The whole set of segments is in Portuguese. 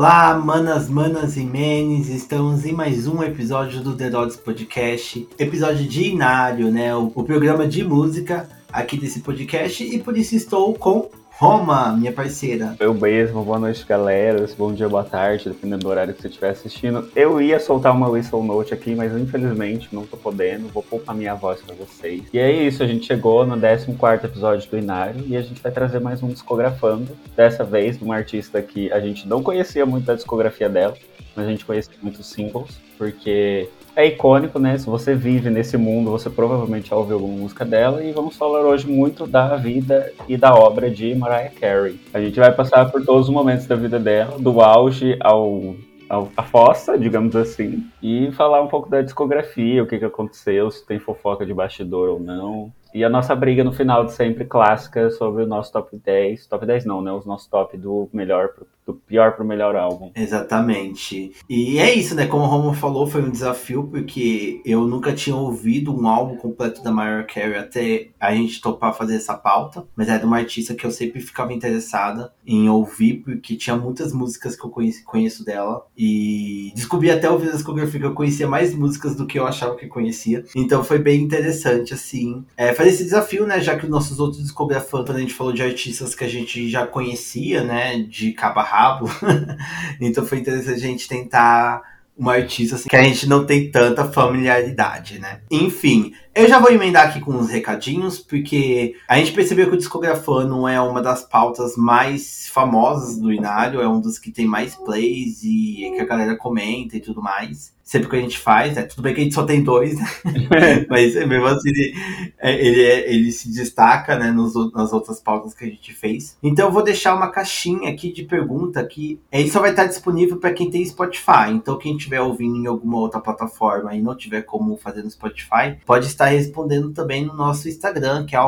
Olá, manas, manas e menes, estamos em mais um episódio do The Dots Podcast, episódio de Inário, né, o, o programa de música aqui desse podcast, e por isso estou com Roma, minha parceira. Eu mesmo, boa noite, galera. Bom dia, boa tarde, dependendo do horário que você estiver assistindo. Eu ia soltar uma whistle note aqui, mas infelizmente não tô podendo. Vou poupar minha voz para vocês. E é isso, a gente chegou no 14 episódio do Inário e a gente vai trazer mais um discografando. Dessa vez, de uma artista que a gente não conhecia muito da discografia dela, mas a gente conhecia muitos singles, porque é icônico, né? Se você vive nesse mundo, você provavelmente já ouviu alguma música dela. E vamos falar hoje muito da vida e da obra de Mariah Carey. A gente vai passar por todos os momentos da vida dela, do auge ao a fossa, digamos assim, e falar um pouco da discografia, o que, que aconteceu, se tem fofoca de bastidor ou não. E a nossa briga no final de sempre clássica sobre o nosso top 10. Top 10 não, né? Os nossos top do melhor pro, do pior pro melhor álbum. Exatamente. E é isso, né? Como o Romo falou, foi um desafio, porque eu nunca tinha ouvido um álbum completo da Mariah Carey até a gente topar fazer essa pauta. Mas é de uma artista que eu sempre ficava interessada em ouvir, porque tinha muitas músicas que eu conheci, conheço dela. E descobri até ouvir a discografia que eu conhecia mais músicas do que eu achava que conhecia. Então foi bem interessante, assim. É, fazer esse desafio, né? Já que os nossos outros discografãs, quando a gente falou de artistas que a gente já conhecia, né? De cabo a rabo. então foi interessante a gente tentar uma artista assim, que a gente não tem tanta familiaridade, né? Enfim, eu já vou emendar aqui com uns recadinhos, porque a gente percebeu que o Discografano é uma das pautas mais famosas do Inário, é um dos que tem mais plays e que a galera comenta e tudo mais sempre que a gente faz, né? Tudo bem que a gente só tem dois, né? mas mesmo assim ele, é, ele, é, ele se destaca né, nos, nas outras pautas que a gente fez. Então eu vou deixar uma caixinha aqui de pergunta que ele só vai estar disponível para quem tem Spotify. Então quem estiver ouvindo em alguma outra plataforma e não tiver como fazer no Spotify, pode estar respondendo também no nosso Instagram, que é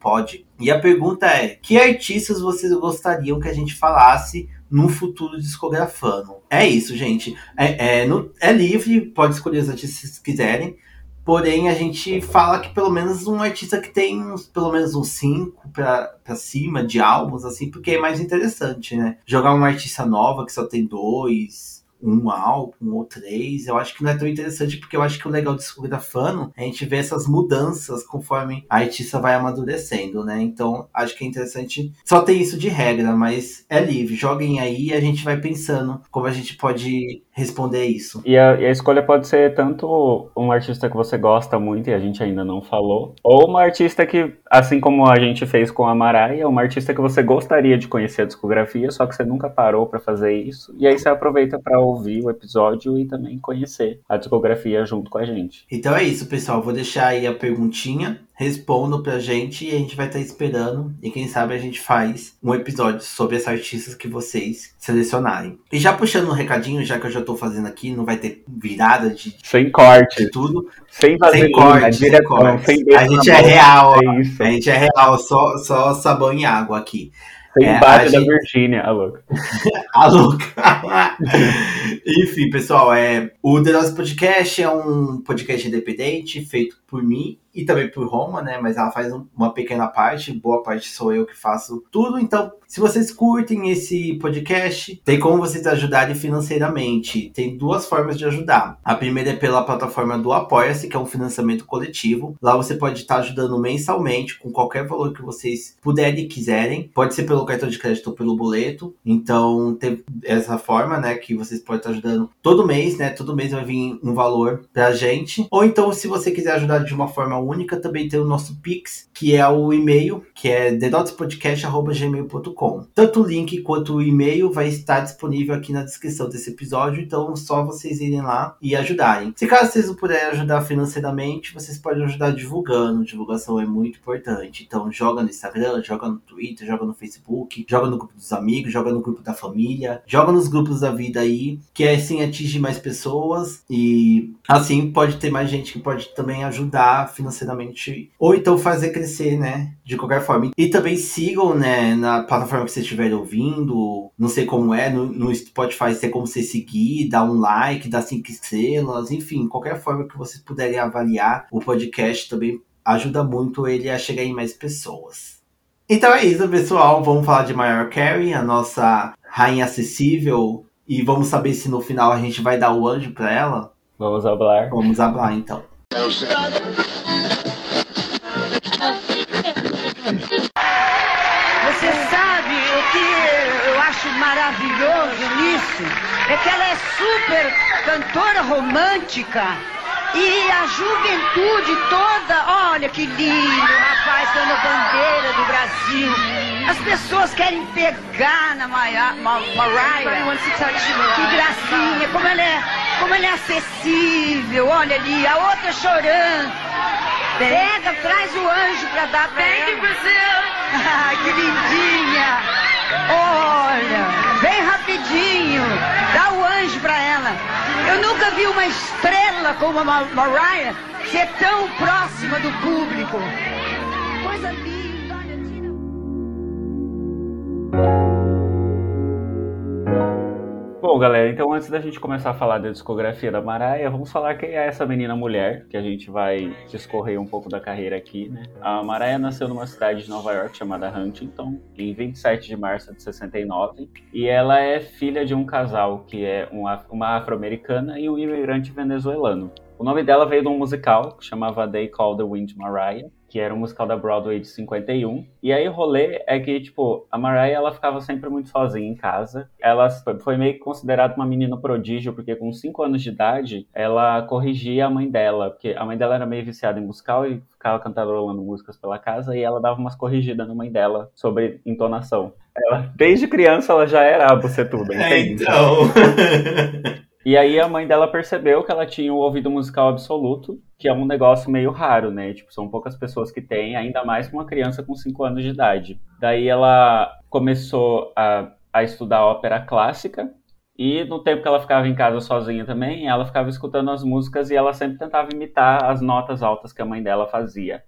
@pod. E a pergunta é: que artistas vocês gostariam que a gente falasse no futuro discografando. É isso, gente. É, é, no, é livre, pode escolher os artistas que quiserem. Porém, a gente fala que pelo menos um artista que tem uns, pelo menos uns cinco pra cima de álbuns, assim, porque é mais interessante, né? Jogar uma artista nova que só tem dois, um álbum ou três, eu acho que não é tão interessante, porque eu acho que o legal de Fano é a gente ver essas mudanças conforme a artista vai amadurecendo, né? Então, acho que é interessante. Só tem isso de regra, mas é livre. Joguem aí e a gente vai pensando como a gente pode responder isso. E a, e a escolha pode ser tanto um artista que você gosta muito e a gente ainda não falou, ou uma artista que, assim como a gente fez com a Maraia, uma artista que você gostaria de conhecer a discografia, só que você nunca parou para fazer isso. E aí você aproveita para ouvir o episódio e também conhecer a discografia junto com a gente. Então é isso, pessoal. Vou deixar aí a perguntinha respondam pra gente e a gente vai estar tá esperando. E quem sabe a gente faz um episódio sobre as artistas que vocês selecionarem. E já puxando um recadinho, já que eu já tô fazendo aqui, não vai ter virada de. Sem corte. De tudo. Sem sem corte, sem corte. Sem a gente é real. É. A gente é real, só, só sabão e água aqui. Tem é, base da gente... Virgínia, a louca. a louca. Enfim, pessoal, é, o The Nosso Podcast é um podcast independente feito por mim e também por Roma, né? Mas ela faz uma pequena parte, boa parte sou eu que faço tudo. Então, se vocês curtem esse podcast, tem como vocês ajudarem financeiramente. Tem duas formas de ajudar. A primeira é pela plataforma do Apoia-se, que é um financiamento coletivo. Lá você pode estar ajudando mensalmente com qualquer valor que vocês puderem e quiserem. Pode ser pelo cartão de crédito ou pelo boleto. Então, tem essa forma, né? Que vocês podem estar ajudando todo mês, né? Todo mês vai vir um valor pra gente. Ou então, se você quiser ajudar de uma forma única, também tem o nosso Pix, que é o e-mail, que é Tanto o link quanto o e-mail vai estar disponível aqui na descrição desse episódio, então é só vocês irem lá e ajudarem. Se caso vocês não puderem ajudar financeiramente, vocês podem ajudar divulgando. Divulgação é muito importante. Então joga no Instagram, joga no Twitter, joga no Facebook, joga no grupo dos amigos, joga no grupo da família, joga nos grupos da vida aí, que é assim atingir mais pessoas e assim pode ter mais gente que pode também ajudar financeiramente ou então fazer crescer, né? De qualquer forma. E também sigam, né, na plataforma que vocês estiverem ouvindo. Não sei como é, no, no Spotify tem como você seguir, dar um like, dar cinco estrelas, enfim, qualquer forma que vocês puderem avaliar o podcast também ajuda muito ele a chegar em mais pessoas. Então é isso, pessoal. Vamos falar de Mariah Carey, a nossa rainha acessível. E vamos saber se no final a gente vai dar o anjo pra ela? Vamos falar. Vamos falar, então. Nisso? É que ela é super cantora romântica. E a juventude toda, olha que lindo, rapaz, dando a bandeira do Brasil. As pessoas querem pegar na Maya, Ma, Mariah. Que gracinha, como ela, é, como ela é acessível, olha ali, a outra chorando. Pega, traz o anjo pra dar pra Thank ela. Brazil. Ai, que lindinha! Olha, rapidinho, dá o anjo pra ela. Eu nunca vi uma estrela como a Ma- Mariah ser tão próxima do público. Coisa linda, olha. Bom, galera, então antes da gente começar a falar da discografia da Mariah, vamos falar quem é essa menina mulher, que a gente vai discorrer um pouco da carreira aqui, né? A Mariah nasceu numa cidade de Nova York chamada Huntington, em 27 de março de 69, e ela é filha de um casal que é um uma afro-americana e um imigrante venezuelano. O nome dela veio de um musical que chamava They Call the Wind Mariah, que era um musical da Broadway de 51. E aí o rolê é que, tipo, a Mariah, ela ficava sempre muito sozinha em casa. Ela foi meio que considerada uma menina prodígio, porque com 5 anos de idade, ela corrigia a mãe dela, porque a mãe dela era meio viciada em musical e ficava cantarolando músicas pela casa, e ela dava umas corrigidas na mãe dela sobre entonação. Ela, desde criança, ela já era a tudo, É, entende? então. E aí a mãe dela percebeu que ela tinha o ouvido musical absoluto, que é um negócio meio raro, né? Tipo, são poucas pessoas que têm, ainda mais com uma criança com 5 anos de idade. Daí ela começou a, a estudar ópera clássica, e no tempo que ela ficava em casa sozinha também, ela ficava escutando as músicas e ela sempre tentava imitar as notas altas que a mãe dela fazia.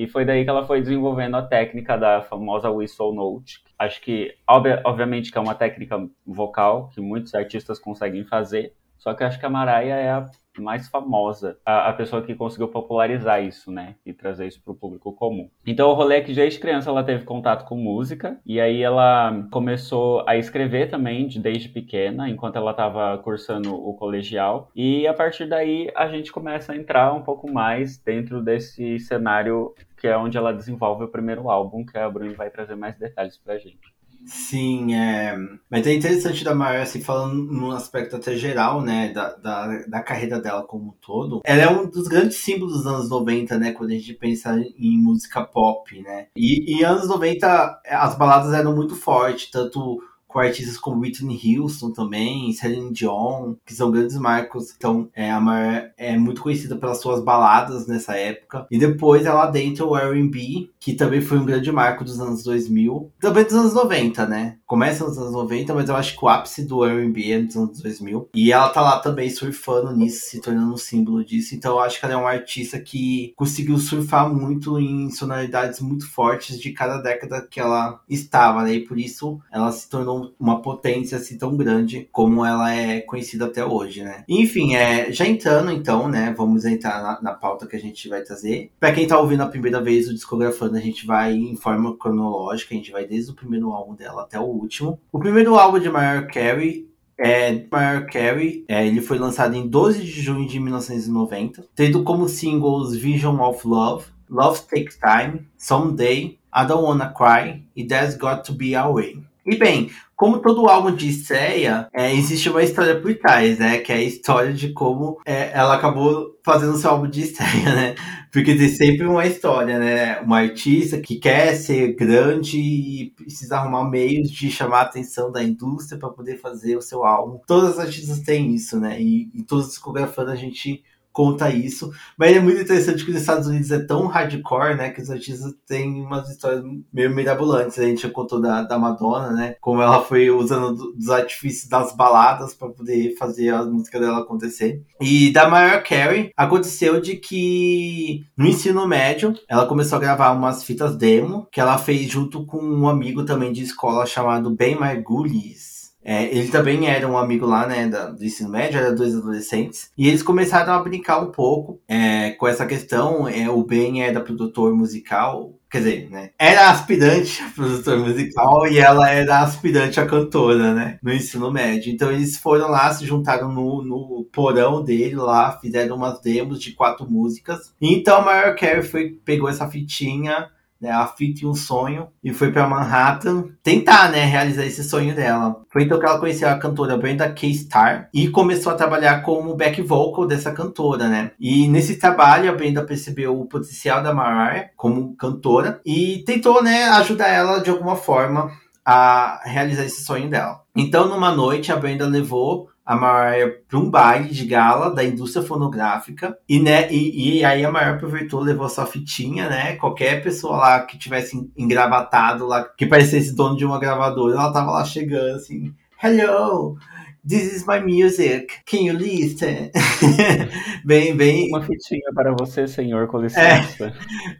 E foi daí que ela foi desenvolvendo a técnica da famosa whistle note. Acho que, obvia- obviamente, que é uma técnica vocal que muitos artistas conseguem fazer, só que acho que a Mariah é a mais famosa, a, a pessoa que conseguiu popularizar isso, né? E trazer isso para o público comum. Então o rolê é que desde criança ela teve contato com música, e aí ela começou a escrever também de- desde pequena, enquanto ela estava cursando o colegial. E a partir daí a gente começa a entrar um pouco mais dentro desse cenário que é onde ela desenvolve o primeiro álbum, que a Bruni vai trazer mais detalhes pra gente. Sim, é. Mas é interessante da Mariah, assim, falando num aspecto até geral, né, da, da, da carreira dela como um todo. Ela é um dos grandes símbolos dos anos 90, né, quando a gente pensa em música pop, né. E em anos 90, as baladas eram muito fortes, tanto com artistas como Whitney Houston também, Celine Dion, que são grandes marcos. Então, é, a Mariah é muito conhecida pelas suas baladas nessa época. E depois ela adentra o R&B, que também foi um grande marco dos anos 2000. Também dos anos 90, né? Começa nos anos 90, mas eu acho que o ápice do R&B é nos anos 2000. E ela tá lá também surfando nisso, se tornando um símbolo disso. Então eu acho que ela é uma artista que conseguiu surfar muito em sonoridades muito fortes de cada década que ela estava, né? E por isso ela se tornou uma potência assim tão grande como ela é conhecida até hoje, né? Enfim, é, já entrando então, né? Vamos entrar na, na pauta que a gente vai trazer. Pra quem tá ouvindo a primeira vez o Discografando, a gente vai em forma cronológica, a gente vai desde o primeiro álbum dela até o último. O primeiro álbum de Mariah Carey é, Mariah Carey, é, ele foi lançado em 12 de junho de 1990, tendo como singles Vision of Love, Love Takes Time, Someday, I Don't Wanna Cry e There's Got to Be a Way. E bem, como todo álbum de estreia, é, existe uma história por trás, né? Que é a história de como é, ela acabou fazendo seu álbum de estreia, né? Porque tem sempre uma história, né? Uma artista que quer ser grande e precisa arrumar meios de chamar a atenção da indústria para poder fazer o seu álbum. Todas as artistas têm isso, né? E em todos os a gente conta isso. Mas é muito interessante que nos Estados Unidos é tão hardcore, né? Que os artistas têm umas histórias meio mirabolantes. A gente já contou da, da Madonna, né? Como ela foi usando do- dos artifícios das baladas para poder fazer a música dela acontecer. E da Mariah Carey, aconteceu de que no ensino médio, ela começou a gravar umas fitas demo que ela fez junto com um amigo também de escola chamado Ben Margulies. É, ele também era um amigo lá, né, da, do ensino médio, era dois adolescentes. E eles começaram a brincar um pouco é, com essa questão. É, o Ben era produtor musical, quer dizer, né, era aspirante a produtor musical e ela era aspirante a cantora, né, no ensino médio. Então eles foram lá, se juntaram no, no porão dele lá, fizeram umas demos de quatro músicas. Então a Mariah Carey foi, pegou essa fitinha né, a fita e um sonho, e foi para Manhattan tentar, né, realizar esse sonho dela. Foi então que ela conheceu a cantora Brenda K. Starr e começou a trabalhar como back vocal dessa cantora, né. E nesse trabalho a Brenda percebeu o potencial da Mariah como cantora e tentou, né, ajudar ela de alguma forma a realizar esse sonho dela. Então, numa noite, a Brenda levou a Mariah para um baile de gala da indústria fonográfica e, né, e, e aí a Mariah aproveitou, levou sua fitinha, né? Qualquer pessoa lá que tivesse engravatado lá, que parecesse dono de uma gravadora, ela tava lá chegando assim, hello, This is my music. Can you listen? bem, bem. Uma fitinha para você, senhor, com licença.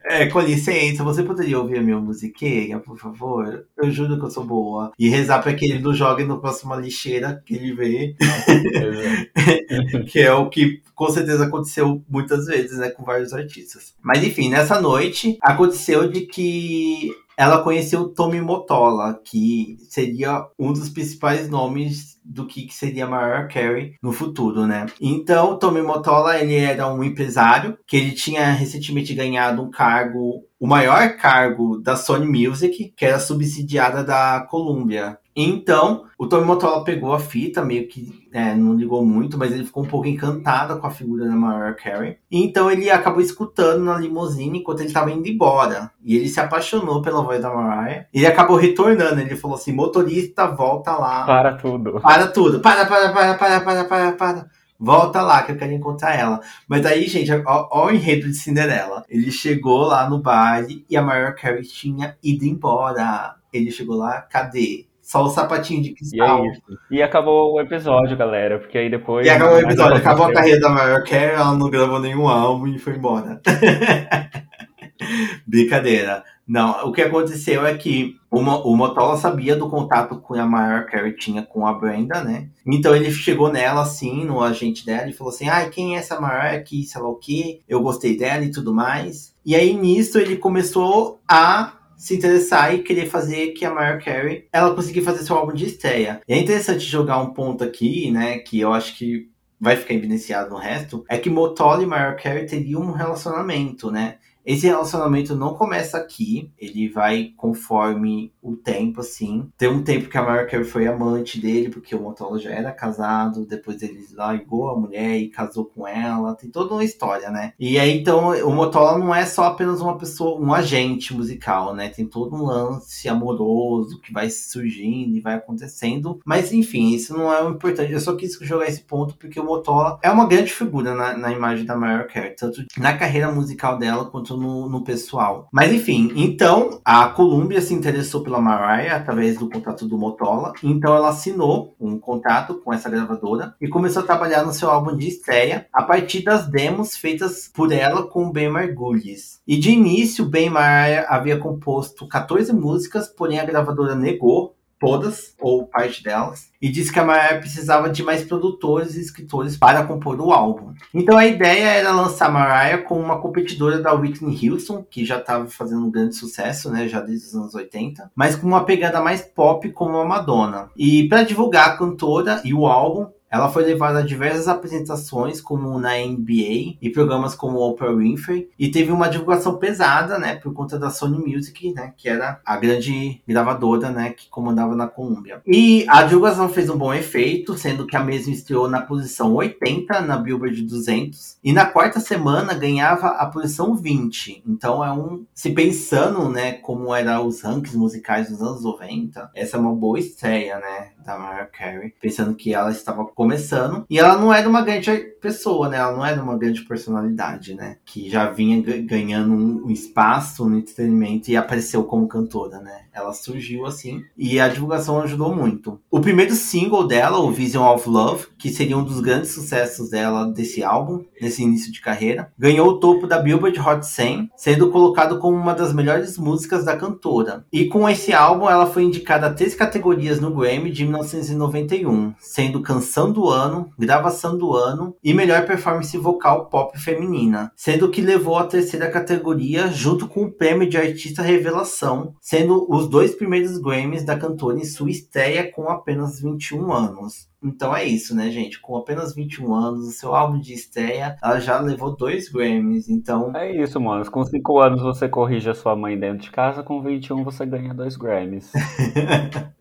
É, é, com licença, você poderia ouvir a minha musiquinha, por favor? Eu juro que eu sou boa. E rezar para que ele não jogue no próximo lixeira que ele vê. que é o que com certeza aconteceu muitas vezes, né, com vários artistas. Mas enfim, nessa noite aconteceu de que ela conheceu Tommy Motola, que seria um dos principais nomes do que, seria Mariah Carey no futuro, né? Então, Tommy Motola, ele era um empresário que ele tinha recentemente ganhado um cargo, o maior cargo da Sony Music, que era subsidiada da Columbia. Então, o Tommy Motola pegou a fita, meio que é, não ligou muito, mas ele ficou um pouco encantado com a figura da Mariah Carey. Então ele acabou escutando na limusine enquanto ele estava indo embora. E ele se apaixonou pela voz da Mariah. E ele acabou retornando. Ele falou assim: motorista, volta lá. Para tudo. Para tudo. Para, para, para, para, para, para, para. Volta lá que eu quero encontrar ela. Mas aí, gente, ó, ó, o enredo de Cinderela. Ele chegou lá no baile e a Mariah Carey tinha ido embora. Ele chegou lá, cadê? Só o sapatinho de cristal. E, é e acabou o episódio, galera, porque aí depois. E acabou o episódio, acabou a carreira da Mariah Carey, ela não gravou nenhum álbum e foi embora. Brincadeira. Não, o que aconteceu é que o, o Motola sabia do contato que a Mariah Carey tinha com a Brenda, né? Então ele chegou nela, assim, no agente dela e falou assim, ai, quem é essa Mariah aqui, sei lá o quê? Eu gostei dela e tudo mais. E aí, nisso, ele começou a se interessar e querer fazer que a Mariah Carey ela conseguir fazer seu álbum de estreia. E é interessante jogar um ponto aqui, né, que eu acho que vai ficar evidenciado no resto, é que Motola e Mariah Carey teriam um relacionamento, né? Esse relacionamento não começa aqui, ele vai conforme o tempo, assim. Tem um tempo que a Mariah Carey foi amante dele, porque o Motola já era casado, depois ele largou a mulher e casou com ela, tem toda uma história, né? E aí, então, o Motola não é só apenas uma pessoa, um agente musical, né? Tem todo um lance amoroso que vai surgindo e vai acontecendo. Mas, enfim, isso não é o importante. Eu só quis jogar esse ponto porque o Motola é uma grande figura na, na imagem da Mariah Carey, tanto na carreira musical dela quanto no, no pessoal. Mas enfim, então a Columbia se interessou pela Mariah através do contato do Motola. Então ela assinou um contrato com essa gravadora e começou a trabalhar no seu álbum de estreia a partir das demos feitas por ela com Ben Margulies. E de início, Ben Mariah havia composto 14 músicas, porém a gravadora negou todas, ou parte delas, e disse que a Mariah precisava de mais produtores e escritores para compor o álbum. Então a ideia era lançar a Mariah com uma competidora da Whitney Houston, que já estava fazendo um grande sucesso, né, já desde os anos 80, mas com uma pegada mais pop como a Madonna. E para divulgar a cantora e o álbum, ela foi levada a diversas apresentações, como na NBA e programas como Oprah Winfrey, e teve uma divulgação pesada, né, por conta da Sony Music, né, que era a grande gravadora, né, que comandava na Colômbia. E a divulgação fez um bom efeito, sendo que a mesma estreou na posição 80 na Billboard 200 e na quarta semana ganhava a posição 20. Então é um, se pensando, né, como eram os rankings musicais dos anos 90, essa é uma boa estreia, né, da Mariah Carey, pensando que ela estava começando. E ela não era uma grande pessoa, né? Ela não era uma grande personalidade, né? Que já vinha ganhando um espaço no entretenimento e apareceu como cantora, né? Ela surgiu assim e a divulgação ajudou muito. O primeiro single dela, o Vision of Love, que seria um dos grandes sucessos dela desse álbum, nesse início de carreira, ganhou o topo da Billboard Hot 100, sendo colocado como uma das melhores músicas da cantora. E com esse álbum, ela foi indicada a três categorias no Grammy de 1991, sendo Canção do Ano, Gravação do Ano e Melhor Performance Vocal Pop Feminina, sendo que levou a terceira categoria junto com o prêmio de Artista Revelação, sendo os dois primeiros Grammys da cantora em sua estreia com apenas 21 anos. Então é isso, né, gente? Com apenas 21 anos, o seu álbum de estreia, ela já levou dois Grammys, então... É isso, mano. Com 5 anos você corrige a sua mãe dentro de casa, com 21 você ganha dois Grammys.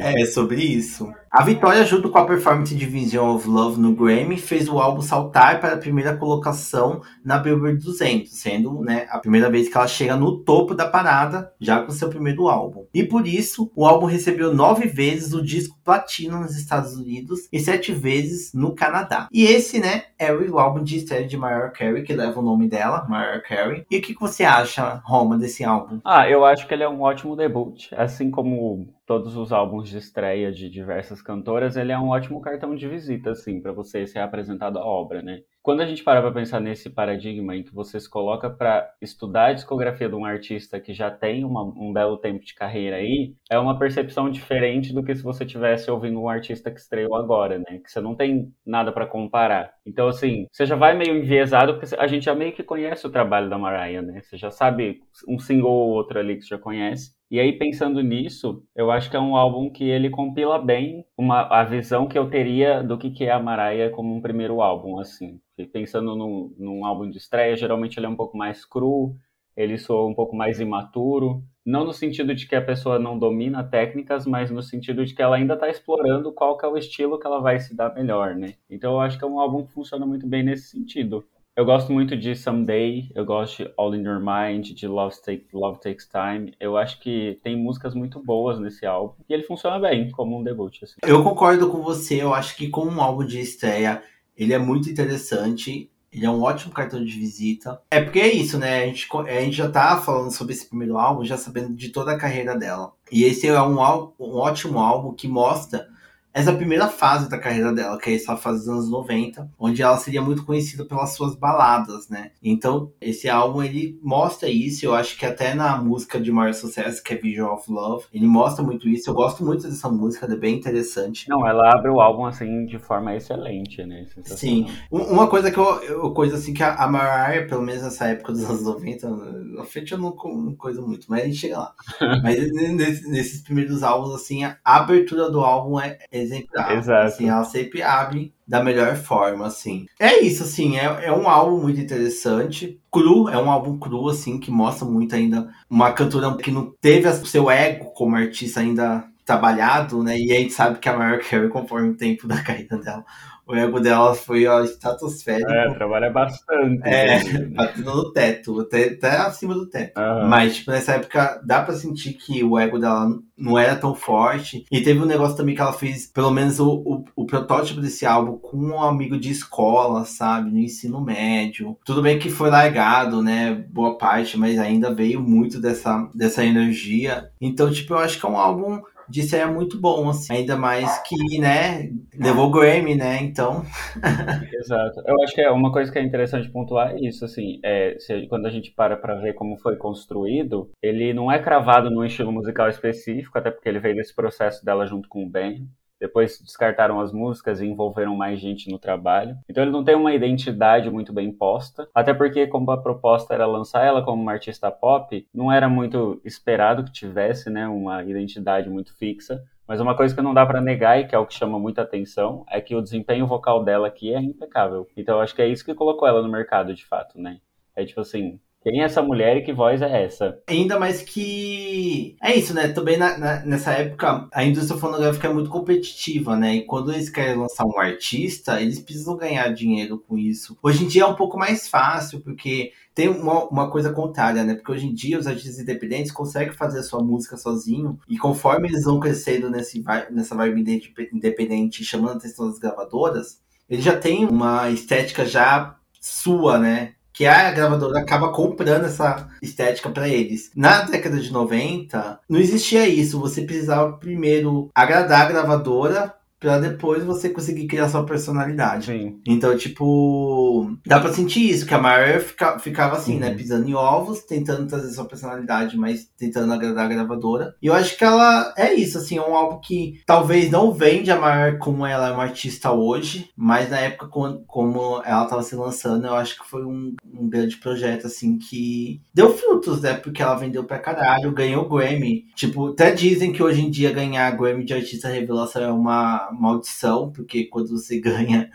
É sobre isso. A vitória, junto com a performance de Vision of Love no Grammy, fez o álbum saltar para a primeira colocação na Billboard 200, sendo né, a primeira vez que ela chega no topo da parada, já com seu primeiro álbum. E por isso, o álbum recebeu nove vezes o disco platino nos Estados Unidos e sete vezes no Canadá. E esse, né, é o álbum de estreia de Mariah Carey, que leva o nome dela, Mariah Carey. E o que, que você acha, Roma, desse álbum? Ah, eu acho que ele é um ótimo debut. Assim como todos os álbuns de estreia de diversas cantoras, ele é um ótimo cartão de visita, assim, para você ser apresentado a obra, né? Quando a gente para para pensar nesse paradigma em que você se coloca para estudar a discografia de um artista que já tem uma, um belo tempo de carreira aí, é uma percepção diferente do que se você tivesse ouvindo um artista que estreou agora, né? Que você não tem nada para comparar. Então, assim, você já vai meio enviesado porque a gente já meio que conhece o trabalho da Mariah, né? Você já sabe um single ou outro ali que você já conhece. E aí, pensando nisso, eu acho que é um álbum que ele compila bem uma, a visão que eu teria do que, que é a Mariah como um primeiro álbum, assim. pensando num, num álbum de estreia, geralmente ele é um pouco mais cru, ele soa um pouco mais imaturo, não no sentido de que a pessoa não domina técnicas, mas no sentido de que ela ainda está explorando qual que é o estilo que ela vai se dar melhor, né? Então eu acho que é um álbum que funciona muito bem nesse sentido. Eu gosto muito de Someday, eu gosto de All in Your Mind, de Love, Take, Love Takes Time. Eu acho que tem músicas muito boas nesse álbum e ele funciona bem como um debut. Assim. Eu concordo com você, eu acho que como um álbum de estreia, ele é muito interessante. Ele é um ótimo cartão de visita. É porque é isso, né? A gente, a gente já tá falando sobre esse primeiro álbum, já sabendo de toda a carreira dela. E esse é um, um ótimo álbum que mostra essa primeira fase da carreira dela, que é essa fase dos anos 90, onde ela seria muito conhecida pelas suas baladas, né? Então, esse álbum ele mostra isso, eu acho que até na música de maior sucesso, que é Vision of Love, ele mostra muito isso. Eu gosto muito dessa música, ela é bem interessante. Não, ela abre o álbum assim de forma excelente, né? Sim. Uma coisa que eu, eu coisa assim que a, Mariah, pelo menos nessa época dos anos 90, na frente eu não, não coisa muito, mas a gente chega lá. mas nesses, nesses primeiros álbuns assim, a abertura do álbum é, é exemplar. Exato. Assim, ela sempre abre da melhor forma, assim. É isso, assim, é, é um álbum muito interessante. Cru, é um álbum cru, assim, que mostra muito ainda uma cantora que não teve o seu ego como artista ainda trabalhado, né? E a gente sabe que a Mariah Carey, conforme o tempo da carreira dela, o ego dela foi ó, estratosférico. É, trabalha bastante. É, né? batendo no teto, até, até acima do teto. Uhum. Mas, tipo, nessa época dá pra sentir que o ego dela não era tão forte. E teve um negócio também que ela fez, pelo menos o, o, o protótipo desse álbum, com um amigo de escola, sabe? No ensino médio. Tudo bem que foi largado, né? Boa parte, mas ainda veio muito dessa, dessa energia. Então, tipo, eu acho que é um álbum de é muito bom, assim. Ainda mais que, né, levou o Grammy, né? Então. Exato. Eu acho que é uma coisa que é interessante pontuar é isso, assim. É, se, quando a gente para pra ver como foi construído, ele não é cravado num estilo musical específico, até porque ele veio desse processo dela junto com o Ben. Depois descartaram as músicas e envolveram mais gente no trabalho. Então ele não tem uma identidade muito bem posta. Até porque, como a proposta era lançar ela como uma artista pop, não era muito esperado que tivesse né, uma identidade muito fixa. Mas uma coisa que não dá para negar e que é o que chama muita atenção é que o desempenho vocal dela aqui é impecável. Então eu acho que é isso que colocou ela no mercado de fato, né? É tipo assim, Quem é essa mulher e que voz é essa? Ainda mais que. É isso, né? Também na, na, nessa época a indústria fonográfica é muito competitiva, né? E quando eles querem lançar um artista, eles precisam ganhar dinheiro com isso. Hoje em dia é um pouco mais fácil, porque tem uma, uma coisa contrária, né? Porque hoje em dia os artistas independentes conseguem fazer a sua música sozinho, e conforme eles vão crescendo nesse, nessa vibe independente, chamando a atenção das gravadoras, eles já têm uma estética já sua, né? Que a gravadora acaba comprando essa estética para eles. Na década de 90, não existia isso. Você precisava primeiro agradar a gravadora para depois você conseguir criar sua personalidade. Sim. Então, tipo, dá pra sentir isso, que a Mariah fica, ficava assim, né, uhum. né? Pisando em ovos, tentando trazer sua personalidade, mas tentando agradar a gravadora. E eu acho que ela é isso, assim, é um álbum que talvez não vende a Mariah como ela é uma artista hoje, mas na época como, como ela tava se lançando, eu acho que foi um, um grande projeto, assim, que deu frutos, né? Porque ela vendeu pra caralho, ganhou Grammy. Tipo, até dizem que hoje em dia ganhar Grammy de artista revelação é uma maldição, porque quando você ganha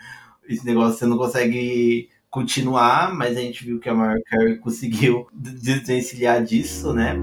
esse negócio, você não consegue continuar, mas a gente viu que a Mariah Carey conseguiu desvencilhar disso, né?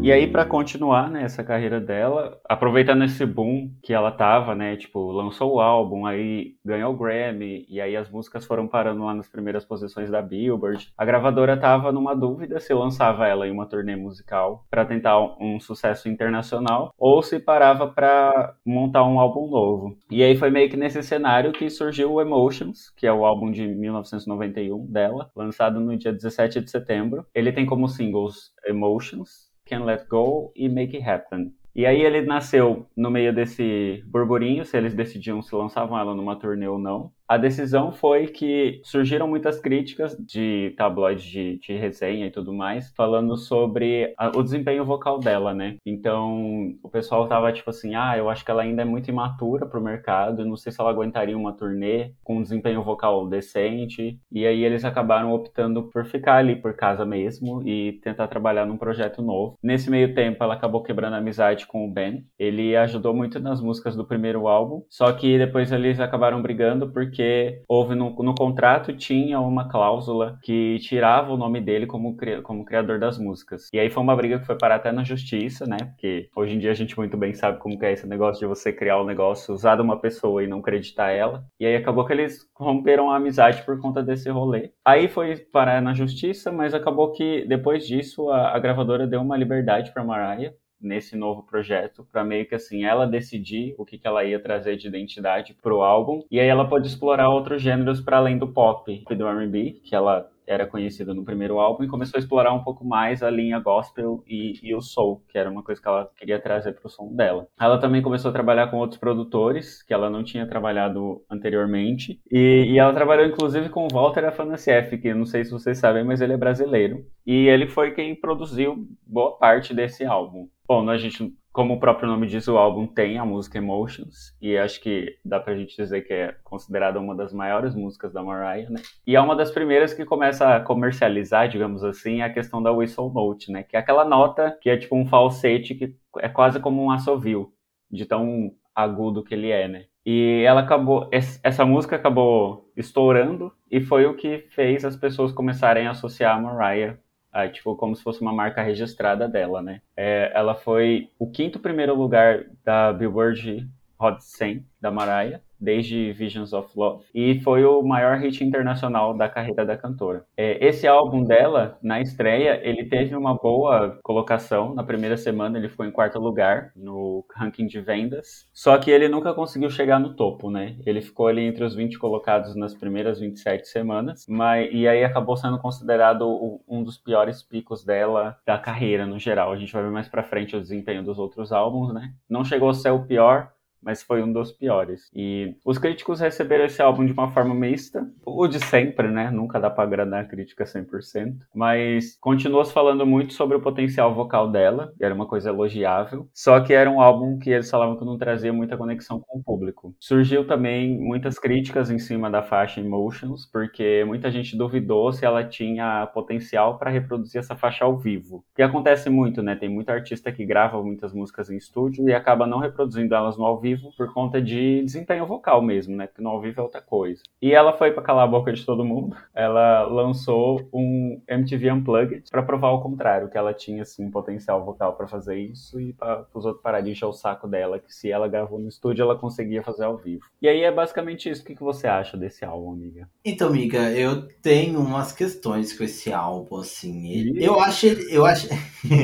E aí, para continuar né, essa carreira dela, aproveitando esse boom que ela tava, né? Tipo, lançou o álbum, aí ganhou o Grammy, e aí as músicas foram parando lá nas primeiras posições da Billboard. A gravadora tava numa dúvida se lançava ela em uma turnê musical para tentar um sucesso internacional, ou se parava para montar um álbum novo. E aí foi meio que nesse cenário que surgiu o Emotions, que é o álbum de 1991 dela, lançado no dia 17 de setembro. Ele tem como singles Emotions, Can Let Go e Make It Happen. E aí ele nasceu no meio desse burburinho, se eles decidiam se lançavam ela numa turnê ou não. A decisão foi que surgiram muitas críticas de tabloides de, de resenha e tudo mais, falando sobre a, o desempenho vocal dela, né? Então, o pessoal tava tipo assim, ah, eu acho que ela ainda é muito imatura pro mercado, não sei se ela aguentaria uma turnê com um desempenho vocal decente. E aí eles acabaram optando por ficar ali por casa mesmo e tentar trabalhar num projeto novo. Nesse meio tempo, ela acabou quebrando amizade com o Ben. Ele ajudou muito nas músicas do primeiro álbum, só que depois eles acabaram brigando porque porque houve no, no contrato tinha uma cláusula que tirava o nome dele como, como criador das músicas. E aí foi uma briga que foi parar até na justiça, né? Porque hoje em dia a gente muito bem sabe como que é esse negócio de você criar um negócio, usar de uma pessoa e não acreditar ela. E aí acabou que eles romperam a amizade por conta desse rolê. Aí foi parar na justiça, mas acabou que depois disso a, a gravadora deu uma liberdade para Mariah nesse novo projeto para meio que assim ela decidir o que, que ela ia trazer de identidade pro álbum e aí ela pode explorar outros gêneros para além do pop e do R&B que ela era conhecida no primeiro álbum e começou a explorar um pouco mais a linha gospel e, e o soul, que era uma coisa que ela queria trazer para o som dela. Ela também começou a trabalhar com outros produtores que ela não tinha trabalhado anteriormente e, e ela trabalhou inclusive com o Walter Afanasieff, que não sei se vocês sabem, mas ele é brasileiro e ele foi quem produziu boa parte desse álbum. Bom, a gente, como o próprio nome diz, o álbum tem a música Emotions, e acho que dá pra gente dizer que é considerada uma das maiores músicas da Mariah, né? E é uma das primeiras que começa a comercializar, digamos assim, a questão da whistle note, né? Que é aquela nota que é tipo um falsete que é quase como um assovio, de tão agudo que ele é, né? E ela acabou, essa música acabou estourando e foi o que fez as pessoas começarem a associar a Mariah ah, tipo, como se fosse uma marca registrada dela, né? É, ela foi o quinto primeiro lugar da Billboard Hot 100 da Mariah desde Visions of Love, e foi o maior hit internacional da carreira da cantora. É, esse álbum dela, na estreia, ele teve uma boa colocação. Na primeira semana ele ficou em quarto lugar no ranking de vendas, só que ele nunca conseguiu chegar no topo, né? Ele ficou ali entre os 20 colocados nas primeiras 27 semanas, mas e aí acabou sendo considerado um dos piores picos dela da carreira no geral. A gente vai ver mais para frente o desempenho dos outros álbuns, né? Não chegou a ser o pior, mas foi um dos piores. E os críticos receberam esse álbum de uma forma mista, o de sempre, né? Nunca dá para agradar a crítica 100%, mas continuou falando muito sobre o potencial vocal dela, era uma coisa elogiável, só que era um álbum que eles falavam que não trazia muita conexão com o público. Surgiu também muitas críticas em cima da faixa Emotions, porque muita gente duvidou se ela tinha potencial para reproduzir essa faixa ao vivo. Que acontece muito, né? Tem muito artista que grava muitas músicas em estúdio e acaba não reproduzindo elas no ao vivo vivo por conta de desempenho vocal mesmo, né? Porque no ao vivo é outra coisa. E ela foi para calar a boca de todo mundo. Ela lançou um MTV Unplugged para provar o contrário, que ela tinha assim potencial vocal para fazer isso e para os outros pararem de encher o saco dela, que se ela gravou no estúdio ela conseguia fazer ao vivo. E aí é basicamente isso. O que, que você acha desse álbum, amiga? Então, amiga, eu tenho umas questões com esse álbum, assim. Eu acho ele, eu acho,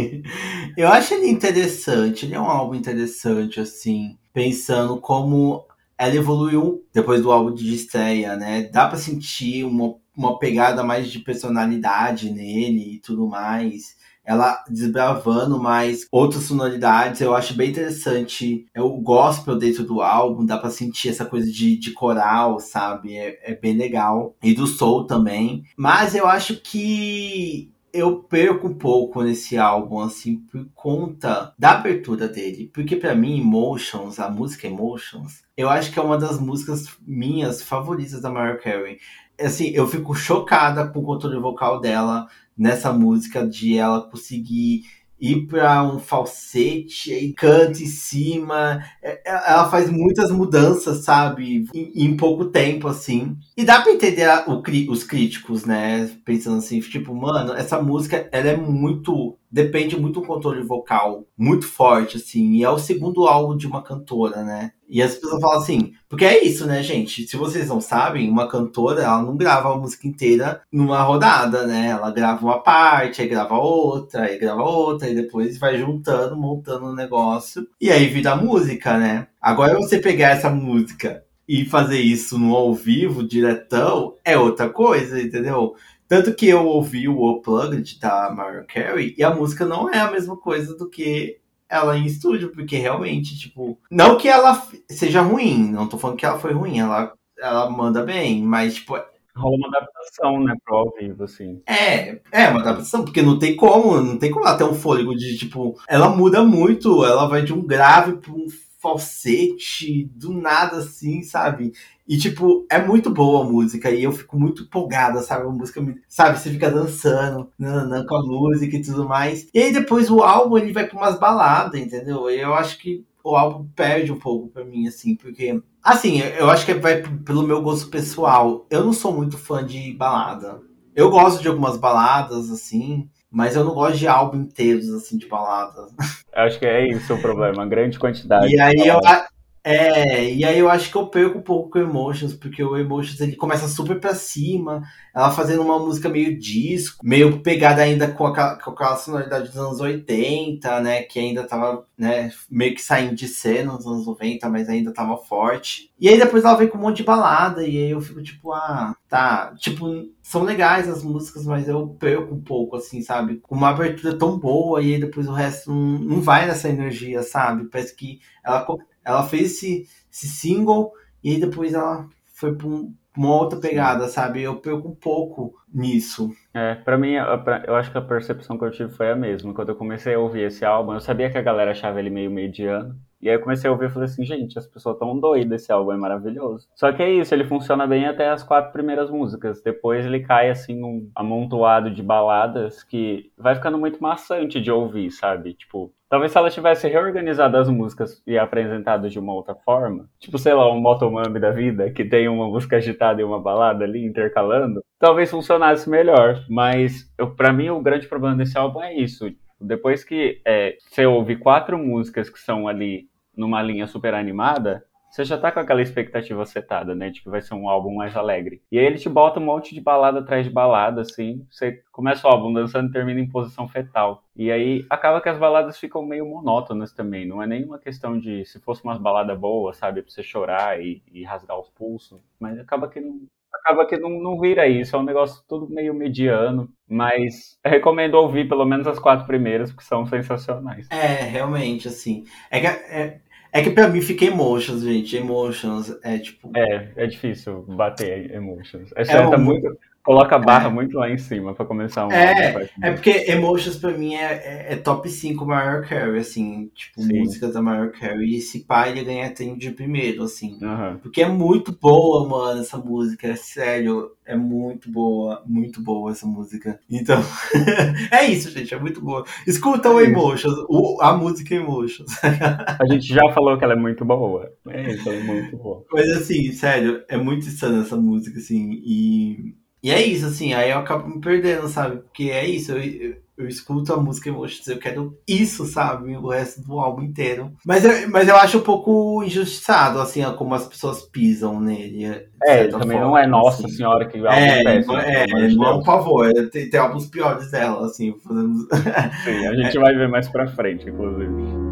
eu acho ele interessante. Ele é um álbum interessante, assim, pensando como ela evoluiu depois do álbum de estreia, né? Dá para sentir uma, uma pegada mais de personalidade nele e tudo mais. Ela desbravando mais outras sonoridades, eu acho bem interessante. É o gospel dentro do álbum, dá para sentir essa coisa de, de coral, sabe? É, é bem legal. E do soul também. Mas eu acho que eu perco um pouco nesse álbum, assim, por conta da abertura dele. Porque para mim, Emotions, a música Emotions, eu acho que é uma das músicas minhas favoritas da Mariah Carey. Assim, eu fico chocada com o controle vocal dela nessa música, de ela conseguir ir para um falsete e canta em cima. É, é, ela faz muitas mudanças, sabe? Em, em pouco tempo, assim. E dá para entender o, os críticos, né? Pensando assim, tipo, mano, essa música, ela é muito depende muito do controle vocal muito forte, assim. E é o segundo álbum de uma cantora, né? E as pessoas falam assim, porque é isso, né, gente? Se vocês não sabem, uma cantora, ela não grava a música inteira numa rodada, né? Ela grava uma parte, aí grava outra, aí grava outra, e depois vai juntando, montando o um negócio. E aí vira música, né? Agora você pegar essa música e fazer isso no ao vivo, diretão, é outra coisa, entendeu? Tanto que eu ouvi o Unplugged da Mariah Carey e a música não é a mesma coisa do que ela em estúdio, porque realmente, tipo, não que ela seja ruim, não tô falando que ela foi ruim, ela, ela manda bem, mas, tipo, rola uma adaptação, né, pro ao vivo, assim. É, é uma adaptação, porque não tem como, não tem como ela ter um fôlego de, tipo, ela muda muito, ela vai de um grave para um falsete, do nada assim, sabe? E, tipo, é muito boa a música e eu fico muito empolgada, sabe? A música, sabe? Você fica dançando nananã, com a música e tudo mais. E aí depois o álbum ele vai pra umas baladas, entendeu? E eu acho que o álbum perde um pouco pra mim, assim, porque. Assim, eu acho que vai pelo meu gosto pessoal. Eu não sou muito fã de balada. Eu gosto de algumas baladas, assim, mas eu não gosto de álbum inteiros, assim, de baladas. Acho que é isso o problema, grande quantidade. E aí eu, é, e aí eu acho que eu perco um pouco com o Emotions, porque o Emotions ele começa super pra cima, ela fazendo uma música meio disco, meio pegada ainda com aquela, com aquela sonoridade dos anos 80, né, que ainda tava, né, meio que saindo de cena nos anos 90, mas ainda tava forte. E aí depois ela vem com um monte de balada, e aí eu fico tipo, ah, tá, tipo, são legais as músicas, mas eu perco um pouco, assim, sabe? Com uma abertura tão boa, e aí depois o resto não, não vai nessa energia, sabe? Parece que ela ela fez esse, esse single e aí depois ela foi para um, uma outra pegada, sabe? Eu perco um pouco nisso. É, pra mim, eu acho que a percepção que eu tive foi a mesma. Quando eu comecei a ouvir esse álbum, eu sabia que a galera achava ele meio mediano. E aí eu comecei a ouvir e falei assim, gente, as pessoas estão doidas, esse álbum é maravilhoso. Só que é isso, ele funciona bem até as quatro primeiras músicas. Depois ele cai assim num amontoado de baladas que vai ficando muito maçante de ouvir, sabe? Tipo, talvez se ela tivesse reorganizado as músicas e apresentado de uma outra forma, tipo, sei lá, um Motomami da vida, que tem uma música agitada e uma balada ali intercalando, talvez funcionasse melhor. Mas para mim o grande problema desse álbum é isso. Depois que é, você ouve quatro músicas que são ali numa linha super animada, você já tá com aquela expectativa setada, né? De que vai ser um álbum mais alegre. E aí ele te bota um monte de balada atrás de balada, assim. Você começa o álbum dançando e termina em posição fetal. E aí acaba que as baladas ficam meio monótonas também. Não é nenhuma questão de se fosse uma balada boa, sabe? Pra você chorar e, e rasgar os pulsos. Mas acaba que não, acaba que não, não vira isso, é um negócio tudo meio mediano, mas recomendo ouvir pelo menos as quatro primeiras, que são sensacionais. É, realmente, assim. É que, é, é que pra mim fica emotions, gente. Emotions é tipo. É, é difícil bater emotions. É, é um, muito. Coloca a barra é. muito lá em cima pra começar um É, é porque Emotions pra mim é, é, é top 5 Mariah Carey, assim, tipo, Sim. música da Mariah Carey. E esse pai ele ganha tem de primeiro, assim. Uhum. Porque é muito boa, mano, essa música, é sério. É muito boa, muito boa essa música. Então, é isso, gente, é muito boa. Escuta o é Emotions, o, a música Emotions. a gente já falou que ela é muito boa. É isso, é muito boa. Mas assim, sério, é muito insana essa música, assim, e e é isso, assim, aí eu acabo me perdendo, sabe? Porque é isso, eu, eu, eu escuto a música Emotions, eu quero isso, sabe? O resto do álbum inteiro. Mas eu, mas eu acho um pouco injustiçado, assim, como as pessoas pisam nele. É, também forma, não é nossa assim. senhora que é, é, péssimo, é, é, não é um favor, tem, tem álbuns piores dela, assim, fazendo... Sim, a gente vai ver mais pra frente, inclusive.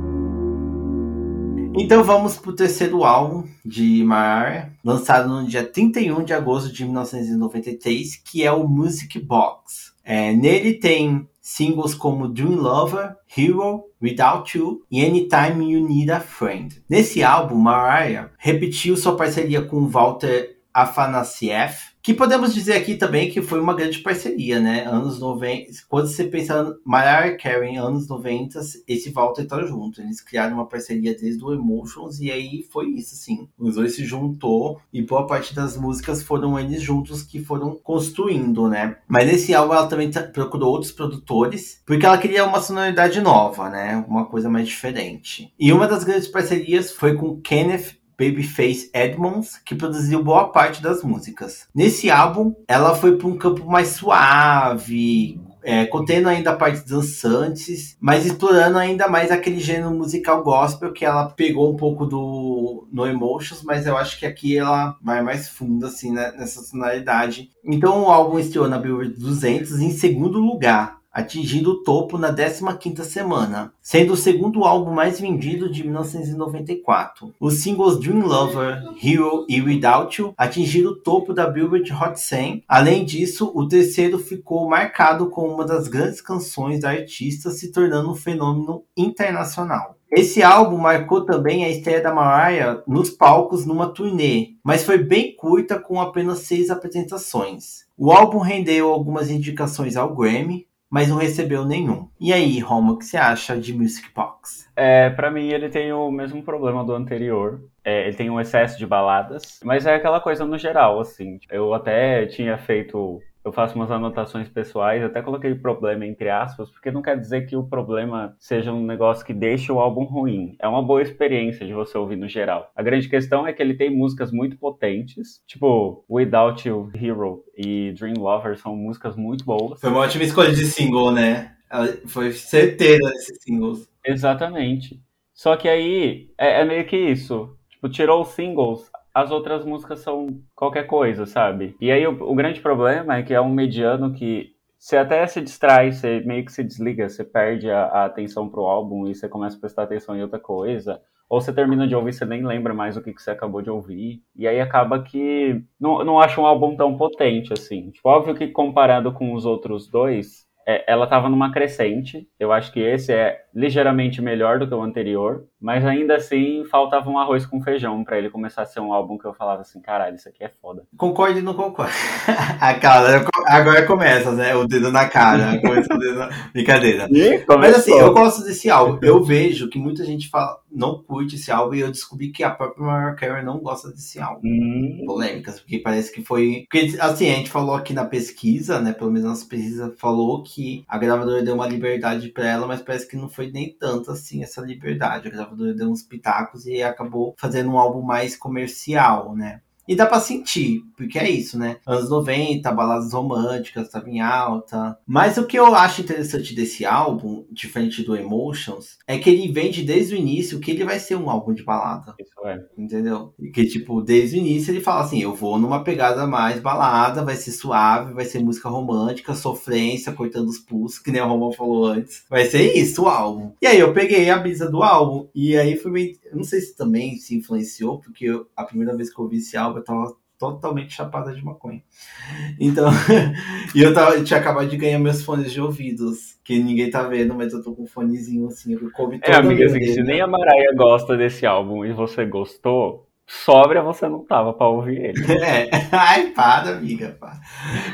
Então vamos pro terceiro álbum de Mariah, lançado no dia 31 de agosto de 1993, que é o Music Box. É, nele tem singles como Dream Lover, Hero, Without You e Anytime You Need a Friend. Nesse álbum, Mariah repetiu sua parceria com Walter Afanasieff, que podemos dizer aqui também que foi uma grande parceria, né? Anos 90. Quando você pensa Mariah Carey, anos 90, esse Walter tá junto. Eles criaram uma parceria desde o Emotions e aí foi isso, assim. Os dois se juntou e boa parte das músicas foram eles juntos que foram construindo, né? Mas nesse álbum ela também procurou outros produtores porque ela queria uma sonoridade nova, né? Uma coisa mais diferente. E uma das grandes parcerias foi com Kenneth Babyface Edmonds, que produziu boa parte das músicas. Nesse álbum, ela foi para um campo mais suave, é, contendo ainda partes dançantes, mas explorando ainda mais aquele gênero musical gospel que ela pegou um pouco do no Emotions, mas eu acho que aqui ela vai mais fundo assim né, nessa sonoridade. Então o álbum estreou na Billboard 200 em segundo lugar, atingindo o topo na 15ª semana, sendo o segundo álbum mais vendido de 1994. Os singles Dream Lover, Hero e Without You atingiram o topo da Billboard Hot 100. Além disso, o terceiro ficou marcado como uma das grandes canções da artista, se tornando um fenômeno internacional. Esse álbum marcou também a estreia da Mariah nos palcos numa turnê, mas foi bem curta com apenas seis apresentações. O álbum rendeu algumas indicações ao Grammy, mas não recebeu nenhum. E aí, Roma, o que você acha de Music Box? É, para mim ele tem o mesmo problema do anterior. É, ele tem um excesso de baladas, mas é aquela coisa no geral, assim. Eu até tinha feito eu faço umas anotações pessoais, até coloquei problema entre aspas, porque não quer dizer que o problema seja um negócio que deixe o álbum ruim. É uma boa experiência de você ouvir no geral. A grande questão é que ele tem músicas muito potentes, tipo Without You, Hero e Dream Lover são músicas muito boas. Foi uma ótima escolha de single, né? Foi certeira esses singles. Exatamente. Só que aí é, é meio que isso. Tipo, tirou os singles, as outras músicas são qualquer coisa, sabe? E aí o, o, grande problema é que é um mediano que você até se distrai, você meio que se desliga, você perde a, a atenção pro álbum e você começa a prestar atenção em outra coisa. Ou você termina de ouvir, você nem lembra mais o que, que você acabou de ouvir. E aí acaba que não, não acho um álbum tão potente assim. Tipo, óbvio que comparado com os outros dois, é, ela estava numa crescente. Eu acho que esse é ligeiramente melhor do que o anterior, mas ainda assim faltava um arroz com feijão para ele começar a ser um álbum que eu falava assim, caralho, isso aqui é foda. Concordo e não a cara, agora começa, né? O dedo na cara, começa o dedo na... brincadeira. Mas assim, eu gosto desse álbum. Eu vejo que muita gente fala, não curte esse álbum e eu descobri que a própria Mariah Carey não gosta desse álbum. Hum. Polêmicas, porque parece que foi, porque assim, a gente falou aqui na pesquisa, né, pelo menos nossa pesquisa falou que a gravadora deu uma liberdade para ela, mas parece que não foi nem tanto assim essa liberdade. A gravadora deu uns pitacos e acabou fazendo um álbum mais comercial, né? E dá pra sentir, porque é isso, né? Anos 90, baladas românticas, tava em alta. Mas o que eu acho interessante desse álbum, diferente do Emotions, é que ele vende desde o início que ele vai ser um álbum de balada. Isso é. Entendeu? Que, tipo, desde o início ele fala assim: eu vou numa pegada mais balada, vai ser suave, vai ser música romântica, sofrência, cortando os pulsos, que nem a Roma falou antes. Vai ser isso o álbum. E aí eu peguei a brisa do álbum, e aí foi meio. Eu não sei se também se influenciou, porque eu, a primeira vez que eu ouvi esse álbum, eu tava totalmente chapada de maconha. Então, e eu, tava, eu tinha acabado de ganhar meus fones de ouvidos, que ninguém tá vendo, mas eu tô com um fonezinho assim, eu coube É, amiga, assim, se nem a Maraia gosta desse álbum e você gostou, Sóbria você não tava pra ouvir ele. É, ai, para, amiga. Para.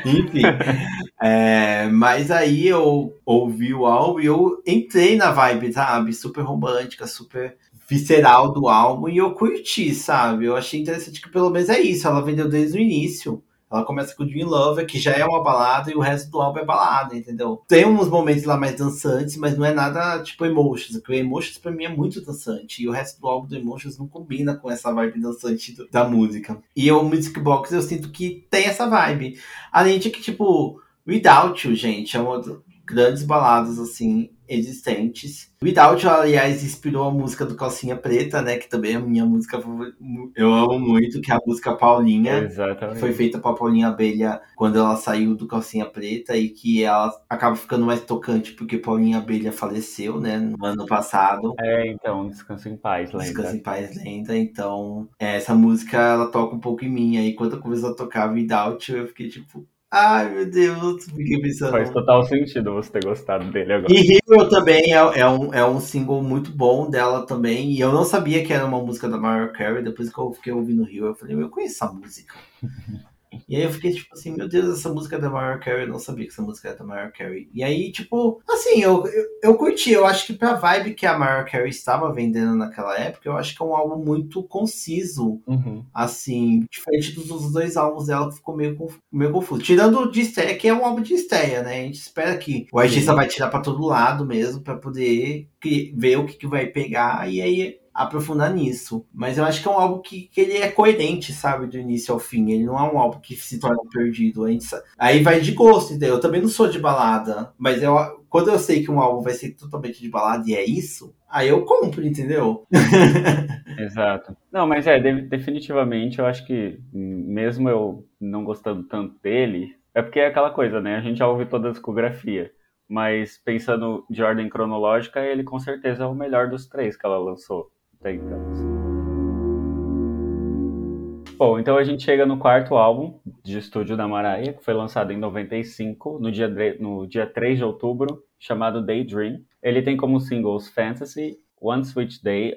Enfim, é, mas aí eu ouvi o álbum e eu entrei na vibe, sabe? Super romântica, super visceral do álbum e eu curti, sabe? Eu achei interessante que pelo menos é isso, ela vendeu desde o início. Ela começa com Dream Lover, que já é uma balada, e o resto do álbum é balada, entendeu? Tem uns momentos lá mais dançantes, mas não é nada tipo Emotions. Porque o Emotions pra mim é muito dançante. E o resto do álbum do Emotions não combina com essa vibe dançante do, da música. E o Music Box eu sinto que tem essa vibe. Além de que, tipo, Without You, gente, é uma grandes baladas, assim, existentes. Without, aliás, inspirou a música do Calcinha Preta, né? Que também é a minha música Eu amo muito, que é a música Paulinha. Exatamente. Foi feita pra Paulinha Abelha quando ela saiu do Calcinha Preta e que ela acaba ficando mais tocante porque Paulinha Abelha faleceu, né? No ano passado. É, então, Descanso em Paz, lenda. Descanso em Paz, lenda. Então, essa música, ela toca um pouco em mim. Aí, quando eu comecei a tocar Without, eu fiquei tipo, Ai, meu Deus, fiquei pensando. Faz total sentido você ter gostado dele agora. E Hero também é, é, um, é um single muito bom dela também. E eu não sabia que era uma música da Mariah Carey. Depois que eu fiquei ouvindo Hero, eu falei, eu conheço essa música. E aí eu fiquei tipo assim, meu Deus, essa música é da Mariah Carey, eu não sabia que essa música era da Mariah Carey. E aí, tipo, assim, eu, eu, eu curti, eu acho que pra vibe que a Mariah Carey estava vendendo naquela época, eu acho que é um álbum muito conciso, uhum. assim, diferente dos dois álbuns dela que ficou meio, meio confuso. Tirando o de estreia, que é um álbum de estreia, né? A gente espera que o artista vai tirar pra todo lado mesmo, pra poder ver o que, que vai pegar, e aí aprofundar nisso. Mas eu acho que é um álbum que, que ele é coerente, sabe, do início ao fim. Ele não é um álbum que se torna perdido. A gente, aí vai de gosto, entendeu? Eu também não sou de balada, mas eu, quando eu sei que um álbum vai ser totalmente de balada e é isso, aí eu compro, entendeu? Exato. Não, mas é, definitivamente eu acho que, mesmo eu não gostando tanto dele, é porque é aquela coisa, né? A gente já ouve toda a discografia. Mas pensando de ordem cronológica, ele com certeza é o melhor dos três que ela lançou até então. Bom, então a gente chega no quarto álbum de estúdio da Mariah, que foi lançado em 95, no dia, no dia 3 de outubro, chamado Daydream. Ele tem como singles Fantasy, One Sweet Day,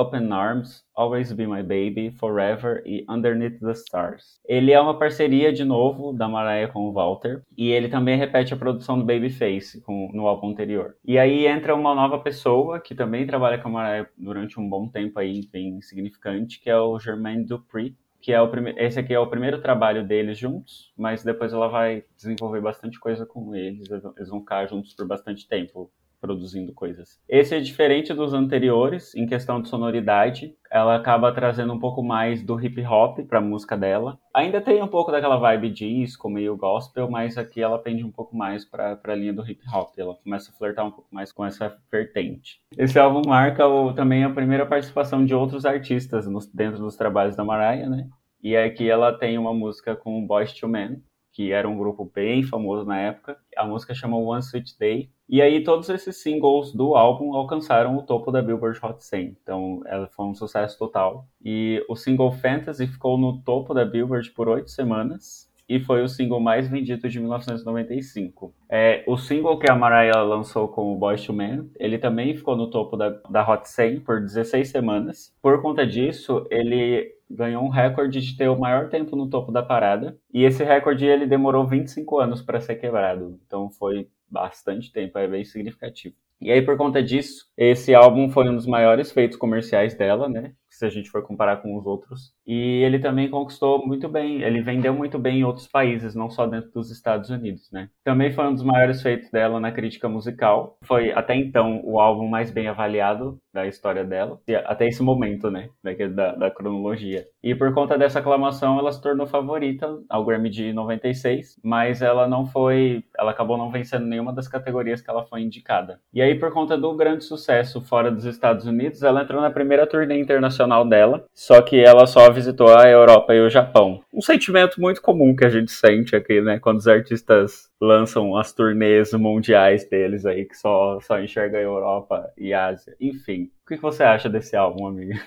Open Arms, Always Be My Baby, Forever e Underneath the Stars. Ele é uma parceria, de novo, da Mariah com o Walter, e ele também repete a produção do Babyface com, no álbum anterior. E aí entra uma nova pessoa, que também trabalha com a Mariah durante um bom tempo aí, bem significante, que é o Jermaine Dupri, que é o primeiro, esse aqui é o primeiro trabalho deles juntos, mas depois ela vai desenvolver bastante coisa com eles, eles vão ficar juntos por bastante tempo produzindo coisas. Esse é diferente dos anteriores em questão de sonoridade. Ela acaba trazendo um pouco mais do hip hop para a música dela. Ainda tem um pouco daquela vibe disco, meio gospel, mas aqui ela pende um pouco mais para a linha do hip hop. Ela começa a flertar um pouco mais com essa vertente. Esse álbum marca o, também a primeira participação de outros artistas nos, dentro dos trabalhos da Mariah, né? E aqui ela tem uma música com Boys to Men, que era um grupo bem famoso na época. A música chama One Sweet Day. E aí todos esses singles do álbum alcançaram o topo da Billboard Hot 100. Então ela foi um sucesso total. E o single Fantasy ficou no topo da Billboard por oito semanas. E foi o single mais vendido de 1995. É, o single que a Mariah lançou com o Boyz II Men, ele também ficou no topo da, da Hot 100 por 16 semanas. Por conta disso, ele ganhou um recorde de ter o maior tempo no topo da parada. E esse recorde ele demorou 25 anos para ser quebrado. Então foi bastante tempo, é bem significativo. E aí, por conta disso, esse álbum foi um dos maiores feitos comerciais dela, né? Se a gente for comparar com os outros. E ele também conquistou muito bem, ele vendeu muito bem em outros países, não só dentro dos Estados Unidos, né? Também foi um dos maiores feitos dela na crítica musical. Foi, até então, o álbum mais bem avaliado da história dela, até esse momento, né? Da, da cronologia. E por conta dessa aclamação, ela se tornou favorita ao Grammy de 96, mas ela não foi, ela acabou não vencendo nenhuma das categorias que ela foi indicada. E aí aí, por conta do grande sucesso fora dos Estados Unidos, ela entrou na primeira turnê internacional dela, só que ela só visitou a Europa e o Japão. Um sentimento muito comum que a gente sente aqui, né, quando os artistas lançam as turnês mundiais deles aí, que só, só enxerga a Europa e Ásia. Enfim, o que você acha desse álbum, amiga?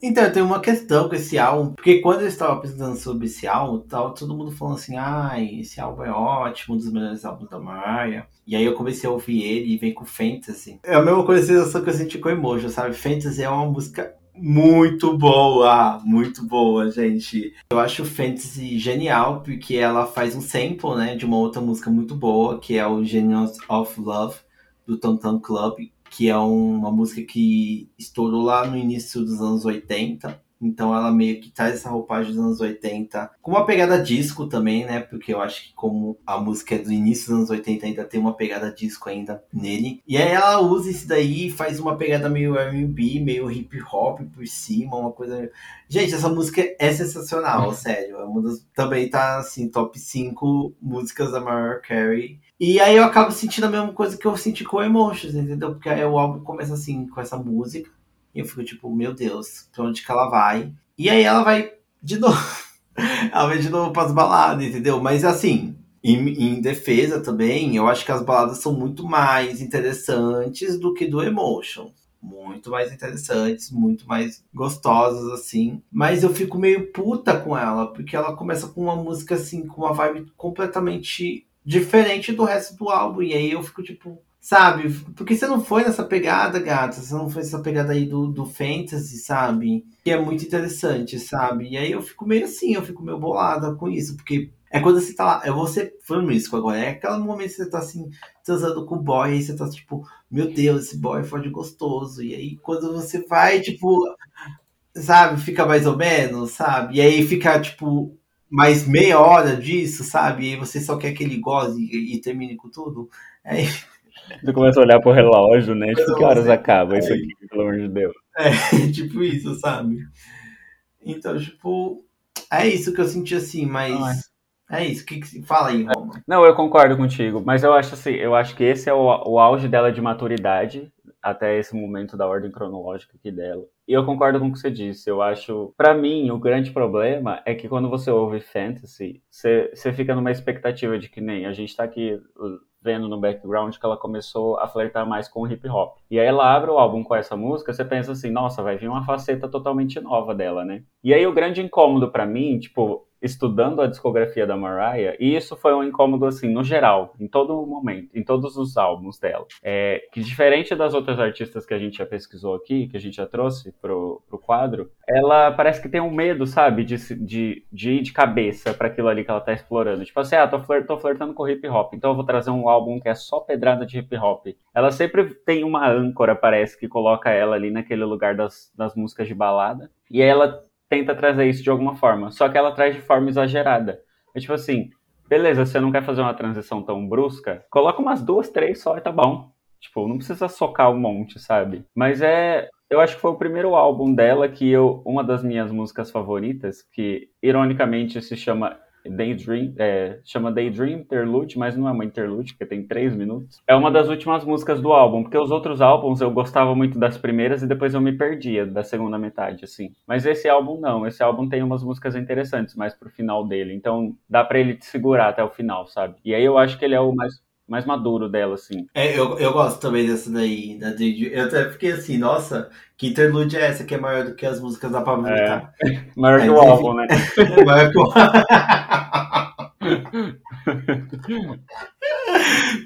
Então, tem uma questão com esse álbum, porque quando eu estava pesquisando sobre esse álbum, tava todo mundo falando assim, ah, esse álbum é ótimo, um dos melhores álbuns da Mariah. E aí eu comecei a ouvir ele e vem com Fantasy. É a mesma coisa que eu senti com Emoji, sabe? Fantasy é uma música Muito boa, muito boa, gente. Eu acho Fantasy genial porque ela faz um sample, né, de uma outra música muito boa, que é o Genius of Love do Tom Tom Club, que é uma música que estourou lá no início dos anos 80 então ela meio que traz essa roupagem dos anos 80, com uma pegada disco também, né? Porque eu acho que como a música é do início dos anos 80, ainda tem uma pegada disco ainda nele. E aí ela usa isso daí e faz uma pegada meio R&B, meio hip hop por cima, uma coisa... Gente, essa música é sensacional, sério. É uma das... Também tá, assim, top 5 músicas da Mariah Carey. E aí eu acabo sentindo a mesma coisa que eu senti com Emotions, entendeu? Porque aí o álbum começa assim, com essa música. Eu fico tipo, meu Deus, pra onde que ela vai? E aí ela vai de novo. ela vai de novo pras baladas, entendeu? Mas assim, em, em, defesa também, eu acho que as baladas são muito mais interessantes do que do Emotion. Muito mais interessantes, muito mais gostosas, assim. Mas eu fico meio puta com ela, porque ela começa com uma música, assim, com uma vibe completamente diferente do resto do álbum. E aí eu fico tipo, Sabe? Porque você não foi nessa pegada, gata. Você não foi nessa pegada aí do, do fantasy, sabe? Que é muito interessante, sabe? E aí eu fico meio assim, eu fico meio bolada com isso. Porque é quando você tá lá, eu vou ser flamístico agora. É aquele momento que você tá assim, transando com o boy, aí você tá tipo, meu Deus, esse boy é gostoso. E aí quando você vai, tipo, sabe, fica mais ou menos, sabe? E aí fica, tipo, mais meia hora disso, sabe? E aí você só quer que ele goze e, e termine com tudo. Aí. Tu começa a olhar pro relógio, né? Tipo, que horas acaba isso aqui, pelo amor de Deus? É, tipo isso, sabe? Então, tipo, é isso que eu senti assim, mas. É isso, o que, que fala aí, Roma? Não, eu concordo contigo, mas eu acho assim, eu acho que esse é o, o auge dela de maturidade até esse momento da ordem cronológica aqui dela. E eu concordo com o que você disse. Eu acho, para mim, o grande problema é que quando você ouve fantasy, você, você fica numa expectativa de que nem a gente tá aqui vendo no background que ela começou a flertar mais com o hip hop. E aí ela abre o álbum com essa música, você pensa assim, nossa, vai vir uma faceta totalmente nova dela, né? E aí o grande incômodo para mim, tipo, estudando a discografia da Mariah, e isso foi um incômodo, assim, no geral, em todo momento, em todos os álbuns dela. É, que diferente das outras artistas que a gente já pesquisou aqui, que a gente já trouxe pro, pro quadro, ela parece que tem um medo, sabe, de, de, de ir de cabeça para aquilo ali que ela tá explorando. Tipo assim, ah, tô, flirt, tô flertando com hip hop, então eu vou trazer um álbum que é só pedrada de hip hop. Ela sempre tem uma âncora, parece, que coloca ela ali naquele lugar das, das músicas de balada. E ela tenta trazer isso de alguma forma, só que ela traz de forma exagerada. É tipo assim, beleza, você não quer fazer uma transição tão brusca, coloca umas duas, três só e tá bom. Tipo, não precisa socar um monte, sabe? Mas é. Eu acho que foi o primeiro álbum dela que eu. Uma das minhas músicas favoritas, que ironicamente se chama Daydream, é, chama Daydream Interlude, mas não é uma interlude, porque tem três minutos. É uma das últimas músicas do álbum, porque os outros álbuns eu gostava muito das primeiras e depois eu me perdia da segunda metade, assim. Mas esse álbum não, esse álbum tem umas músicas interessantes mais pro final dele, então dá para ele te segurar até o final, sabe? E aí eu acho que ele é o mais mais maduro dela, assim. É, eu, eu gosto também dessa daí, da Daydream. Eu até fiquei assim, nossa, que interlude é essa que é maior do que as músicas da Pablo é, Maior que o álbum, né? maior que o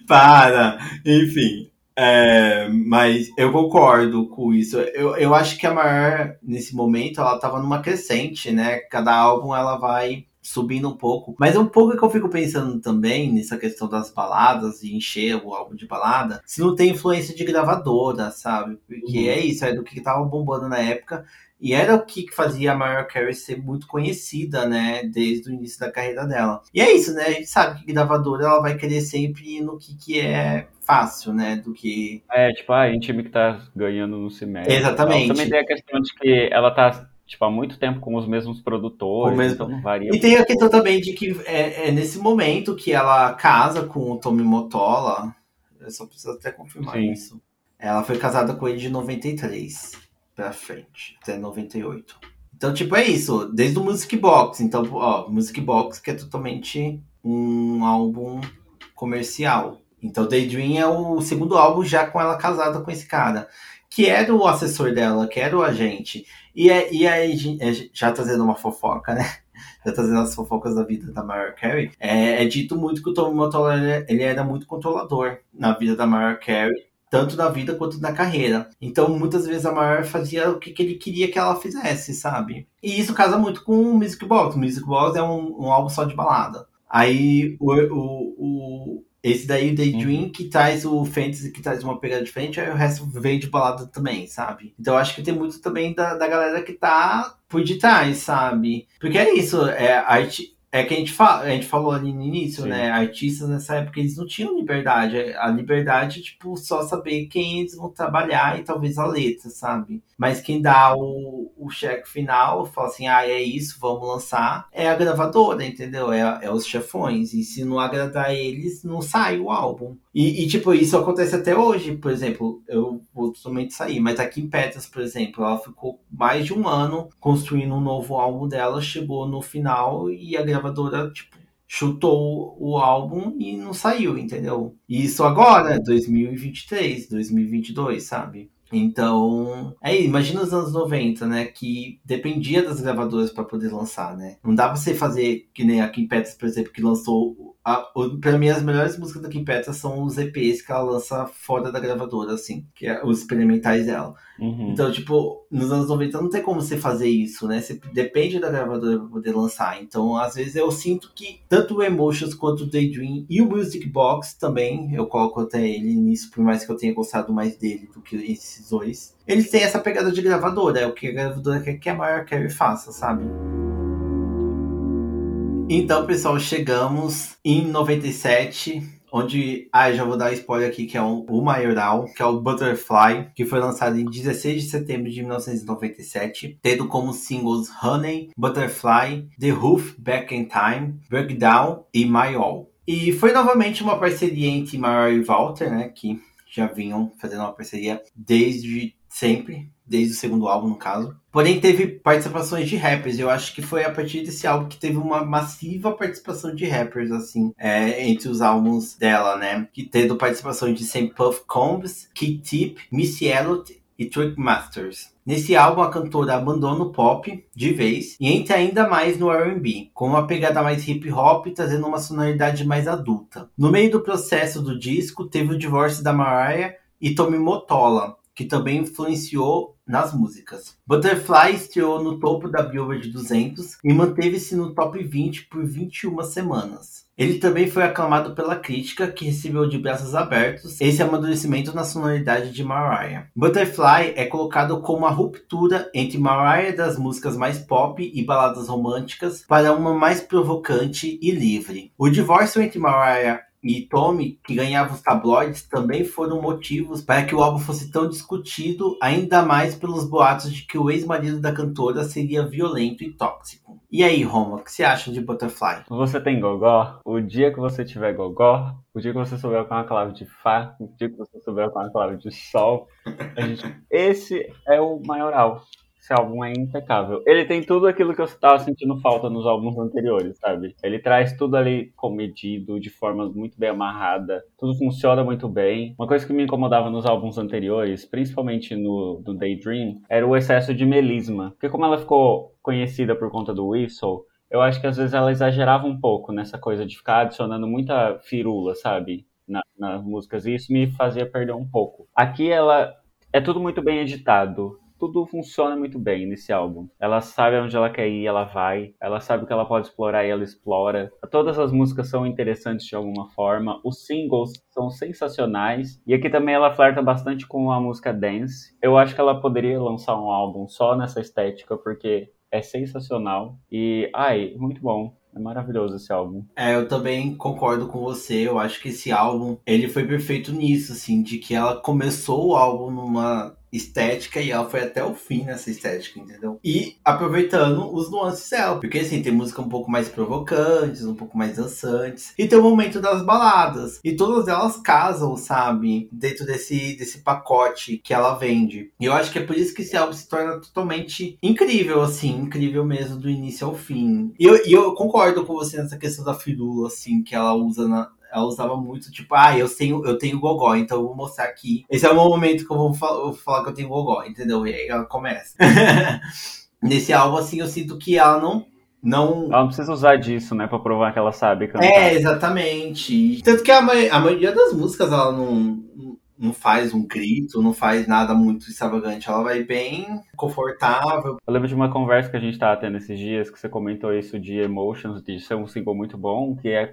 Para! Enfim. É, mas eu concordo com isso. Eu, eu acho que a maior, nesse momento, ela tava numa crescente, né? Cada álbum ela vai subindo um pouco. Mas é um pouco que eu fico pensando também nessa questão das baladas e encher o álbum de balada, se não tem influência de gravadora, sabe? Porque uhum. é isso, é do que tava bombando na época. E era o que fazia a Mariah Carey ser muito conhecida, né? Desde o início da carreira dela. E é isso, né? A gente sabe que gravadora ela vai querer sempre no que, que é fácil, né? Do que. É, tipo, ah, em time que tá ganhando no semestre. Exatamente. Também tem a questão de que ela tá tipo, há muito tempo com os mesmos produtores, mesmo... então varia. E tem a questão também de que é, é, nesse momento que ela casa com o Tommy Motola, eu só preciso até confirmar Sim. isso. Ela foi casada com ele de 93 pra frente, até 98. Então, tipo, é isso, desde o Music Box. Então, ó, Music Box que é totalmente um álbum comercial. Então, Daydream é o segundo álbum já com ela casada com esse cara que era o assessor dela, que era o agente. E, é, e aí, é, já trazendo uma fofoca, né? Já trazendo as fofocas da vida da Mariah Carey, é, é dito muito que o Tommy Mottola ele, ele era muito controlador na vida da Mariah Carey tanto na vida quanto na carreira. Então, muitas vezes a Mariah fazia o que, que ele queria que ela fizesse, sabe? E isso casa muito com o Music Box. O Music Box é um, um álbum só de balada. Aí o, o, o esse daí, o Daydream, uhum. que traz o Fantasy, que traz uma pegada diferente, aí o resto vem de balada também, sabe? Então acho que tem muito também da, da galera que tá por detrás, sabe? Porque é isso, é arte. É que a gente, fala, a gente falou ali no início, Sim. né? Artistas nessa época eles não tinham liberdade. A liberdade, tipo, só saber quem eles vão trabalhar e talvez a letra, sabe? Mas quem dá o, o cheque final, fala assim, ah, é isso, vamos lançar, é a gravadora, entendeu? É, é os chefões. E se não agradar eles, não sai o álbum. E, e, tipo, isso acontece até hoje, por exemplo, eu vou totalmente sair, mas aqui em Petras, por exemplo, ela ficou mais de um ano construindo um novo álbum dela, chegou no final e a gravadora, tipo, chutou o álbum e não saiu, entendeu? Isso agora, 2023, 2022, sabe? Então, aí, imagina os anos 90, né? Que dependia das gravadoras para poder lançar, né? Não dá pra você fazer que nem a Kim Petras, por exemplo, que lançou. A, o, pra mim, as melhores músicas da Kim Petras são os EPs que ela lança fora da gravadora, assim, que é os experimentais dela. Uhum. Então, tipo, nos anos 90 não tem como você fazer isso, né? Você depende da gravadora pra poder lançar. Então, às vezes eu sinto que tanto o Emotions quanto o Daydream e o Music Box também, eu coloco até ele nisso, por mais que eu tenha gostado mais dele do que esses dois. Eles têm essa pegada de gravadora, é o que a gravadora quer que a Mariah Carey faça, sabe? Então, pessoal, chegamos em 97 onde, ah, já vou dar spoiler aqui, que é o, o maioral, que é o Butterfly, que foi lançado em 16 de setembro de 1997, tendo como singles Honey, Butterfly, The Roof, Back in Time, Breakdown e My All. E foi novamente uma parceria entre Mariah e Walter, né, que já vinham fazendo uma parceria desde sempre, desde o segundo álbum, no caso. Porém, teve participações de rappers. Eu acho que foi a partir desse álbum que teve uma massiva participação de rappers, assim, é, entre os álbuns dela, né? Que tendo participação de Sam Puff Combs, Kid Tip, Missy Elliott e Trick Masters. Nesse álbum, a cantora abandona o pop de vez e entra ainda mais no R&B, com uma pegada mais hip hop, trazendo uma sonoridade mais adulta. No meio do processo do disco, teve o divórcio da Mariah e Tommy Motola, que também influenciou nas músicas. Butterfly estreou no topo da Billboard 200 e manteve-se no top 20 por 21 semanas. Ele também foi aclamado pela crítica, que recebeu de braços abertos esse amadurecimento na sonoridade de Mariah. Butterfly é colocado como a ruptura entre Mariah das músicas mais pop e baladas românticas para uma mais provocante e livre. O divórcio entre Mariah e Tommy, que ganhava os tabloides, também foram motivos para que o álbum fosse tão discutido, ainda mais pelos boatos de que o ex-marido da cantora seria violento e tóxico. E aí, Roma, o que você acha de Butterfly? Você tem gogó? O dia que você tiver gogó, o dia que você souber com a clave de Fá, o dia que você souber com a clave de Sol, gente... esse é o maioral. Esse álbum é impecável. Ele tem tudo aquilo que eu estava sentindo falta nos álbuns anteriores, sabe? Ele traz tudo ali comedido, de forma muito bem amarrada. Tudo funciona muito bem. Uma coisa que me incomodava nos álbuns anteriores, principalmente no Daydream, era o excesso de melisma. Porque como ela ficou conhecida por conta do Whistle, eu acho que às vezes ela exagerava um pouco nessa coisa de ficar adicionando muita firula, sabe? Na, nas músicas. E isso me fazia perder um pouco. Aqui ela é tudo muito bem editado tudo funciona muito bem nesse álbum. Ela sabe onde ela quer ir, ela vai. Ela sabe o que ela pode explorar e ela explora. Todas as músicas são interessantes de alguma forma. Os singles são sensacionais. E aqui também ela flerta bastante com a música dance. Eu acho que ela poderia lançar um álbum só nessa estética, porque é sensacional. E, ai, muito bom. É maravilhoso esse álbum. É, eu também concordo com você. Eu acho que esse álbum, ele foi perfeito nisso, assim, de que ela começou o álbum numa estética e ela foi até o fim nessa estética, entendeu? E aproveitando os nuances dela, porque assim, tem música um pouco mais provocantes, um pouco mais dançantes, e tem o momento das baladas, e todas elas casam, sabe, dentro desse, desse pacote que ela vende. E eu acho que é por isso que esse álbum se torna totalmente incrível, assim, incrível mesmo do início ao fim. E eu, e eu concordo com você nessa questão da firula, assim, que ela usa na, ela usava muito, tipo, ah, eu tenho, eu tenho gogó, então eu vou mostrar aqui. Esse é o momento que eu vou, falar, eu vou falar que eu tenho gogó, entendeu? E aí ela começa. Nesse álbum, assim, eu sinto que ela não não. Ela não precisa usar disso, né, pra provar que ela sabe cantar. É, exatamente. Tanto que a, a maioria das músicas ela não, não faz um grito, não faz nada muito extravagante. Ela vai bem confortável. Eu lembro de uma conversa que a gente estava tendo esses dias, que você comentou isso de Emotions, de ser um single muito bom, que é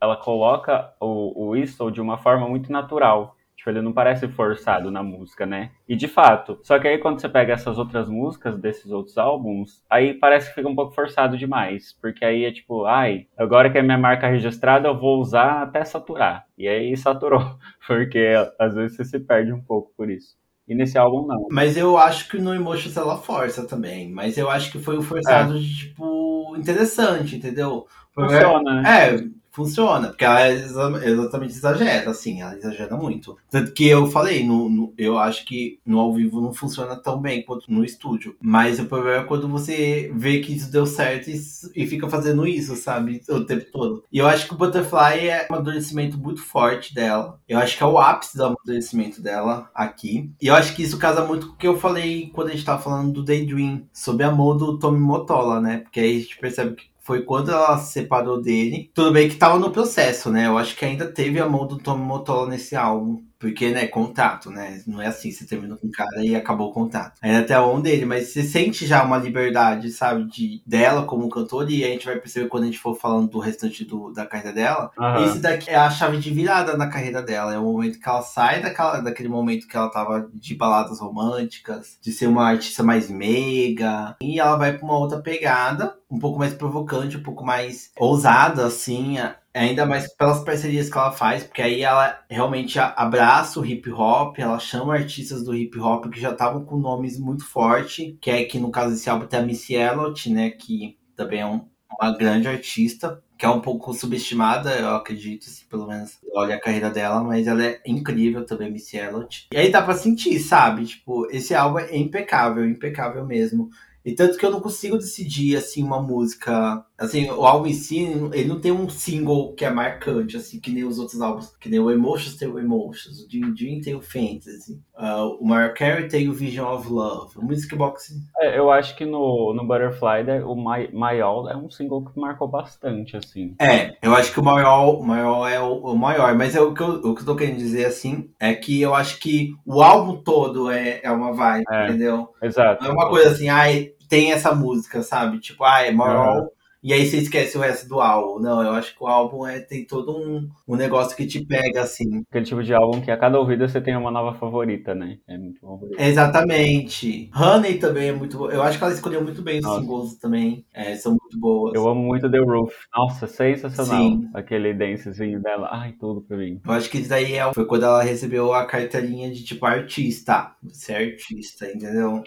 ela coloca o, o Whistle de uma forma muito natural. Tipo, ele não parece forçado na música, né? E de fato. Só que aí quando você pega essas outras músicas desses outros álbuns, aí parece que fica um pouco forçado demais. Porque aí é tipo, ai, agora que é minha marca registrada, eu vou usar até saturar. E aí saturou. Porque às vezes você se perde um pouco por isso. E nesse álbum não. Mas eu acho que no Emotions ela força também. Mas eu acho que foi um forçado é. de, tipo, interessante, entendeu? Funciona, né? É, funciona, porque ela é exatamente exagera, assim, ela exagera muito. Tanto que eu falei, no, no, eu acho que no ao vivo não funciona tão bem quanto no estúdio. Mas o problema é quando você vê que isso deu certo e, e fica fazendo isso, sabe? O tempo todo. E eu acho que o Butterfly é um amadurecimento muito forte dela. Eu acho que é o ápice do amadurecimento dela aqui. E eu acho que isso casa muito com o que eu falei quando a gente tava falando do Daydream, sobre a mão do Tommy Motola, né? Porque aí a gente percebe que foi quando ela se separou dele. Tudo bem que tava no processo, né? Eu acho que ainda teve a mão do Tommy Motola nesse álbum. Porque, né, contato, né? Não é assim, você termina com o cara e acabou o contato. Ainda até a mão dele, mas você sente já uma liberdade, sabe, de, dela como cantora, e a gente vai perceber quando a gente for falando do restante do, da carreira dela. Uhum. Esse daqui é a chave de virada na carreira dela. É o momento que ela sai daquela, daquele momento que ela tava de baladas românticas, de ser uma artista mais meiga, e ela vai pra uma outra pegada, um pouco mais provocante, um pouco mais ousada, assim Ainda mais pelas parcerias que ela faz, porque aí ela realmente abraça o hip hop, ela chama artistas do hip hop que já estavam com nomes muito fortes, que é que no caso desse álbum tem a Missy Elliott, né, que também é um, uma grande artista, que é um pouco subestimada, eu acredito, assim, pelo menos olha a carreira dela, mas ela é incrível também, Missy Elliott. E aí dá pra sentir, sabe? Tipo, esse álbum é impecável, impecável mesmo. E tanto que eu não consigo decidir, assim, uma música. Assim, o álbum em si, ele não tem um single que é marcante, assim, que nem os outros álbuns. Que nem o Emotions tem o Emotions, o Jim Jim tem o Fantasy, uh, o Mariah Carey tem o Vision of Love, o Music Box. É, eu acho que no, no Butterfly, né, o My, My All é um single que marcou bastante, assim. É, eu acho que o My All, My All é o, o maior, mas é o, que eu, o que eu tô querendo dizer, assim, é que eu acho que o álbum todo é, é uma vibe, é, entendeu? Exato. Não é uma coisa assim, ai tem essa música, sabe? Tipo, ah, é moral. E aí você esquece o resto do álbum. Não, eu acho que o álbum é, tem todo um, um negócio que te pega, assim. Aquele tipo de álbum que a cada ouvida você tem uma nova favorita, né? É muito bom. Exatamente. Honey também é muito boa. Eu acho que ela escolheu muito bem os singles também. É, são muito boas. Eu amo muito The Roof. Nossa, sensacional. Sim. Aquele dancezinho dela. Ai, tudo pra mim. Eu acho que isso daí é, foi quando ela recebeu a carteirinha de tipo artista. Você é artista, entendeu?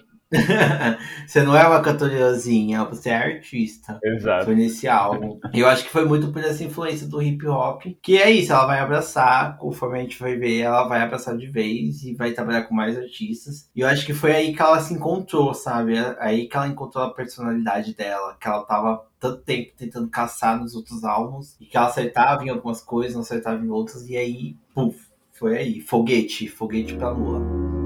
Você não é uma cantorazinha, você é artista. Exato. Foi nesse álbum. Eu acho que foi muito por essa influência do hip hop. Que é isso, ela vai abraçar, conforme a gente vai ver, ela vai abraçar de vez e vai trabalhar com mais artistas. E eu acho que foi aí que ela se encontrou, sabe? Aí que ela encontrou a personalidade dela, que ela tava tanto tempo tentando caçar nos outros álbuns e que ela acertava em algumas coisas, não acertava em outras, e aí, puf, foi aí. Foguete, foguete pra lua.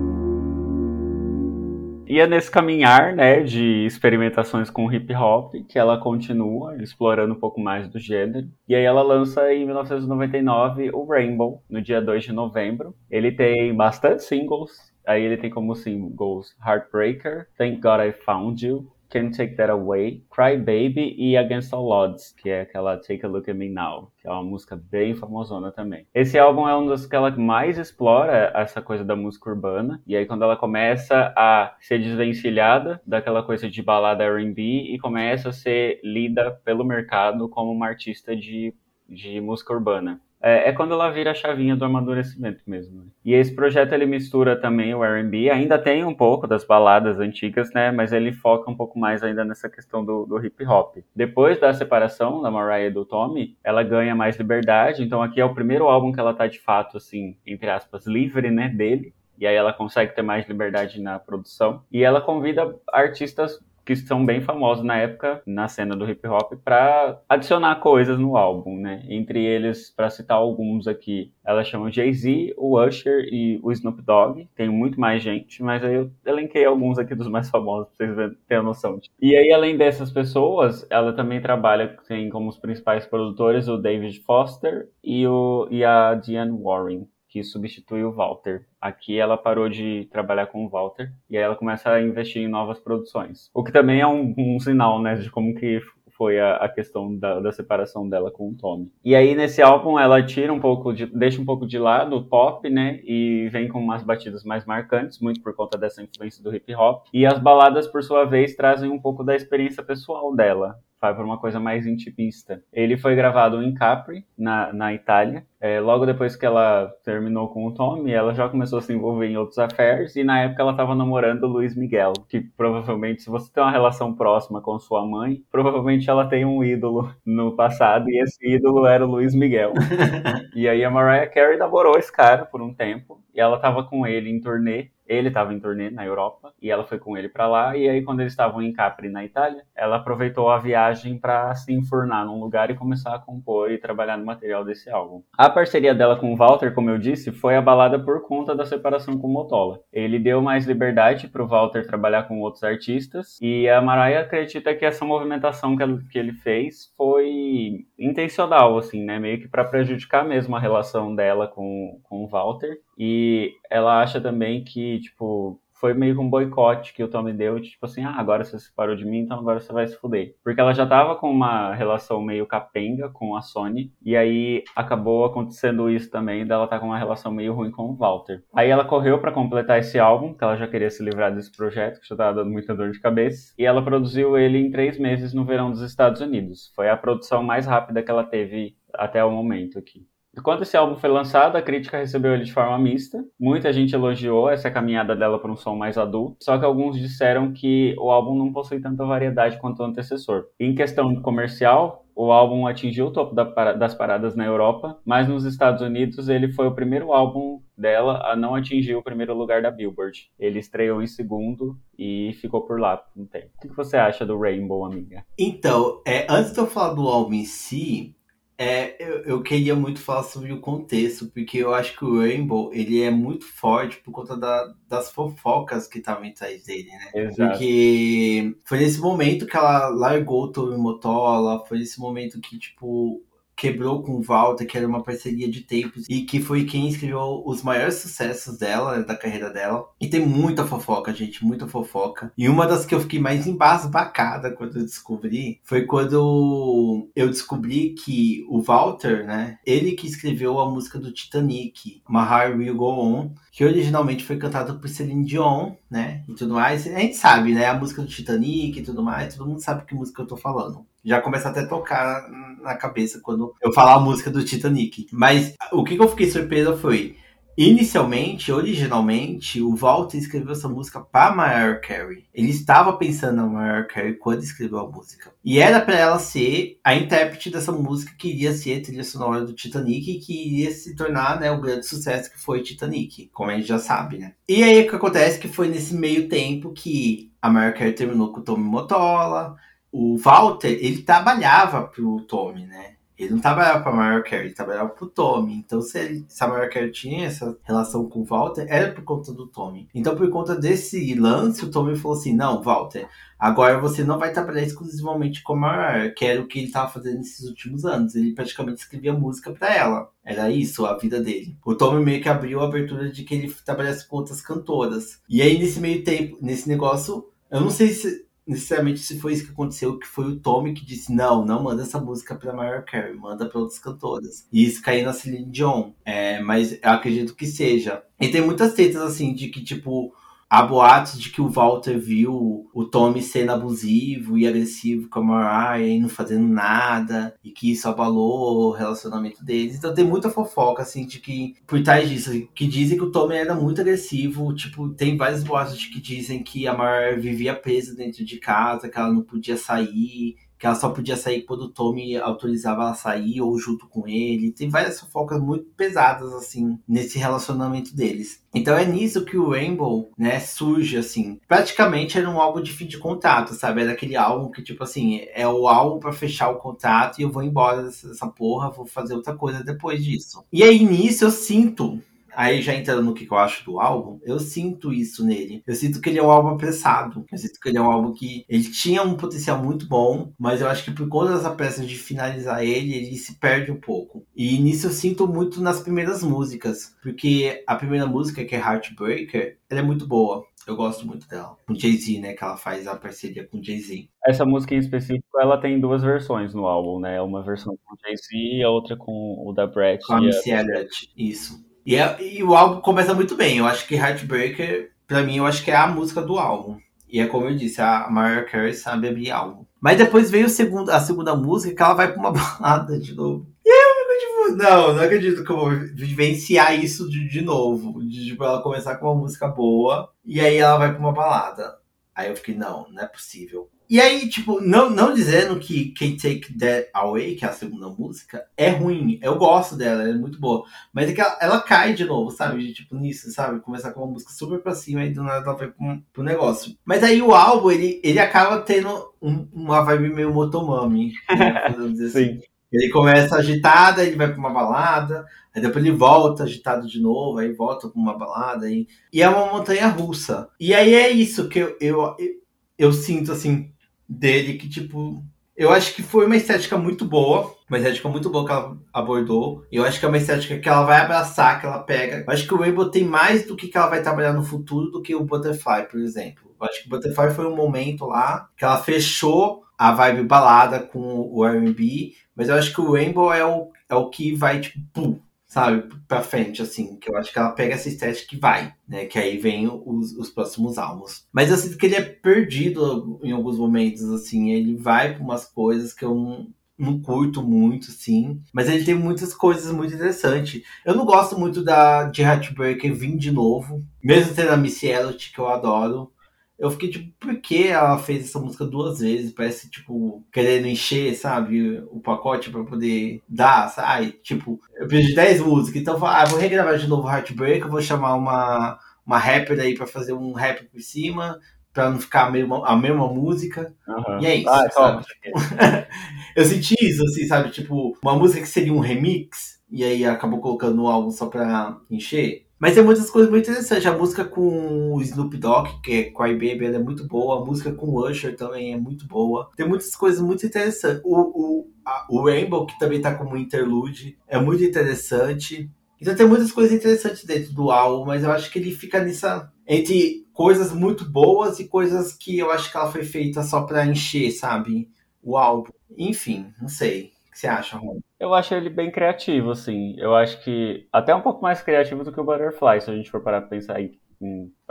E é nesse caminhar, né, de experimentações com hip hop que ela continua explorando um pouco mais do gênero. E aí ela lança em 1999 o Rainbow, no dia 2 de novembro. Ele tem bastante singles. Aí ele tem como singles Heartbreaker, Thank God I Found You, Can't Take That Away, Cry Baby e Against All Odds, que é aquela Take a Look at Me Now, que é uma música bem famosona também. Esse álbum é um dos que ela mais explora essa coisa da música urbana, e aí quando ela começa a ser desvencilhada daquela coisa de balada R&B e começa a ser lida pelo mercado como uma artista de, de música urbana é, é, quando ela vira a chavinha do amadurecimento mesmo. Né? E esse projeto ele mistura também o R&B, ainda tem um pouco das baladas antigas, né? Mas ele foca um pouco mais ainda nessa questão do, do hip hop. Depois da separação da Mariah e do Tommy, ela ganha mais liberdade. Então aqui é o primeiro álbum que ela tá de fato assim, entre aspas, livre, né, dele. E aí ela consegue ter mais liberdade na produção. E ela convida artistas que são bem famosos na época na cena do hip hop para adicionar coisas no álbum, né? Entre eles, para citar alguns aqui, ela chama Jay-Z, o Usher e o Snoop Dogg. Tem muito mais gente, mas aí eu elenquei alguns aqui dos mais famosos para vocês terem noção. E aí, além dessas pessoas, ela também trabalha tem como os principais produtores o David Foster e, o, e a Diane Warren que substitui o Walter. Aqui ela parou de trabalhar com o Walter e aí ela começa a investir em novas produções. O que também é um, um sinal, né, de como que foi a, a questão da, da, separação dela com o Tommy. E aí nesse álbum ela tira um pouco de, deixa um pouco de lado o pop, né, e vem com umas batidas mais marcantes, muito por conta dessa influência do hip hop. E as baladas por sua vez trazem um pouco da experiência pessoal dela vai para uma coisa mais intimista. Ele foi gravado em Capri, na, na Itália. É, logo depois que ela terminou com o Tommy, ela já começou a se envolver em outros affairs e na época ela estava namorando o Luiz Miguel, que provavelmente, se você tem uma relação próxima com sua mãe, provavelmente ela tem um ídolo no passado e esse ídolo era o Luiz Miguel. e aí a Mariah Carey namorou esse cara por um tempo e ela estava com ele em turnê ele estava em turnê na Europa e ela foi com ele para lá. E aí, quando eles estavam em Capri, na Itália, ela aproveitou a viagem para se enfurnar num lugar e começar a compor e trabalhar no material desse álbum. A parceria dela com o Walter, como eu disse, foi abalada por conta da separação com o Motola. Ele deu mais liberdade para o Walter trabalhar com outros artistas e a Mariah acredita que essa movimentação que ele fez foi intencional, assim, né? Meio que para prejudicar mesmo a relação dela com, com o Walter. E ela acha também que, tipo, foi meio que um boicote que o Tommy deu, tipo assim, ah, agora você se separou de mim, então agora você vai se fuder. Porque ela já tava com uma relação meio capenga com a Sony, e aí acabou acontecendo isso também, dela tá com uma relação meio ruim com o Walter. Aí ela correu para completar esse álbum, que ela já queria se livrar desse projeto, que já tava dando muita dor de cabeça, e ela produziu ele em três meses no verão dos Estados Unidos. Foi a produção mais rápida que ela teve até o momento aqui. Quando esse álbum foi lançado, a crítica recebeu ele de forma mista. Muita gente elogiou essa caminhada dela para um som mais adulto, só que alguns disseram que o álbum não possui tanta variedade quanto o antecessor. Em questão comercial, o álbum atingiu o topo das paradas na Europa, mas nos Estados Unidos ele foi o primeiro álbum dela a não atingir o primeiro lugar da Billboard. Ele estreou em segundo e ficou por lá por um tempo. O que você acha do Rainbow, amiga? Então, é, antes de eu falar do álbum em si, é, eu, eu, queria muito falar sobre o contexto, porque eu acho que o Rainbow ele é muito forte por conta da, das fofocas que estavam atrás dele, né? Exato. Porque foi nesse momento que ela largou o Tommy Motola, foi nesse momento que, tipo, quebrou com Walter, que era uma parceria de tempos, e que foi quem escreveu os maiores sucessos dela, da carreira dela. E tem muita fofoca, gente, muita fofoca. E uma das que eu fiquei mais embasbacada quando eu descobri foi quando eu descobri que o Walter, né, ele que escreveu a música do Titanic, My Heart Will Go On, que originalmente foi cantada por Celine Dion, né, e tudo mais. A gente sabe, né, a música do Titanic e tudo mais, todo mundo sabe que música eu tô falando já começa até a tocar na cabeça quando eu falar a música do Titanic. Mas o que, eu fiquei surpresa foi, inicialmente, originalmente, o Walter escreveu essa música para Mariah Carey. Ele estava pensando na Mariah Carey quando escreveu a música. E era para ela ser a intérprete dessa música que iria ser a trilha sonora do Titanic e que iria se tornar né, o grande sucesso que foi Titanic, como a gente já sabe, né? E aí o que acontece é que foi nesse meio tempo que a Mariah Carey terminou com o Tommy Motola, o Walter, ele trabalhava pro Tommy, né? Ele não trabalhava para Mariah Carey, ele trabalhava pro Tommy. Então, se, ele, se a Mariah Carey tinha essa relação com o Walter, era por conta do Tommy. Então, por conta desse lance, o Tommy falou assim: Não, Walter, agora você não vai trabalhar exclusivamente com a Mariah, que era o que ele estava fazendo nesses últimos anos. Ele praticamente escrevia música para ela. Era isso a vida dele. O Tommy meio que abriu a abertura de que ele trabalhasse com outras cantoras. E aí, nesse meio tempo, nesse negócio, eu não sei se necessariamente se foi isso que aconteceu, que foi o Tommy que disse, não, não manda essa música pra Mariah Carey, manda pra outras cantoras. E isso caiu na Celine Dion. É, mas eu acredito que seja. E tem muitas tetas, assim, de que, tipo, Há boatos de que o Walter viu o Tommy sendo abusivo e agressivo com a Mariah e não fazendo nada, e que isso abalou o relacionamento deles. Então tem muita fofoca, assim, de que, por trás disso, que dizem que o Tommy era muito agressivo. Tipo, tem vários boatos de que dizem que a Mariah vivia presa dentro de casa, que ela não podia sair, que ela só podia sair quando o Tommy autorizava ela sair ou junto com ele. Tem várias fofocas muito pesadas, assim, nesse relacionamento deles. Então é nisso que o Rainbow, né, surge, assim. Praticamente era um álbum de fim de contrato, sabe? Era aquele álbum que, tipo assim, é o álbum para fechar o contrato e eu vou embora dessa porra, vou fazer outra coisa depois disso. E aí nisso eu sinto aí já entrando no que eu acho do álbum, eu sinto isso nele. Eu sinto que ele é um álbum apressado. Eu sinto que ele é um álbum que ele tinha um potencial muito bom, mas eu acho que por conta dessa pressa de finalizar ele, ele se perde um pouco. E nisso eu sinto muito nas primeiras músicas, porque a primeira música, que é Heartbreaker, ela é muito boa. Eu gosto muito dela. Com Jay-Z, né? Que ela faz a parceria com Jay-Z. Essa música em específico, ela tem duas versões no álbum, né? Uma versão com Jay-Z e a outra com o da Brett. Com a Missy Elliott, isso. E, é, e o álbum começa muito bem. Eu acho que Heartbreaker, pra mim, eu acho que é a música do álbum. E é como eu disse, a Mariah Carey sabe abrir álbum. Mas depois veio segundo, a segunda música que ela vai pra uma balada de novo. E eu tipo, não, não acredito que eu vou vivenciar isso de, de novo. De tipo, ela começar com uma música boa e aí ela vai pra uma balada. Aí eu fiquei, não, não é possível. E aí, tipo, não, não dizendo que Can't Take That Away, que é a segunda música, é ruim. Eu gosto dela, ela é muito boa. Mas é que ela, ela cai de novo, sabe? Tipo, nisso, sabe? Começar com uma música super pra cima e do nada ela vai pro, pro negócio. Mas aí o álbum, ele, ele acaba tendo um, uma vibe meio motomami. Né? dizer assim. Ele começa agitado, aí ele vai pra uma balada, aí depois ele volta agitado de novo, aí volta pra uma balada. Aí... E é uma montanha russa. E aí é isso que eu, eu, eu, eu sinto, assim, dele que, tipo, eu acho que foi uma estética muito boa, uma estética muito boa que ela abordou. Eu acho que é uma estética que ela vai abraçar, que ela pega. Eu acho que o Rainbow tem mais do que, que ela vai trabalhar no futuro do que o Butterfly, por exemplo. Eu acho que o Butterfly foi um momento lá que ela fechou a vibe balada com o R&B, mas eu acho que o Rainbow é o, é o que vai, tipo, pum, sabe, pra frente, assim, que eu acho que ela pega essa estética e vai, né, que aí vem os, os próximos álbuns. Mas eu sinto que ele é perdido em alguns momentos, assim, ele vai pra umas coisas que eu não, não curto muito, sim, mas ele tem muitas coisas muito interessantes. Eu não gosto muito da de Heartbreaker vir de novo, mesmo tendo a Missy Elliott, que eu adoro, eu fiquei tipo, por que ela fez essa música duas vezes? Parece, tipo, querendo encher, sabe, o pacote para poder dar, sabe? Tipo, eu preciso de 10 músicas, então eu ah, vou regravar de novo Heartbreak, eu vou chamar uma, uma rapper aí para fazer um rap por cima, pra não ficar a mesma, a mesma música. Uhum. E é isso, ah, sabe? Tipo, eu senti isso, assim, sabe? Tipo, uma música que seria um remix, e aí acabou colocando álbum só pra encher. Mas tem muitas coisas muito interessantes. A música com o Snoop Dogg, que é Cry Baby, ela é muito boa. A música com o Usher também é muito boa. Tem muitas coisas muito interessantes. O, o, a, o Rainbow, que também tá como interlude, é muito interessante. Então tem muitas coisas interessantes dentro do álbum, mas eu acho que ele fica nessa. Entre coisas muito boas e coisas que eu acho que ela foi feita só pra encher, sabe? O álbum. Enfim, não sei que você acha, Ron? Eu acho ele bem criativo, assim. Eu acho que até um pouco mais criativo do que o Butterfly, se a gente for parar pra pensar aí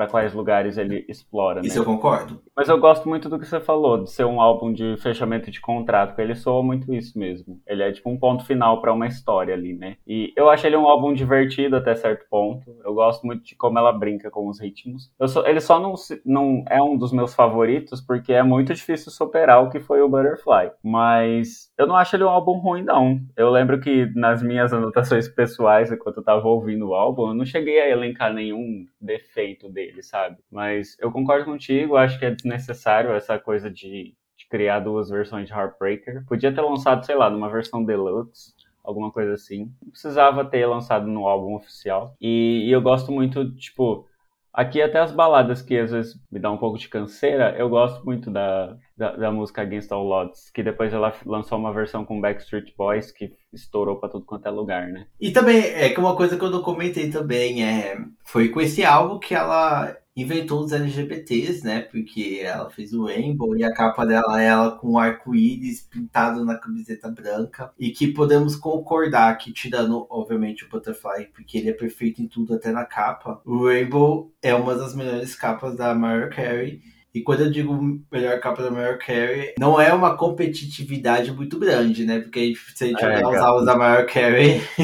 para quais lugares ele explora. Isso né? eu concordo. Mas eu gosto muito do que você falou, de ser um álbum de fechamento de contrato, porque ele soa muito isso mesmo. Ele é tipo um ponto final para uma história ali, né? E eu acho ele um álbum divertido até certo ponto. Eu gosto muito de como ela brinca com os ritmos. Só, ele só não, não é um dos meus favoritos, porque é muito difícil superar o que foi o Butterfly. Mas eu não acho ele um álbum ruim, não. Eu lembro que nas minhas anotações pessoais, enquanto eu tava ouvindo o álbum, eu não cheguei a elencar nenhum defeito dele, sabe? Mas eu concordo contigo, acho que é desnecessário essa coisa de, de criar duas versões de Heartbreaker. Podia ter lançado, sei lá, numa versão deluxe alguma coisa assim. Não precisava ter lançado no álbum oficial. E, e, eu gosto muito, tipo, Aqui até as baladas que às vezes me dá um pouco de canseira, eu gosto muito da, da, da, música Against All Odds, que depois ela lançou uma versão com Backstreet Boys que estourou para tudo quanto é lugar, né? E também, é que uma coisa que eu não comentei também é, foi com esse álbum que ela inventou os LGBTs, né? Porque ela fez o Rainbow e a capa dela é ela com arco-íris pintado na camiseta branca. E que podemos concordar que, tirando, obviamente, o Butterfly, porque ele é perfeito em tudo, até na capa, o Rainbow é uma das melhores capas da Mariah Carey. E quando eu digo melhor capa da Mariah Carey, não é uma competitividade muito grande, né? Porque se a gente olhar os álbuns da Mariah Carey.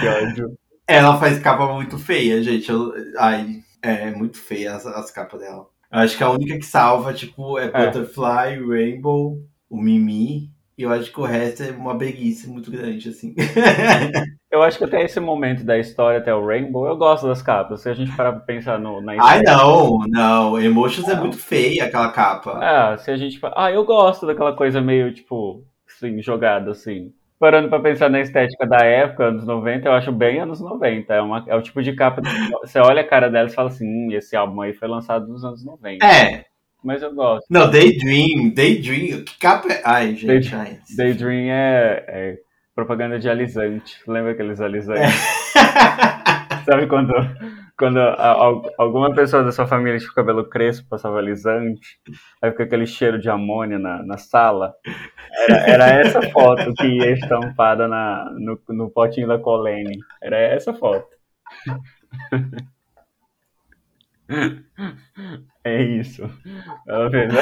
que ódio. Ela faz capa muito feia, gente. Eu, ai, é muito feia as, as capas dela. Eu acho que a única que salva, tipo, é, é. Butterfly, Rainbow, o Mimi. E eu acho que o resto é uma preguiça muito grande, assim. eu acho que até esse momento da história, até o Rainbow, eu gosto das capas. Se a gente parar pra pensar no, na história. Ai, não, não. Emotions é muito feia aquela capa. Ah, se a gente. Ah, eu gosto daquela coisa meio, tipo, assim, jogada, assim. Parando pra pensar na estética da época, anos 90, eu acho bem anos 90. É, uma, é o tipo de capa. Você olha a cara dela e fala assim: hum, esse álbum aí foi lançado nos anos 90. É. Mas eu gosto. Não, Daydream, Daydream, que capa é. Ai, gente, Daydream, ai. Daydream é, é propaganda de alisante. Lembra aqueles alisantes? É. Sabe quando, quando a- a- alguma pessoa da sua família tinha o cabelo crespo, passava alisante, aí fica aquele cheiro de amônia na, na sala? Era, era essa foto que ia estampada na, no, no potinho da Colene. Era essa foto. É isso. Ela fez, né?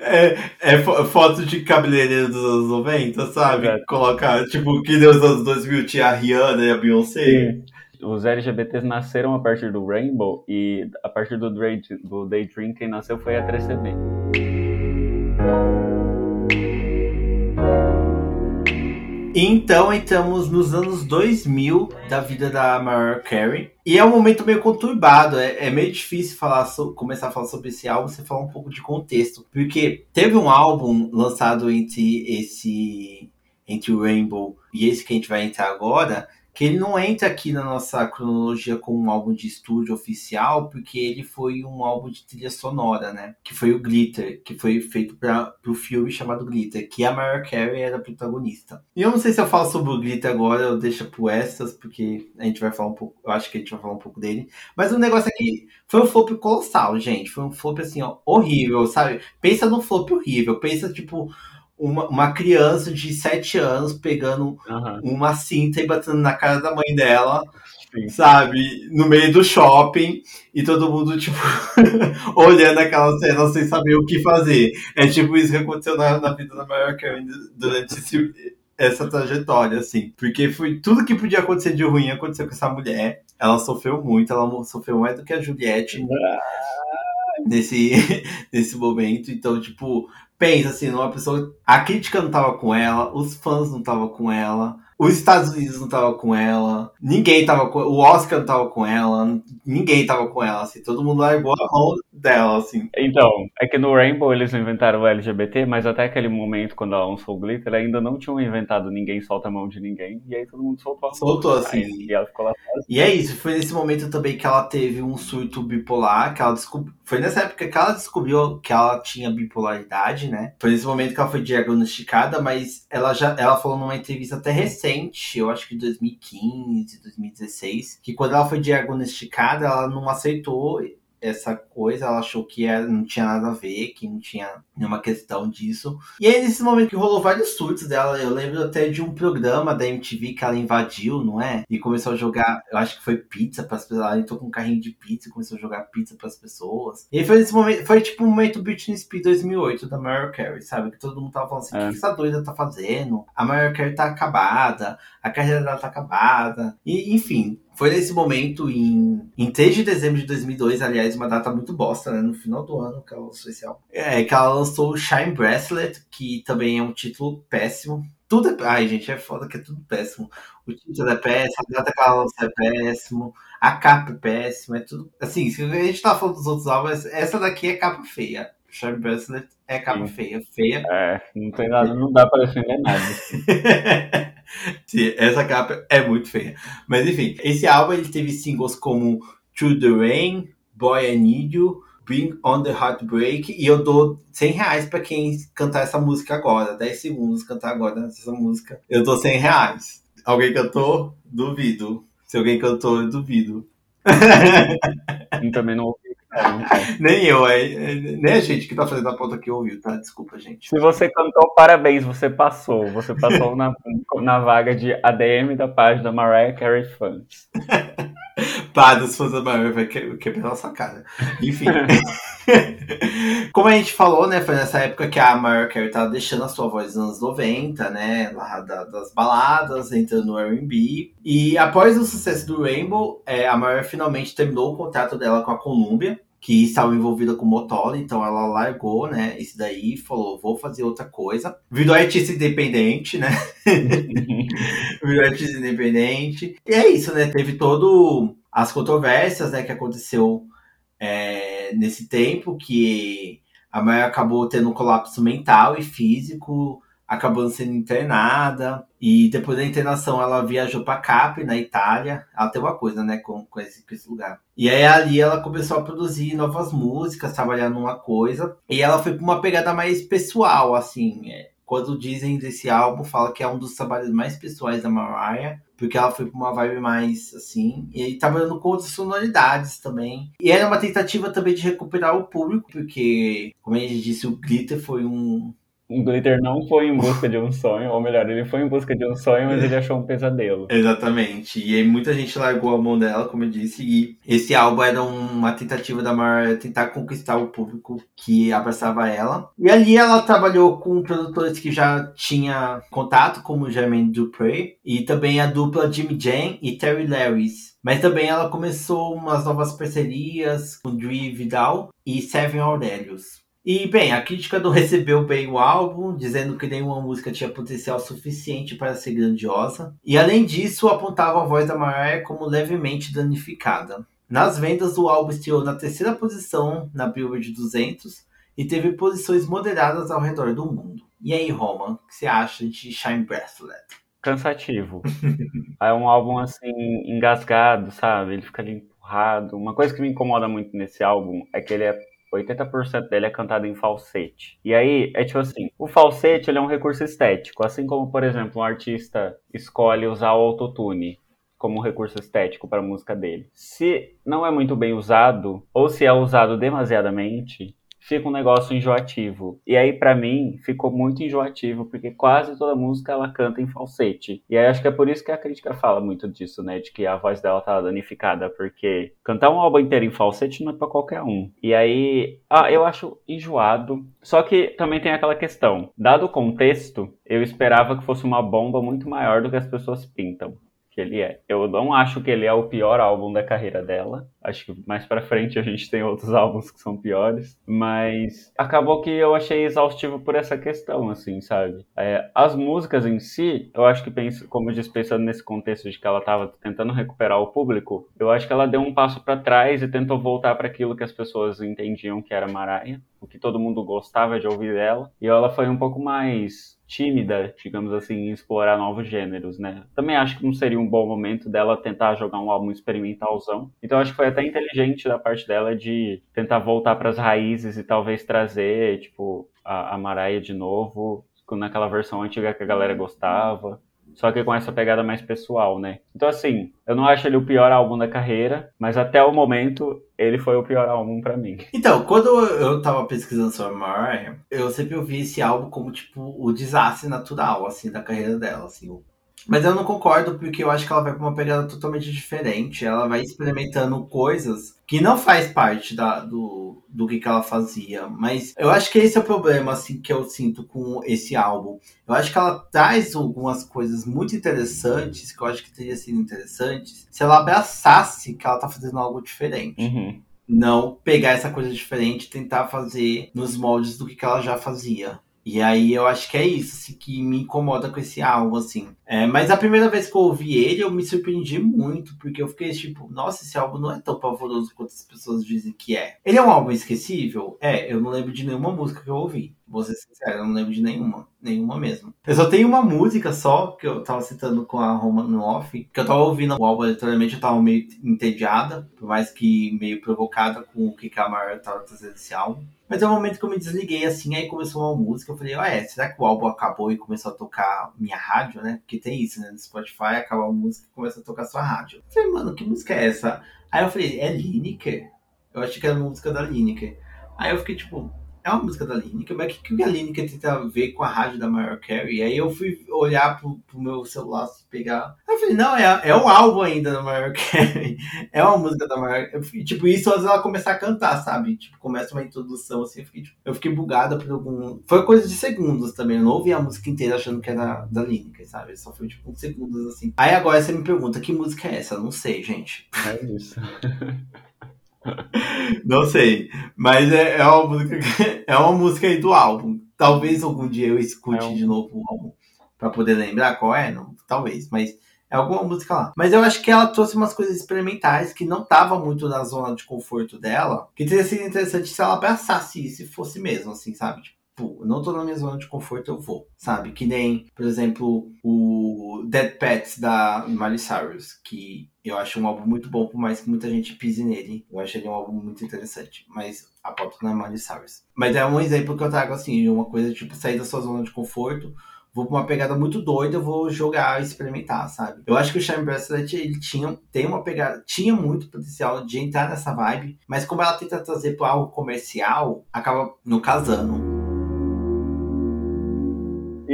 É, é fo- foto de cabeleireiro dos anos 90, sabe? Exato. Colocar, tipo, que nos anos 2000 tinha a Rihanna e a Beyoncé. Os LGBTs nasceram a partir do Rainbow e a partir do, do Daydream quem nasceu foi a 3CB. Então entramos nos anos 2000 da vida da Mariah Carey. E é um momento meio conturbado, é, é meio difícil falar so- começar a falar sobre esse álbum sem falar um pouco de contexto. Porque teve um álbum lançado entre esse. entre o Rainbow e esse que a gente vai entrar agora, que ele não entra aqui na nossa cronologia como um álbum de estúdio oficial, porque ele foi um álbum de trilha sonora, né? Que foi o Glitter, que foi feito para o filme chamado Glitter, que a Mariah Carey era protagonista. E eu não sei se eu falo sobre o Glitter agora, eu deixo pro extras, porque a gente vai falar um pouco, eu acho que a gente vai falar um pouco dele. Mas o negócio é que foi um flop colossal, gente. Foi um flop assim, ó, horrível, sabe? Pensa num flop horrível, pensa tipo uma, uma criança de 7 anos pegando Aham, uma cinta e batendo na cara da mãe dela, sim. sabe? No meio do shopping e todo mundo, tipo, olhando aquela cena sem saber o que fazer. É tipo isso que aconteceu na, na vida da Mariah Carey durante esse- essa trajetória, assim. Porque foi tudo que podia acontecer de ruim aconteceu com essa mulher. Ela sofreu muito, ela sofreu mais do que a Juliette nesse, nesse momento. Então, tipo, pensa assim, numa pessoa. A crítica não tava com ela, os fãs não tava com ela, os Estados Unidos não tava com ela, ninguém tava com. O Oscar não tava com ela, ninguém tava com ela, assim, todo mundo largou a mão dela, assim. Então, é que no Rainbow eles inventaram o LGBT, mas até aquele momento, quando ela lançou o Glitter, ainda não tinham inventado ninguém solta a mão de ninguém, e aí todo mundo soltou a mão. Soltou, assim. Aí, e ela ficou lá E é isso, foi nesse momento também que ela teve um surto bipolar, que ela descobriu. Foi nessa época que ela descobriu que ela tinha bipolaridade, né? Foi nesse momento que ela foi diagnosticada, mas ela já ela falou numa entrevista até recente, eu acho que 2015, 2016, que quando ela foi diagnosticada, ela não aceitou essa coisa, ela achou que era- não tinha nada a ver, que não tinha nenhuma questão disso. E aí, nesse momento que rolou vários surtos dela, eu lembro até de um programa da MTV que ela invadiu, não é? E começou a jogar, eu acho que foi pizza para as pessoas. Ela entrou com um carrinho de pizza e começou a jogar pizza para as pessoas. E foi nesse momento, foi tipo um momento Britney Spears 2008 da Mariah Carey, sabe? Que todo mundo tava falando assim: o É. que essa doida tá fazendo? A Mariah Carey tá acabada, a carreira dela tá acabada. E, enfim, foi nesse momento, em, em 3 de dezembro de 2002, aliás, uma data muito bosta, né? No final do ano que ela lançou esse álbum. É, que ela lançou o Shine Bracelet, que também é um título péssimo. Tudo é. Ai, gente, é foda que é tudo péssimo. O título é péssimo, a data que ela lançou é péssimo, a capa é péssima, é tudo. Assim, se a gente tá falando dos outros álbuns, essa daqui é capa feia. Shine Bracelet é capa Sim. feia. Feia. É, não tem nada, não dá pra defender nada. Essa capa é muito feia. Mas enfim, esse álbum ele teve singles como Through the Rain, Boy I Need You, Bring on the Heartbreak, e eu dou 100 reais pra quem cantar essa música agora. 10 segundos cantar agora essa música. Eu dou 100 reais. Alguém cantou? Duvido. Se alguém cantou, eu duvido. Eu também não. Nem eu, é, é- nem a gente que tá fazendo a pauta aqui ouviu, tá? Desculpa, gente. Se você cantou, parabéns, você passou. Você passou na, na vaga de ADM da página Mariah Carey Fans. Pá, dos fãs da Mariah vai que- quebrar nossa cara. Enfim. Como a gente falou, né? Foi nessa época que a Mariah Carey tava deixando a sua voz nos anos 90, né? Lá da- das baladas, entrando no R&B. E após o sucesso do Rainbow, é, a Mariah finalmente terminou o contrato dela com a Columbia. Que estava envolvida com Motola, então ela largou, né? Isso daí falou: vou fazer outra coisa. Virou artista independente, né? virou artista independente. E é isso, né? Teve todo as controvérsias, né, que aconteceu é, nesse tempo, que a Maia acabou tendo um colapso mental e físico, acabando sendo internada. E depois da internação, ela viajou para Capri, na Itália. Ela tem uma coisa, né, com, com, esse, com esse lugar. E aí ali ela começou a produzir novas músicas, trabalhar numa coisa. E ela foi pra uma pegada mais pessoal, assim. É, quando dizem desse álbum, fala que é um dos trabalhos mais pessoais da Mariah, porque ela foi pra uma vibe mais assim, e trabalhando com outras sonoridades também. E era uma tentativa também de recuperar o público, porque, como a gente disse, o Glitter foi um, Glitter não foi em busca de um sonho, ou melhor, ele foi em busca de um sonho, mas ele achou um pesadelo. Exatamente. E aí muita gente largou a mão dela, como eu disse, e esse álbum era uma tentativa da Mariah tentar conquistar o público que abraçava ela. E ali ela trabalhou com produtores que já tinha contato, como Jermaine Dupri, e também a dupla Jimmy Jam e Terry Lewis. Mas também ela começou umas novas parcerias com Dre Vidal e Seven Aurelius. E, bem, a crítica não recebeu bem o álbum, dizendo que nenhuma música tinha potencial suficiente para ser grandiosa. E, além disso, apontava a voz da Mariah como levemente danificada. Nas vendas, o álbum estreou na terceira posição na Billboard 200 e teve posições moderadas ao redor do mundo. E aí, Roman, o que você acha de Shine Bracelet? Cansativo. é um álbum, assim, engasgado, sabe? Ele fica ali empurrado. Uma coisa que me incomoda muito nesse álbum é que ele é 80% dele é cantado em falsete. E aí, é tipo assim, o falsete ele é um recurso estético, assim como, por exemplo, um artista escolhe usar o autotune como um recurso estético para a música dele. Se não é muito bem usado, ou se é usado demasiadamente, fica um negócio enjoativo. E aí, para mim, ficou muito enjoativo, porque quase toda música ela canta em falsete. E aí acho que é por isso que a crítica fala muito disso, né? De que a voz dela tá danificada, porque cantar um álbum inteiro em falsete não é pra qualquer um. E aí, ah, eu acho enjoado. Só que também tem aquela questão. Dado o contexto, eu esperava que fosse uma bomba muito maior do que as pessoas pintam que ele é. Eu não acho que ele é o pior álbum da carreira dela. Acho que mais para frente a gente tem outros álbuns que são piores, mas acabou que eu achei exaustivo por essa questão, assim, sabe? É, as músicas em si, eu acho que penso, como eu disse, pensando nesse contexto de que ela estava tentando recuperar o público, eu acho que ela deu um passo para trás e tentou voltar para aquilo que as pessoas entendiam que era Mariah, o que todo mundo gostava de ouvir dela, e ela foi um pouco mais tímida, digamos assim, em explorar novos gêneros, né? Também acho que não seria um bom momento dela tentar jogar um álbum experimentalzão. Então acho que foi até inteligente da parte dela de tentar voltar para as raízes e talvez trazer, tipo, a, a Mariah de novo, naquela versão antiga que a galera gostava. Só que com essa pegada mais pessoal, né? Então, assim, eu não acho ele o pior álbum da carreira, mas até o momento ele foi o pior álbum para mim. Então, quando eu tava pesquisando sobre Mariah, eu sempre ouvi esse álbum como, tipo, o desastre natural, assim, da carreira dela, assim, mas eu não concordo porque eu acho que ela vai pra uma pegada totalmente diferente. Ela vai experimentando coisas que não faz parte da, do, do que, que ela fazia. Mas eu acho que esse é o problema assim, que eu sinto com esse álbum. Eu acho que ela traz algumas coisas muito interessantes, que eu acho que teria sido interessantes, se ela abraçasse que ela tá fazendo algo diferente. Uhum. Não pegar essa coisa diferente e tentar fazer nos moldes do que, que ela já fazia. E aí eu acho que é isso assim, que me incomoda com esse álbum, assim. É, mas a primeira vez que eu ouvi ele, eu me surpreendi muito, porque eu fiquei tipo, nossa, esse álbum não é tão pavoroso quanto as pessoas dizem que é. Ele é um álbum esquecível? É, eu não lembro de nenhuma música que eu ouvi. Vou ser sincero, eu não lembro de nenhuma. Nenhuma mesmo. Eu só tenho uma música só, que eu tava citando com a Roma no off, que eu tava ouvindo o álbum aleatoriamente, eu tava meio entediada, por mais que meio provocada com o que a Mariah tava trazendo esse álbum. Mas é o momento que eu me desliguei assim, aí começou uma música, eu falei, ah é, será que o álbum acabou e começou a tocar minha rádio, né? Porque tem isso, né? No Spotify acaba a música e começa a tocar sua rádio. Eu falei, mano, que música é essa? Aí eu falei, é Lineker? Eu achei que era música da Lineker. Aí eu fiquei tipo, é uma música da Lineker, mas o que, que a Lineker tenta ver com a rádio da Mariah Carey? Aí eu fui olhar pro, pro meu celular, pegar. Aí eu falei, não, é, é o álbum ainda da Mariah Carey. É uma música da Mariah Carey. Tipo, isso antes ela começar a cantar, sabe? Tipo, começa uma introdução, assim, eu fiquei, tipo, eu fiquei bugada por algum... Foi coisa de segundos também, eu não ouvi a música inteira achando que era da Lineker, sabe? Só foi, tipo, uns segundos, assim. Aí agora você me pergunta, que música é essa? Eu não sei, gente. É isso. Não sei, mas é, é, uma música é uma música aí do álbum. Talvez algum dia eu escute é um... de novo o álbum para poder lembrar qual é, não, talvez, mas é alguma música lá. Mas eu acho que ela trouxe umas coisas experimentais que não tava muito na zona de conforto dela, que teria sido interessante se ela abraçasse isso e fosse mesmo, assim, sabe? Tipo, pô, não tô na minha zona de conforto, eu vou, sabe? Que nem, por exemplo, o Dead Pets da Miley Cyrus, que eu acho um álbum muito bom, por mais que muita gente pise nele. Eu acho ele um álbum muito interessante, mas a pop não é Miley Cyrus. Mas é um exemplo que eu trago, assim, uma coisa tipo sair da sua zona de conforto, vou pra uma pegada muito doida, vou jogar, experimentar, sabe? Eu acho que o Shine Bracelet, ele tinha, tem uma pegada, tinha muito potencial de entrar nessa vibe, mas como ela tenta trazer para algo comercial, acaba não casando.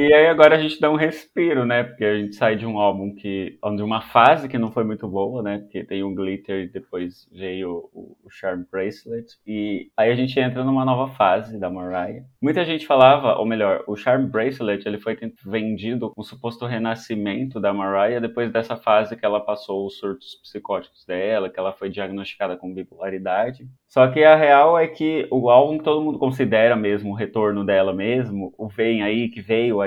E aí agora a gente dá um respiro, né? Porque a gente sai de um álbum que. de uma fase que não foi muito boa, né? Porque tem o Glitter e depois veio o, o Charm Bracelet. E aí a gente entra numa nova fase da Mariah. Muita gente falava, ou melhor, o Charm Bracelet ele foi vendido com o suposto renascimento da Mariah depois dessa fase que ela passou os surtos psicóticos dela, que ela foi diagnosticada com bipolaridade. Só que a real é que o álbum que todo mundo considera mesmo o retorno dela mesmo, o Vem Aí, que veio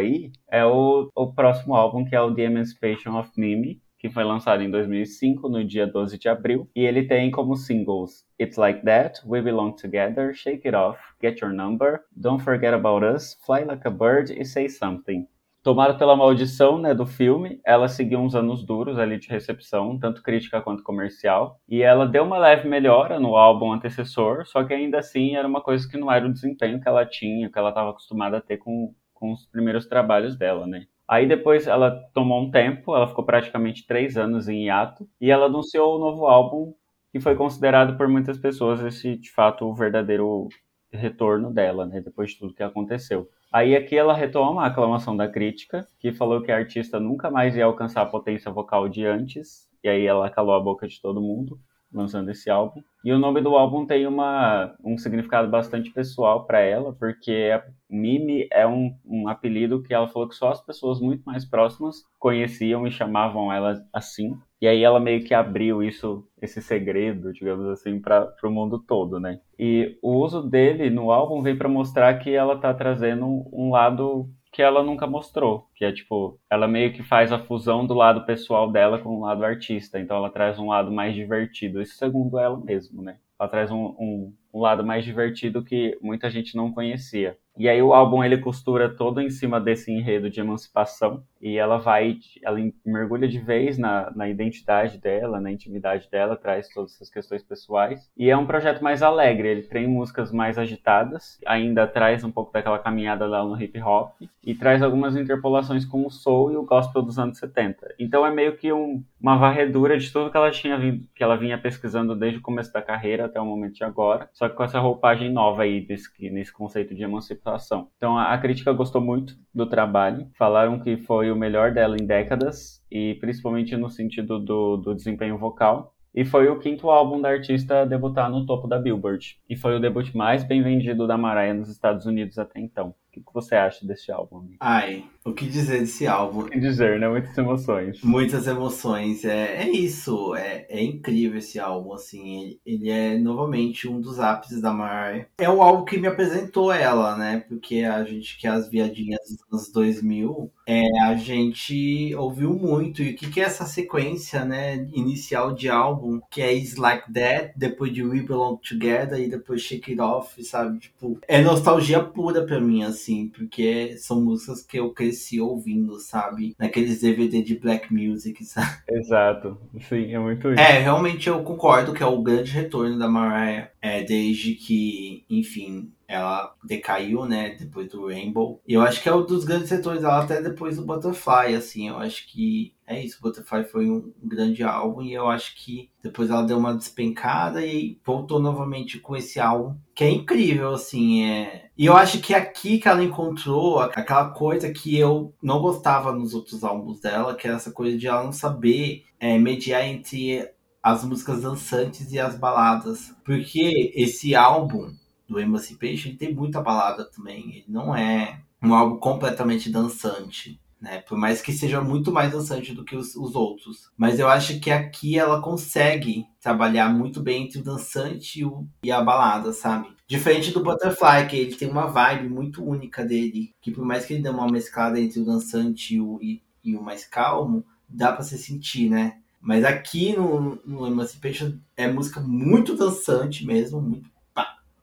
é o, o próximo álbum que é o The Emancipation of Mimi, que foi lançado em 2005, no dia 12 de abril, e ele tem como singles It's Like That, We Belong Together, Shake It Off, Get Your Number, Don't Forget About Us, Fly Like a Bird e Say Something. Tomada pela maldição né, do filme, ela seguiu uns anos duros ali de recepção, tanto crítica quanto comercial, e ela deu uma leve melhora no álbum antecessor, só que ainda assim era uma coisa que não era o desempenho que ela tinha, que ela estava acostumada a ter com, com os primeiros trabalhos dela, né? Aí depois ela tomou um tempo, ela ficou praticamente três anos em hiato, e ela anunciou o novo álbum, que foi considerado por muitas pessoas esse, de fato, o verdadeiro retorno dela, né, depois de tudo que aconteceu. Aí aqui ela retoma a aclamação da crítica, que falou que a artista nunca mais ia alcançar a potência vocal de antes, e aí ela calou a boca de todo mundo lançando esse álbum. E o nome do álbum tem uma, um significado bastante pessoal para ela, porque Mimi é um, um apelido que ela falou que só as pessoas muito mais próximas conheciam e chamavam ela assim. E aí ela meio que abriu isso, esse segredo, digamos assim, para o mundo todo, né? E o uso dele no álbum vem para mostrar que ela tá trazendo um lado que ela nunca mostrou, que é tipo, ela meio que faz a fusão do lado pessoal dela com o lado artista, então ela traz um lado mais divertido, isso segundo ela mesmo, né? Ela traz um, um, um lado mais divertido que muita gente não conhecia. E aí o álbum ele costura todo em cima desse enredo de emancipação e ela vai, ela mergulha de vez na, na identidade dela, na intimidade dela, traz todas essas questões pessoais. E é um projeto mais alegre, ele tem músicas mais agitadas, ainda traz um pouco daquela caminhada lá no hip hop e traz algumas interpolações com o soul e o gospel dos anos 70. Então é meio que um, uma varredura de tudo que ela tinha vindo, que ela vinha pesquisando desde o começo da carreira até o momento de agora, só que com essa roupagem nova aí desse, nesse conceito de emancipação situação. Então a, a crítica gostou muito do trabalho, falaram que foi o melhor dela em décadas e principalmente no sentido do, do desempenho vocal. E foi o quinto álbum da artista a debutar no topo da Billboard. E foi o debut mais bem vendido da Mariah nos Estados Unidos até então. O que você acha desse álbum? Amigo? Ai, o que dizer desse álbum? O que dizer, né? Muitas emoções. Muitas emoções. É, é isso. É, é incrível esse álbum, assim. Ele, ele é, novamente, um dos ápices da Mariah. É o álbum que me apresentou ela, né? Porque a gente que é as viadinhas dos anos 2000, é, a gente ouviu muito. E o que, que é essa sequência, né? Inicial de álbum, que é Is Like That, depois de We Belong Together e depois Shake It Off, sabe? Tipo, é nostalgia pura pra mim, assim assim, porque são músicas que eu cresci ouvindo, sabe? Naqueles DVD de black music, sabe? Exato, sim, é muito isso. É, realmente eu concordo que é o grande retorno da Mariah, é, desde que, enfim, ela decaiu, né, depois do Rainbow. E eu acho que é um dos grandes setores dela até depois do Butterfly, assim, eu acho que é isso, Butterfly foi um, grande álbum e eu acho que depois ela deu uma despencada e voltou novamente com esse álbum, que é incrível, assim, é... E eu acho que é aqui que ela encontrou aquela coisa que eu não gostava nos outros álbuns dela, que é essa coisa de ela não saber é, mediar entre as músicas dançantes e as baladas. Porque esse álbum, do Emancipation, tem muita balada também. Ele não é um álbum completamente dançante. Né? Por mais que seja muito mais dançante do que os, os, outros. Mas eu acho que aqui ela consegue trabalhar muito bem entre o dançante e, o, e a balada, sabe? Diferente do Butterfly, que ele tem uma vibe muito única dele. Que por mais que ele dê uma mesclada entre o dançante e o, e, e o mais calmo, dá para se sentir, né? Mas aqui no, no Emancipation é música muito dançante mesmo, muito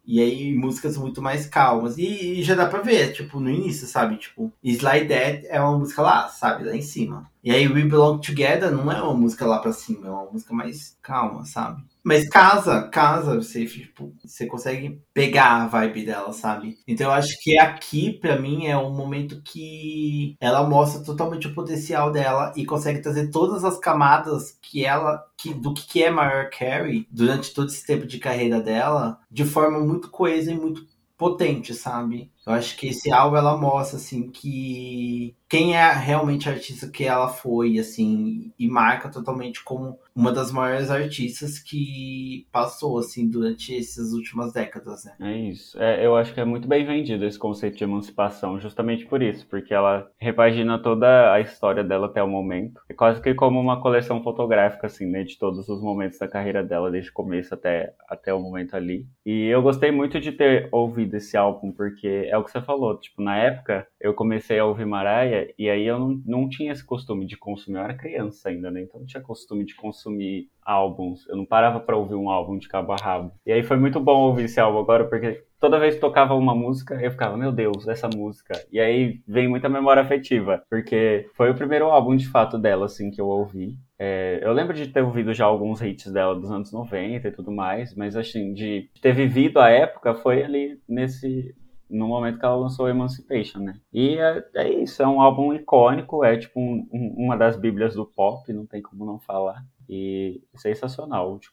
E aí, músicas muito mais calmas. E, e, já dá pra ver, tipo, no início, sabe? Tipo, Slide Dead é uma música lá, sabe? Lá em cima. E aí, We Belong Together não é uma música lá pra cima, é uma música mais calma, sabe? Mas casa, casa, você, tipo, você consegue pegar a vibe dela, sabe? Então eu acho que aqui, para mim, é um momento que ela mostra totalmente o potencial dela e consegue trazer todas as camadas que ela, que, do que é Mariah Carey durante todo esse tempo de carreira dela, de forma muito coesa e muito potente, sabe? Eu acho que esse álbum ela mostra assim que quem é realmente a artista que ela foi, assim, e marca totalmente como uma das maiores artistas que passou, assim, durante essas últimas décadas, né? É isso. É, eu acho que é muito bem vendido esse conceito de emancipação, justamente por isso, porque ela repagina toda a história dela até o momento. É quase que como uma coleção fotográfica, assim, né, de todos os momentos da carreira dela, desde o começo até, até o momento ali. E eu gostei muito de ter ouvido esse álbum, porque é o que você falou, tipo, na época eu comecei a ouvir Mariah e aí eu não, não tinha esse costume de consumir, eu era criança ainda, né? Então não tinha costume de consumir álbuns, eu não parava para ouvir um álbum de cabo a rabo. E aí foi muito bom ouvir esse álbum agora, porque toda vez que tocava uma música, eu ficava, meu Deus, essa música. E aí vem muita memória afetiva, porque foi o primeiro álbum de fato dela, assim, que eu ouvi. É, eu lembro de ter ouvido já alguns hits dela dos anos 90 e tudo mais, mas assim, de ter vivido a época foi ali nesse, no momento que ela lançou Emancipation, né? E é, é isso, é um álbum icônico, é tipo um, um, uma das bíblias do pop, não tem como não falar. E sensacional, de,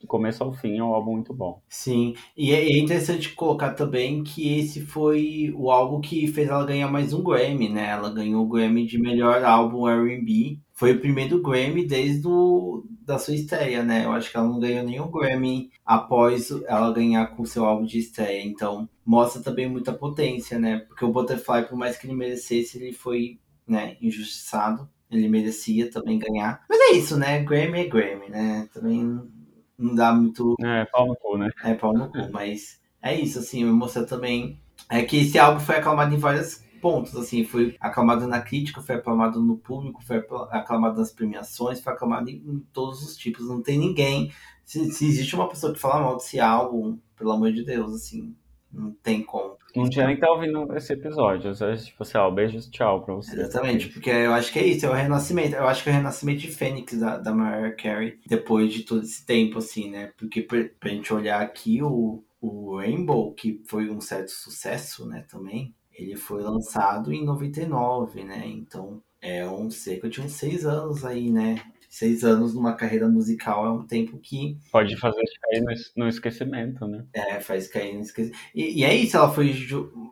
de começo ao fim, é um álbum muito bom. Sim, e é, é interessante colocar também que esse foi o álbum que fez ela ganhar mais um Grammy, né? Ela ganhou o Grammy de melhor álbum R&B. Foi o primeiro Grammy desde o, da sua estreia, né? Eu acho que ela não ganhou nenhum Grammy após ela ganhar com seu álbum de estreia. Então, mostra também muita potência, né? Porque o Butterfly, por mais que ele merecesse, ele foi né, injustiçado. Ele merecia também ganhar. Mas é isso, né? Grammy é Grammy, né? Também não dá muito. É, pau no cu, né? É, pau no cu. Mas é isso, assim, mostra também. É que esse álbum foi aclamado em várias pontos, assim, foi aclamado na crítica, foi aclamado no público, foi aclamado nas premiações, foi aclamado em, em todos os tipos. Não tem ninguém. Se, se, existe uma pessoa que fala mal desse álbum, pelo amor de Deus, assim, não tem como. Não tinha nem que estar tá ouvindo esse episódio. Às vezes, tipo assim, ó, beijos, tchau pra você. Exatamente, porque eu acho que é isso, é o renascimento. Eu acho que é o renascimento de Fênix da, da Mariah Carey depois de todo esse tempo, assim, né? Porque pra, pra gente olhar aqui, o, o Rainbow, que foi um certo sucesso, né, também, ele foi lançado em 99, né? Então é um cerca de uns seis anos aí, né? Seis anos numa carreira musical é um tempo que. Pode fazer cair no, esquecimento, né? É, faz cair no esquecimento. E, e é isso, ela foi,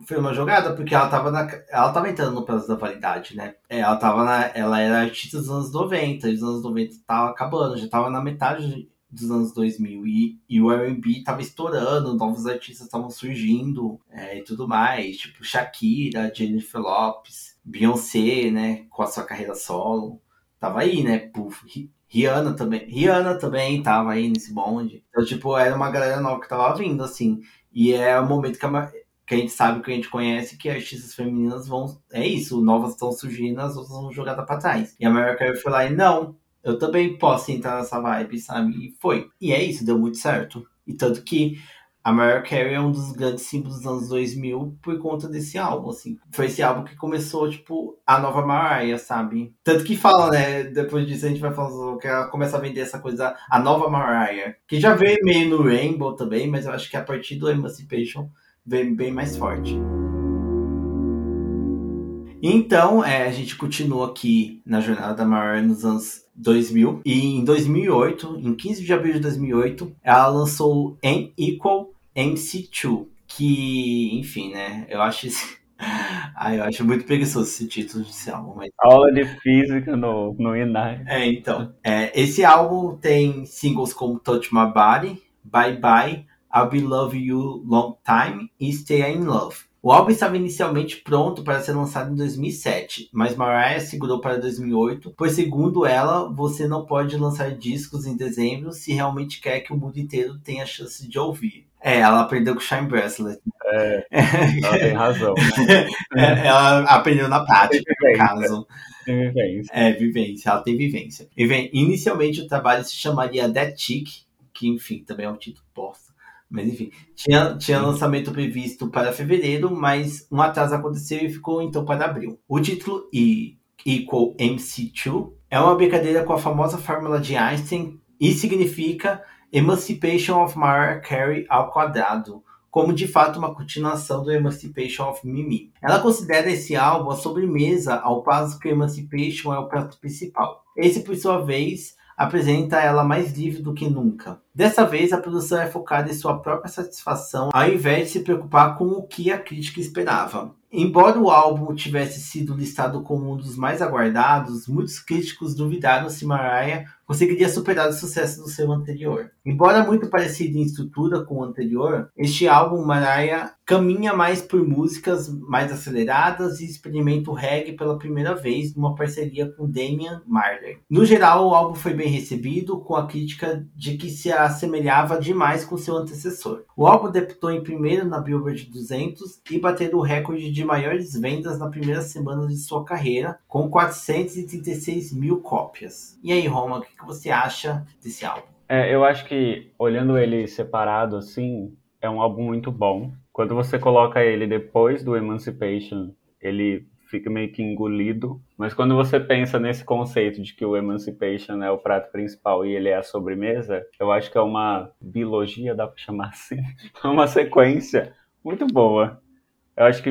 foi uma jogada, porque ela tava, na, ela tava entrando no prazo da validade, né? É, ela tava na. Ela era artista dos anos 90, e os anos 90 tava acabando, já tava na metade dos anos 2000 e, e o R&B tava estourando, novos artistas estavam surgindo é, e tudo mais, tipo Shakira, Jennifer Lopez, Beyoncé, né, com a sua carreira solo, tava aí, né, Puf, Rihanna também, Rihanna também tava aí nesse bonde, então tipo, era uma galera nova que tava vindo, assim, e é o momento que a, que a gente sabe, que a gente conhece, que artistas femininas vão, é isso, novas estão surgindo, as outras vão jogadas pra trás, e a Mariah Carey foi lá e não, eu também posso entrar nessa vibe, sabe? E foi. E é isso, deu muito certo. E tanto que a Mariah Carey é um dos grandes símbolos dos anos 2000 por conta desse álbum, assim. Foi esse álbum que começou, tipo, a nova Mariah, sabe? Tanto que fala, né? Depois disso a gente vai falando que ela começa a vender essa coisa, a nova Mariah. Que já veio meio no Rainbow também, mas eu acho que a partir do Emancipation veio bem mais forte. Então, é, a gente continua aqui na jornada da Mariah nos anos 2000. E em 2008, em 15 de abril de 2008, ela lançou N Equal MC2. Que, enfim, né? Eu acho esse... Ah, eu acho muito preguiçoso esse título desse álbum. Mas... Aula de física no, no Inai. É, então. É, esse álbum tem singles como Touch My Body, Bye Bye, I'll Be Love You Long Time e Stay In Love. O álbum estava inicialmente pronto para ser lançado em 2007, mas Mariah segurou para 2008, pois segundo ela, você não pode lançar discos em dezembro se realmente quer que o mundo inteiro tenha a chance de ouvir. É, ela aprendeu com Shine Bracelet. É, ela tem razão. Né? É, ela aprendeu na prática, no caso. Tem vivência. É, vivência, ela tem vivência. E vem, inicialmente o trabalho se chamaria That Chick, que enfim, também é um título bosta. Mas enfim, tinha, tinha lançamento previsto para fevereiro, mas um atraso aconteceu e ficou então para abril. O título E equal MC2 é uma brincadeira com a famosa fórmula de Einstein e significa Emancipation of Mariah Carey ao quadrado, como de fato uma continuação do Emancipation of Mimi. Ela considera esse álbum a sobremesa, ao passo que Emancipation é o prato principal. Esse, por sua vez, apresenta ela mais livre do que nunca. Dessa vez, a produção é focada em sua própria satisfação, ao invés de se preocupar com o que a crítica esperava. Embora o álbum tivesse sido listado como um dos mais aguardados, muitos críticos duvidaram se Mariah conseguiria superar o sucesso do seu anterior. Embora muito parecido em estrutura com o anterior, este álbum Mariah caminha mais por músicas mais aceleradas e experimenta o reggae pela primeira vez numa parceria com Damian Marley. No geral, o álbum foi bem recebido, com a crítica de que se assemelhava demais com seu antecessor. O álbum debutou em primeiro na Billboard 200 e bateu o recorde de maiores vendas na primeira semana de sua carreira, com 436 mil cópias. E aí, Roma, o que você acha desse álbum? É, eu acho que, olhando ele separado assim, é um álbum muito bom. Quando você coloca ele depois do Emancipation, ele fica meio que engolido. Mas quando você pensa nesse conceito de que o Emancipation é o prato principal e ele é a sobremesa, eu acho que é uma biologia, dá pra chamar assim, é uma sequência muito boa eu acho que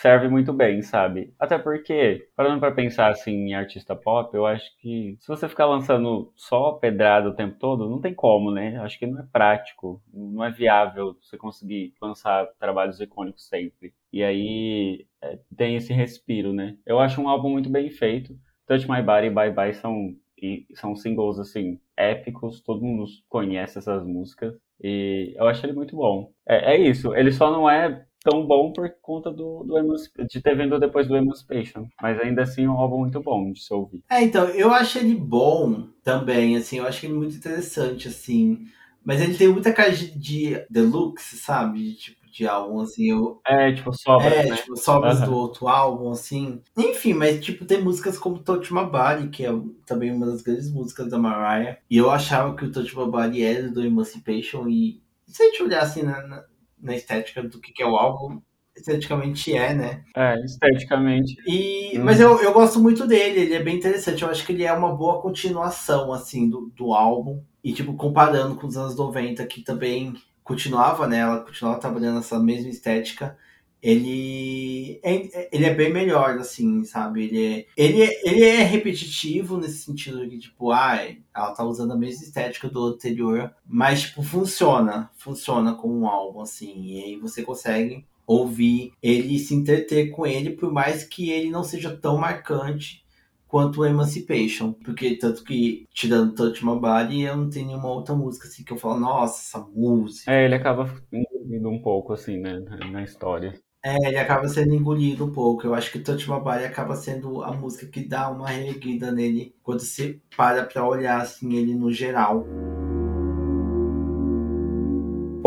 serve muito bem, sabe? Até porque, parando para pensar assim em artista pop, eu acho que se você ficar lançando só pedrada o tempo todo, não tem como, né? Acho que não é prático, não é viável você conseguir lançar trabalhos icônicos sempre. E aí é, tem esse respiro, né? Eu acho um álbum muito bem feito. Touch My Body e Bye Bye são, e, são singles assim épicos, todo mundo conhece essas músicas. E eu acho ele muito bom. É, é isso, ele só não é tão bom por conta do, do de ter vindo depois do Emancipation. Mas ainda assim é um álbum muito bom de se ouvir. É, então, eu acho ele bom também, assim, eu acho ele muito interessante, assim. Mas ele tem muita cara de, de deluxe, sabe? De, tipo, de álbum, assim, eu... É, tipo, sobras, É, né? tipo, sobras Uhum. do outro álbum, assim. Enfim, mas, tipo, tem músicas como Touch My Body, que é também uma das grandes músicas da Mariah. E eu achava que o Touch My Body era do Emancipation, e se a gente olhar, assim, na, na, na estética do que, que é o álbum, esteticamente é, né? É, esteticamente. E, Hum. Mas eu, eu gosto muito dele, ele é bem interessante. Eu acho que ele é uma boa continuação, assim, do, do álbum. E, tipo, comparando com os anos 90, que também continuava, né? Ela continuava trabalhando nessa mesma estética. Ele é, ele é bem melhor, assim, sabe? Ele é, ele, é, ele é repetitivo nesse sentido de, tipo, ai, ela tá usando a mesma estética do anterior, mas, tipo, funciona. Funciona como um álbum, assim. E aí você consegue ouvir ele se entreter com ele, por mais que ele não seja tão marcante quanto Emancipation. Porque tanto que, tirando Touch My Body, eu não tenho nenhuma outra música assim que eu falo, nossa, essa música. É, ele acaba engolindo um pouco, assim, né, na história. É, ele acaba sendo engolido um pouco. Eu acho que Touch My acaba sendo a música que dá uma reerguida nele quando você para pra olhar assim ele no geral.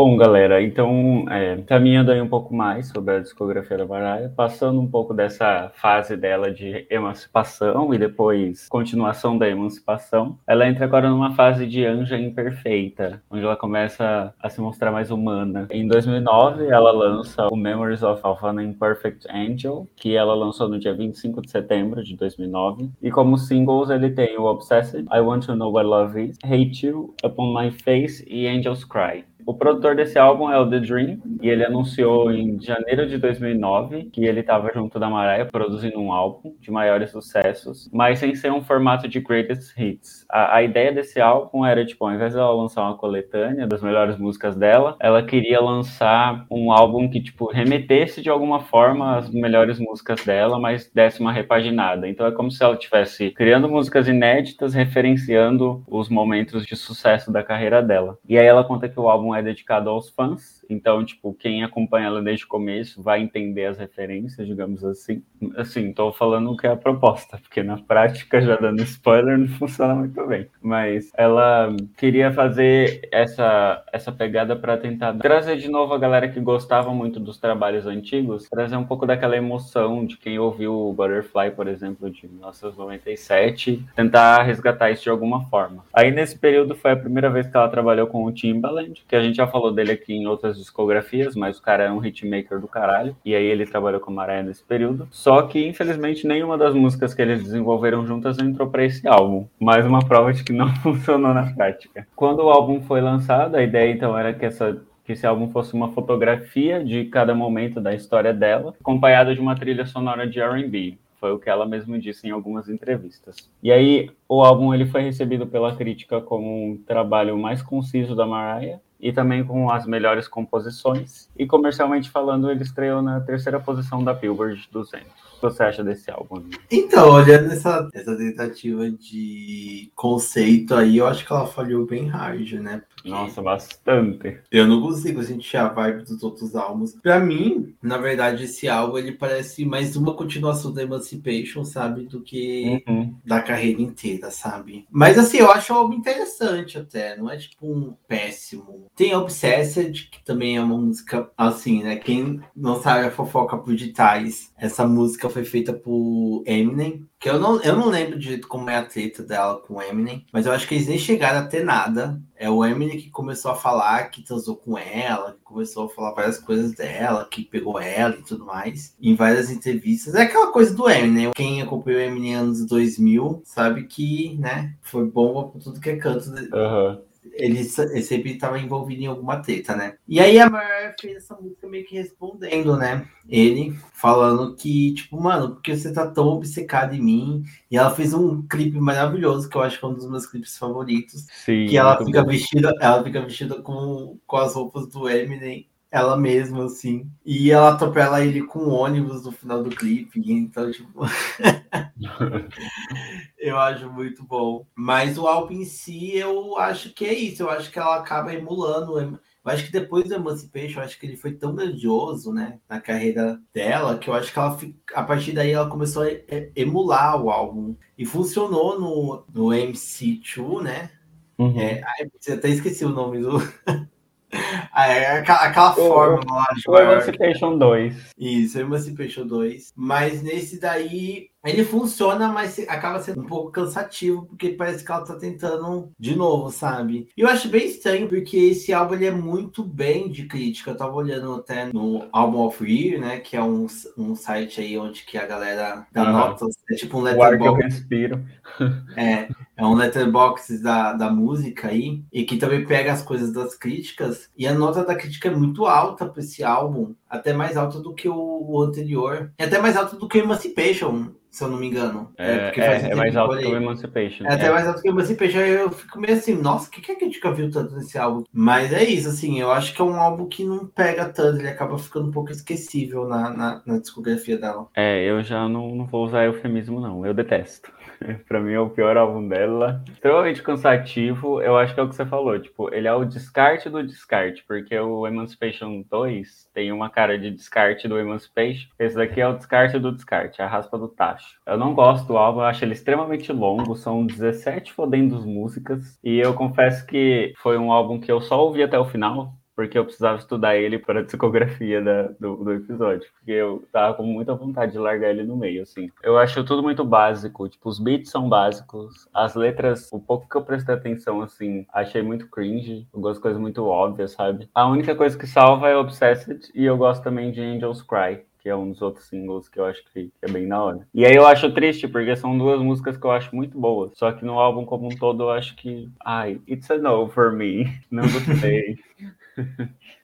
Bom, galera, então, é, caminhando aí um pouco mais sobre a discografia da Mariah, passando um pouco dessa fase dela de emancipação e depois continuação da emancipação, ela entra agora numa fase de anja imperfeita, onde ela começa a se mostrar mais humana. Em 2009, ela lança o Memories of, an Imperfect Angel, que ela lançou no dia 25 de setembro de 2009, e como singles ele tem o Obsessed, I Want to Know What Love Is, Hate You, Upon My Face e Angels Cry. O produtor desse álbum é o The Dream, e ele anunciou em janeiro de 2009 que ele estava junto da Mariah produzindo um álbum de maiores sucessos, mas sem ser um formato de greatest hits. A, a ideia desse álbum era, tipo, ao invés dela lançar uma coletânea das melhores músicas dela, ela queria lançar um álbum que, tipo, remetesse de alguma forma as melhores músicas dela, mas desse uma repaginada. Então é como se ela estivesse criando músicas inéditas, referenciando os momentos de sucesso da carreira dela. E aí ela conta que o álbum é dedicado aos fãs, então, tipo, quem acompanha ela desde o começo vai entender as referências, digamos assim. Assim, tô falando o que é a proposta, porque na prática, já dando spoiler, não funciona muito bem. Mas ela queria fazer essa, essa pegada para tentar trazer de novo a galera que gostava muito dos trabalhos antigos, trazer um pouco daquela emoção de quem ouviu o Butterfly, por exemplo, de 1997, tentar resgatar isso de alguma forma. Aí nesse período foi a primeira vez que ela trabalhou com o Timbaland, que a gente já falou dele aqui em outras discografias, mas o cara é um hitmaker do caralho, e aí ele trabalhou com a Mariah nesse período. Só que, infelizmente, nenhuma das músicas que eles desenvolveram juntas entrou para esse álbum. Mais uma prova de que não funcionou na prática. Quando o álbum foi lançado, a ideia então era que essa que esse álbum fosse uma fotografia de cada momento da história dela, acompanhada de uma trilha sonora de R&B. Foi o que ela mesma disse em algumas entrevistas. E aí, o álbum ele foi recebido pela crítica como um trabalho mais conciso da Mariah e também com as melhores composições. E comercialmente falando, ele estreou na terceira posição da Billboard 200 você acha desse álbum? Então, olhando essa, essa tentativa de conceito aí, eu acho que ela falhou bem hard, né? Nossa, bastante. Eu não consigo sentir a vibe dos outros álbuns. Pra mim, na verdade, esse álbum ele parece mais uma continuação da Emancipation, sabe? Do que uhum. da carreira inteira, sabe? Mas assim, eu acho o álbum interessante até. Não é tipo um péssimo. Tem Obsessed, que também é uma música assim, né? Quem não sabe a fofoca por detalhes, essa música foi feita por Eminem. Que eu não, eu não lembro direito como é a treta dela com o Eminem, mas eu acho que eles nem chegaram a ter nada. É o Eminem que começou a falar que transou com ela, que começou a falar várias coisas dela, que pegou ela e tudo mais, em várias entrevistas. É aquela coisa do Eminem. Quem acompanhou o Eminem anos 2000 sabe que, né, foi bomba por tudo que é canto. Uhum ele, ele sempre estava envolvido em alguma treta, né? E aí a Mariah fez essa música meio que respondendo, né? Ele falando que, tipo, mano, porque você tá tão obcecado em mim? E ela fez um clipe maravilhoso, que eu acho que é um dos meus clipes favoritos. Sim, que ela fica bom. vestida, ela fica vestida com, com as roupas do Eminem ela mesma, assim. E ela atropela ele com um ônibus no final do clipe. Então, tipo. eu acho muito bom. Mas o álbum em si, eu acho que é isso. Eu acho que ela acaba emulando. Eu acho que depois do Emancipation, eu acho que ele foi tão grandioso, né, na carreira dela, que eu acho que ela, a partir daí, ela começou a emular o álbum. E funcionou no, no MC2, né? Uhum. É, eu até esqueci o nome do. Ah, é, aquela, aquela o, forma lá de O Emancipation 2. Isso, Emancipation 2. Mas nesse daí ele funciona, mas acaba sendo um pouco cansativo, porque parece que ela tá tentando de novo, sabe? E eu acho bem estranho, porque esse álbum ele é muito bem de crítica. Eu tava olhando até no Album of Year, né? Que é um, um site aí onde que a galera dá uhum. notas. É tipo um letterbox. O ar que eu respiro. É, é um letterbox da, da música aí. E que também pega as coisas das críticas. E a nota da crítica é muito alta para esse álbum. Até mais alta do que o, anterior. É até mais alta do que o Emancipation se eu não me engano. É, é, é, é mais alto que o Emancipation. É até mais alto que o Emancipation. Eu fico meio assim, nossa, o que, que a gente viu tanto nesse álbum? Mas é isso, assim, eu acho que é um álbum que não pega tanto, ele acaba ficando um pouco esquecível na, na, na discografia dela. É, eu já não, não vou usar eufemismo, não. Eu detesto. pra mim é o pior álbum dela. Extremamente cansativo, eu acho que é o que você falou. Tipo, ele é o descarte do descarte, porque o Emancipation 2 tem uma cara de descarte do Emancipation. Esse daqui é o descarte do descarte, a raspa do tacho. Eu não gosto do álbum, eu acho ele extremamente longo, são 17 fodendos músicas. E eu confesso que foi um álbum que eu só ouvi até o final, porque eu precisava estudar ele para a discografia da, do, do, episódio, porque eu tava com muita vontade de largar ele no meio, assim. Eu acho tudo muito básico, tipo, os beats são básicos, as letras, o pouco que eu prestei atenção, assim, achei muito cringe, de coisas muito óbvias, sabe? A única coisa que salva é Obsessed, e eu gosto também de Angels Cry, que é um dos outros singles que eu acho que, é bem na hora. E aí eu acho triste, porque são duas músicas que eu acho muito boas. Só que no álbum como um todo eu acho que. Ai, it's a no for me. Não gostei.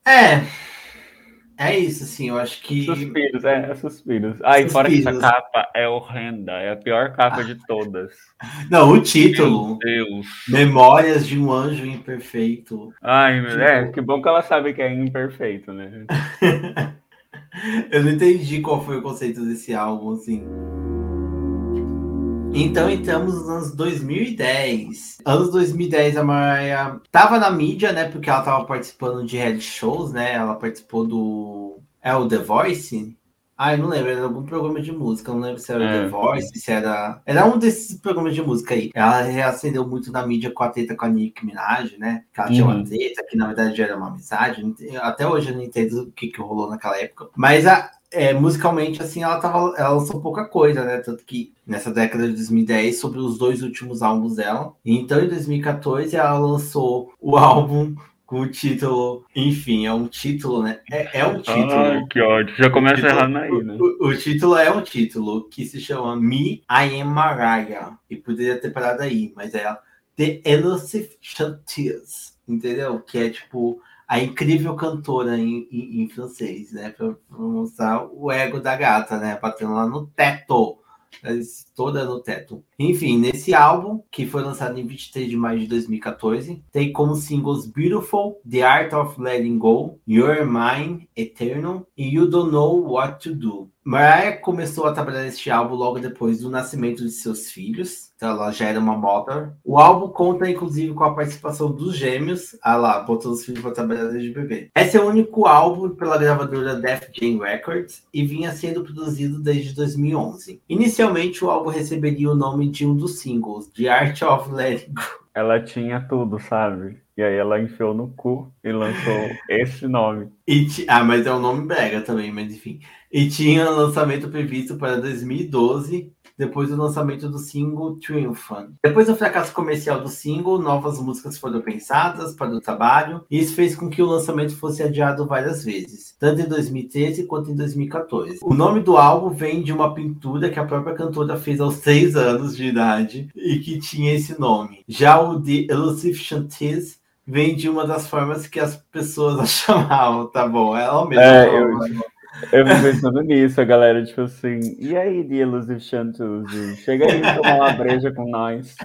é. É isso, assim, eu acho que. Suspiros, é, é suspiros. Ah, e fora que essa capa é horrenda, é a pior capa de todas. Não, o título. Meu Deus. Memórias de um anjo imperfeito. Ai, meu, tipo... é, que bom que ela sabe que é imperfeito, né? eu não entendi qual foi o conceito desse álbum, assim. Então entramos nos anos 2010. Anos 2010 a Mariah tava na mídia, né? Porque ela tava participando de reality shows, né? Ela participou do é o The Voice. Ah, eu não lembro, era algum programa de música, eu não lembro se era é. The Voice, se era. Era um desses programas de música aí. Ela reacendeu muito na mídia com a treta com a Nicki Minaj, né? Que ela uhum. tinha uma uhum. treta, que na verdade era uma amizade. Até hoje eu não entendo o que, que rolou naquela época. Mas a, é, musicalmente, assim, ela tava. Ela lançou pouca coisa, né? Tanto que nessa década de 2010, sobre os dois últimos álbuns dela. Então, em 2014, ela lançou o álbum com o título, enfim, é um título, né? É, é um título. Ai, que ódio. Já começa título, errando aí, né? O, o, título é um título que se chama Me, I Am Mariah. E poderia ter parado aí, mas é The Elusive Chanteuse, entendeu? Que é tipo a incrível cantora em, em, em francês, né? Para mostrar o ego da gata, né? Batendo lá no teto, toda no teto. Enfim, nesse álbum, que foi lançado em 23 de maio de 2014, tem como singles Beautiful, The Art of Letting Go, You're Mine, Eternal e You Don't Know What to Do. Mariah começou a trabalhar neste álbum logo depois do nascimento de seus filhos, então ela já era uma mother. O álbum conta inclusive com a participação dos gêmeos, ah lá, botou os filhos para trabalhar desde bebê. Esse é o único álbum pela gravadora Def Jam Records e vinha sendo produzido desde 2011. Inicialmente o álbum receberia o nome de um dos singles, The Art of Letting Go. Ela tinha tudo, sabe? E aí ela enfiou no cu e lançou esse nome. Ah, mas é um nome brega também, mas enfim. E tinha lançamento previsto para 2012, depois do lançamento do single Triumphant. Depois do fracasso comercial do single, novas músicas foram pensadas para o trabalho, e isso fez com que o lançamento fosse adiado várias vezes, tanto em 2013 quanto em 2014. O nome do álbum vem de uma pintura que a própria cantora fez aos 3 anos de idade e que tinha esse nome. Já o The Elusive Chanteuse vem de uma das formas que as pessoas a chamavam, tá bom? Ela mesma. É, eu... Eu me pensando nisso, a galera, tipo assim, e aí, The Elusive Chantuzi? Chega aí tomar uma breja com nós.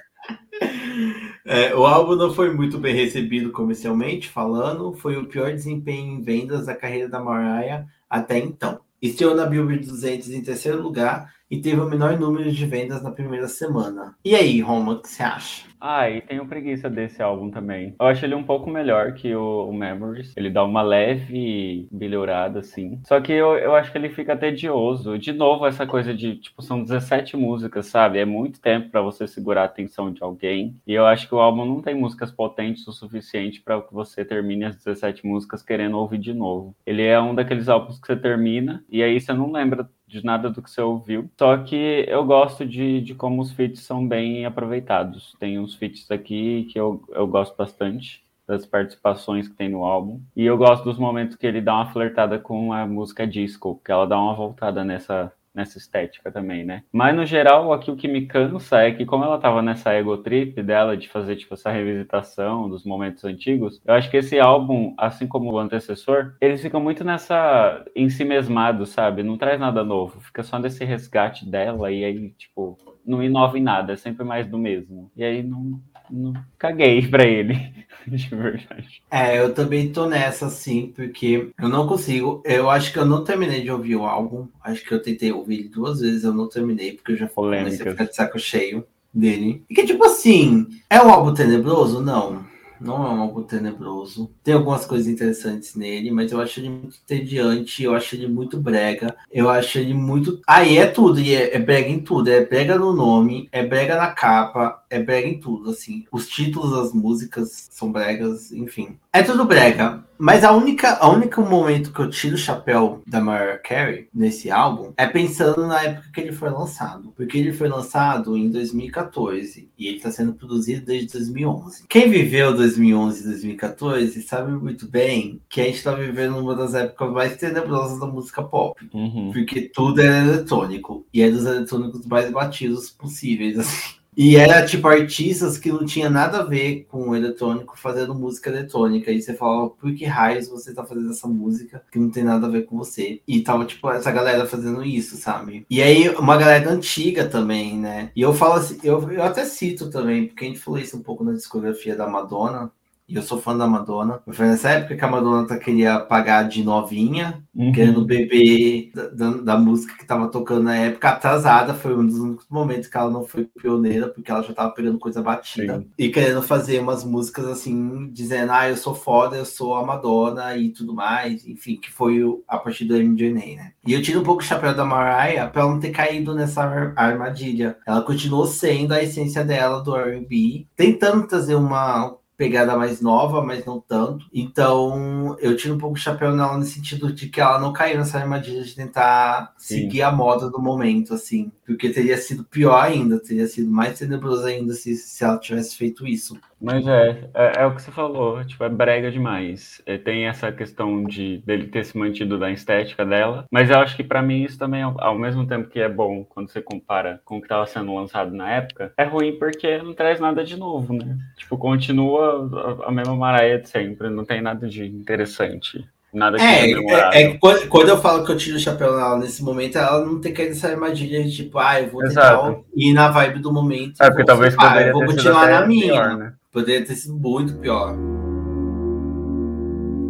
É, o álbum não foi muito bem recebido comercialmente falando, foi o pior desempenho em vendas da carreira da Mariah até então. Estreou na Billboard 200 em terceiro lugar e teve o menor número de vendas na primeira semana. E aí, Roma, o que você acha? Ah, e tenho preguiça desse álbum também. Eu acho ele um pouco melhor que o, o Memories. Ele dá uma leve melhorada, assim. Só que eu, eu acho que ele fica tedioso. De novo, essa coisa de, tipo, são 17 músicas, sabe? É muito tempo para você segurar a atenção de alguém. E eu acho que o álbum não tem músicas potentes o suficiente para que você termine as 17 músicas querendo ouvir de novo. Ele é um daqueles álbuns que você termina e aí você não lembra de nada do que você ouviu. Só que eu gosto de, de como os feats são bem aproveitados. Tem uns feats aqui que eu, eu gosto bastante das participações que tem no álbum. E eu gosto dos momentos que ele dá uma flertada com a música disco, que ela dá uma voltada nessa nessa estética também, né? Mas no geral, aqui o que me cansa é que como ela tava nessa ego trip dela de fazer tipo essa revisitação dos momentos antigos, eu acho que esse álbum, assim como o antecessor, eles ficam muito nessa em si mesmado, sabe? Não traz nada novo, fica só nesse resgate dela e aí tipo não inova em nada, é sempre mais do mesmo. E aí não não caguei pra ele, de verdade. É, eu também tô nessa, assim, porque eu não consigo. Eu acho que eu não terminei de ouvir o álbum. Acho que eu tentei ouvir duas vezes, eu não terminei, porque eu já comecei a ficar de saco cheio dele. E que, tipo assim, é um álbum tenebroso? Não não é um álbum tenebroso. Tem algumas coisas interessantes nele, mas eu acho ele muito entediante, eu acho ele muito brega, eu acho ele muito. Aí ah, é tudo, e é, é brega em tudo. É brega no nome, é brega na capa, é brega em tudo, assim. Os títulos das músicas são bregas, enfim. É tudo brega. Mas a única, a único momento que eu tiro o chapéu da Mariah Carey nesse álbum é pensando na época que ele foi lançado. Porque ele foi lançado em 2014 e ele está sendo produzido desde 2011. Quem viveu 2011 e 2014 sabe muito bem que a gente está vivendo uma das épocas mais tenebrosas da música pop. Uhum. Porque tudo era eletrônico. E é dos eletrônicos mais batidos possíveis, assim. E era tipo artistas que não tinha nada a ver com o eletrônico fazendo música eletrônica. E você falava, por que raios você tá fazendo essa música que não tem nada a ver com você? E tava, tipo, essa galera fazendo isso, sabe? E aí, uma galera antiga também, né? E eu falo assim, eu, eu até cito também, porque a gente falou isso um pouco na discografia da Madonna. E eu sou fã da Madonna. Foi nessa época que a Madonna tá, queria pagar de novinha, uhum. querendo beber da, da, música que tava tocando na época, atrasada. Foi um dos únicos momentos que ela não foi pioneira, porque ela já tava pegando coisa batida. Sim. E querendo fazer umas músicas assim, dizendo, ah, eu sou foda, eu sou a Madonna e tudo mais. Enfim, que foi a partir do MDNA, né? E eu tiro um pouco o chapéu da Mariah pra ela não ter caído nessa armadilha. Ela continuou sendo a essência dela do R&B, tentando trazer uma pegada mais nova, mas não tanto. Então, eu tiro um pouco o chapéu nela no sentido de que ela não caiu nessa armadilha de tentar Sim. seguir a moda do momento, assim. Porque teria sido pior ainda, teria sido mais tenebroso ainda se, se ela tivesse feito isso. Mas é, é, é, o que você falou, tipo, é brega demais. É, tem essa questão de dele ter se mantido da estética dela, mas eu acho que para mim isso também, ao mesmo tempo que é bom quando você compara com o que estava sendo lançado na época, é ruim porque não traz nada de novo, né? Tipo, continua a, a mesma maraia de sempre, não tem nada de interessante. Nada que é, é, é, quando eu falo que eu tiro o chapéu nela nesse momento, ela não tem que essa armadilha de tipo, ah, eu vou tentar ir na vibe do momento. É, porque talvez ah, eu vou continuar na minha. Pior, né? Poderia ter sido muito pior.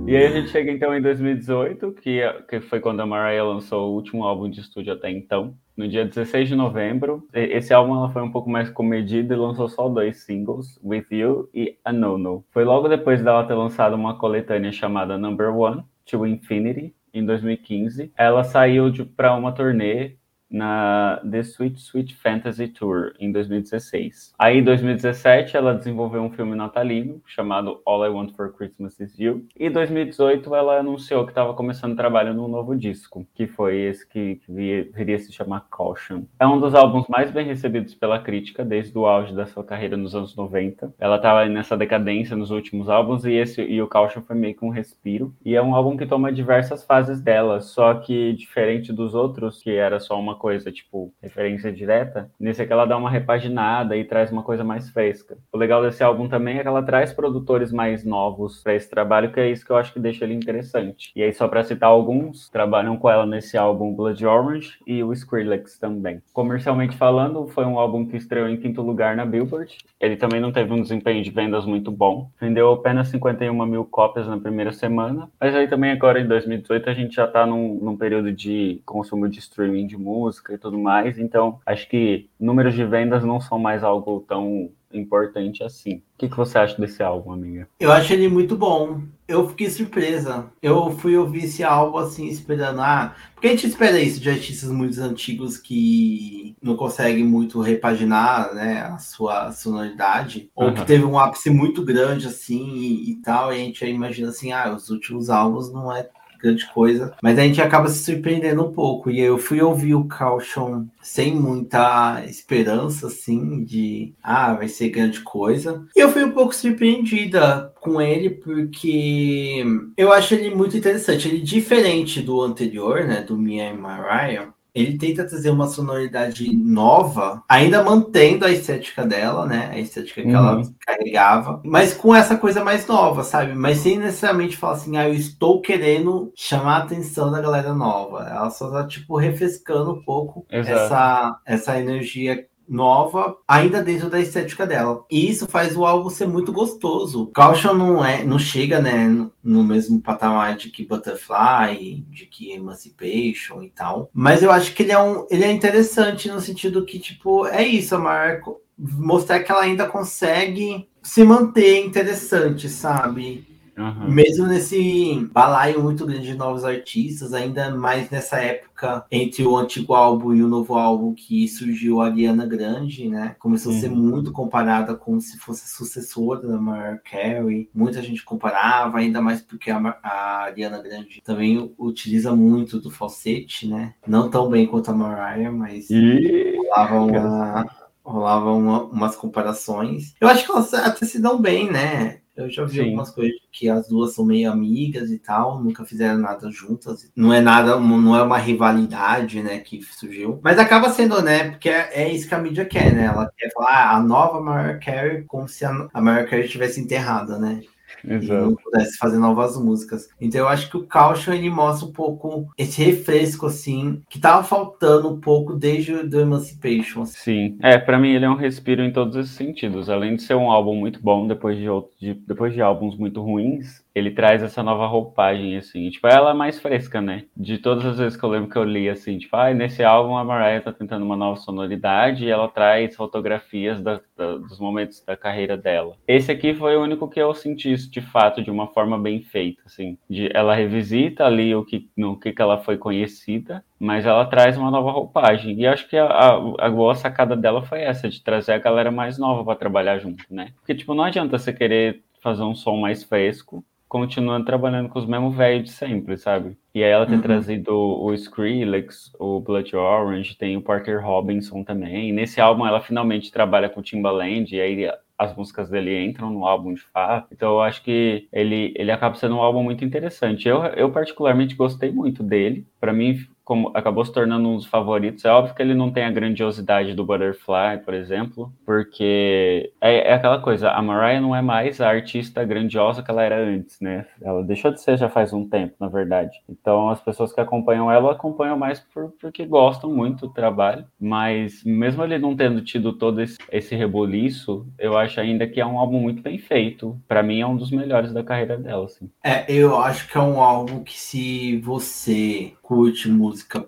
E aí a gente chega então em 2018, que, que foi quando a Mariah lançou o último álbum de estúdio até então. No dia 16 de novembro, esse álbum ela foi um pouco mais comedido e lançou só dois singles, With You e A No No. Foi logo depois dela ter lançado uma coletânea chamada Number One, To Infinity, em 2015. Ela saiu para uma turnê na The Sweet Sweet Fantasy Tour em 2016. Aí em 2017 ela desenvolveu um filme natalino chamado All I Want for Christmas Is You. E em 2018 ela anunciou que estava começando trabalho num novo disco, que foi esse que, viria se chamar Caution. É um dos álbuns mais bem recebidos pela crítica desde o auge da sua carreira nos anos 90. Ela estava nessa decadência nos últimos álbuns e esse e o Caution foi meio que um respiro. E é um álbum que toma diversas fases dela, só que diferente dos outros, que era só uma coisa, tipo, referência direta, nesse aqui ela dá uma repaginada e traz uma coisa mais fresca. O legal desse álbum também é que ela traz produtores mais novos para esse trabalho, que é isso que eu acho que deixa ele interessante. E aí, só para citar alguns, trabalham com ela nesse álbum Blood Orange e o Skrillex também. Comercialmente falando, foi um álbum que estreou em quinto lugar na Billboard. Ele também não teve um desempenho de vendas muito bom. Vendeu apenas 51 mil cópias na primeira semana. Mas aí também agora em 2018 a gente já está num, num período de consumo de streaming de música música e tudo mais. Então, acho que números de vendas não são mais algo tão importante assim. O que, que você acha desse álbum, amiga? Eu acho ele muito bom. Eu fiquei surpresa. Eu fui ouvir esse álbum assim, esperando. Ah, porque a gente espera isso de artistas muito antigos que não conseguem muito repaginar né, a sua sonoridade. Ou uhum. que teve um ápice muito grande assim e, e tal. E a gente imagina assim, ah, os últimos álbuns não é grande coisa. Mas a gente acaba se surpreendendo um pouco. E eu fui ouvir o Caution sem muita esperança, assim, de ah, vai ser grande coisa. E eu fui um pouco surpreendida com ele, porque eu acho ele muito interessante. Ele é diferente do anterior, né? Do and Mariah ele tenta trazer uma sonoridade nova, ainda mantendo a estética dela, né? A estética que uhum. ela carregava, mas com essa coisa mais nova, sabe? Mas sem necessariamente falar assim, ah, eu estou querendo chamar a atenção da galera nova. Ela só tá, tipo, refrescando um pouco essa, essa energia nova, ainda dentro da estética dela. E isso faz o álbum ser muito gostoso. Caution não é, não chega, né, no mesmo patamar de que Butterfly, de que Emancipation e tal. Mas eu acho que ele é um, ele é interessante no sentido que tipo, é isso, a Marco mostrar que ela ainda consegue se manter interessante, sabe? Uhum. Mesmo nesse balaio muito grande de novos artistas, ainda mais nessa época entre o antigo álbum e o novo álbum que surgiu a Ariana Grande, né? Começou uhum. a ser muito comparada como se fosse sucessora da Mariah Carey. Muita gente comparava, ainda mais porque a, a Ariana Grande também utiliza muito do falsete, né? Não tão bem quanto a Mariah, mas e... rolava uma rolavam uma, umas comparações. Eu acho que elas até se dão bem, né? Eu já vi Sim. algumas coisas que as duas são meio amigas e tal, nunca fizeram nada juntas. Não é nada, não é uma rivalidade, né, que surgiu. Mas acaba sendo, né, porque é, é isso que a mídia quer, né? Ela quer falar ah, a nova Mariah Carey como se a, a Mariah Carey estivesse enterrada, né? Exato. e não pudesse fazer novas músicas. Então eu acho que o Caution ele mostra um pouco esse refresco assim que tava faltando um pouco desde o do Emancipation. Sim, é, para mim ele é um respiro em todos os sentidos. Além de ser um álbum muito bom depois de, de depois de álbuns muito ruins, ele traz essa nova roupagem, assim. Tipo, ela é mais fresca, né? De todas as vezes que eu lembro que eu li, assim, tipo, ah, nesse álbum a Mariah tá tentando uma nova sonoridade e ela traz fotografias da, da, dos momentos da carreira dela. Esse aqui foi o único que eu senti isso, de fato, de uma forma bem feita, assim. De, ela revisita ali o que, no que, que ela foi conhecida, mas ela traz uma nova roupagem. E acho que a, a, a boa sacada dela foi essa, de trazer a galera mais nova para trabalhar junto, né? Porque, tipo, não adianta você querer fazer um som mais fresco continuando trabalhando com os mesmos velhos de sempre, sabe? E aí ela tem uhum. trazido o Skrillex, o Blood Orange, tem o Parker Robinson também. E nesse álbum ela finalmente trabalha com o Timbaland, e aí as músicas dele entram no álbum de fato. Então eu acho que ele, ele acaba sendo um álbum muito interessante. Eu, eu particularmente gostei muito dele. Para mim como acabou se tornando um dos favoritos. É óbvio que ele não tem a grandiosidade do Butterfly, por exemplo, porque é, é, aquela coisa, a Mariah não é mais a artista grandiosa que ela era antes, né? Ela deixou de ser já faz um tempo, na verdade. Então as pessoas que acompanham ela acompanham mais por, porque gostam muito do trabalho, mas mesmo ele não tendo tido todo esse, esse reboliço, eu acho ainda que é um álbum muito bem feito. Para mim é um dos melhores da carreira dela, assim. É, eu acho que é um álbum que se você curte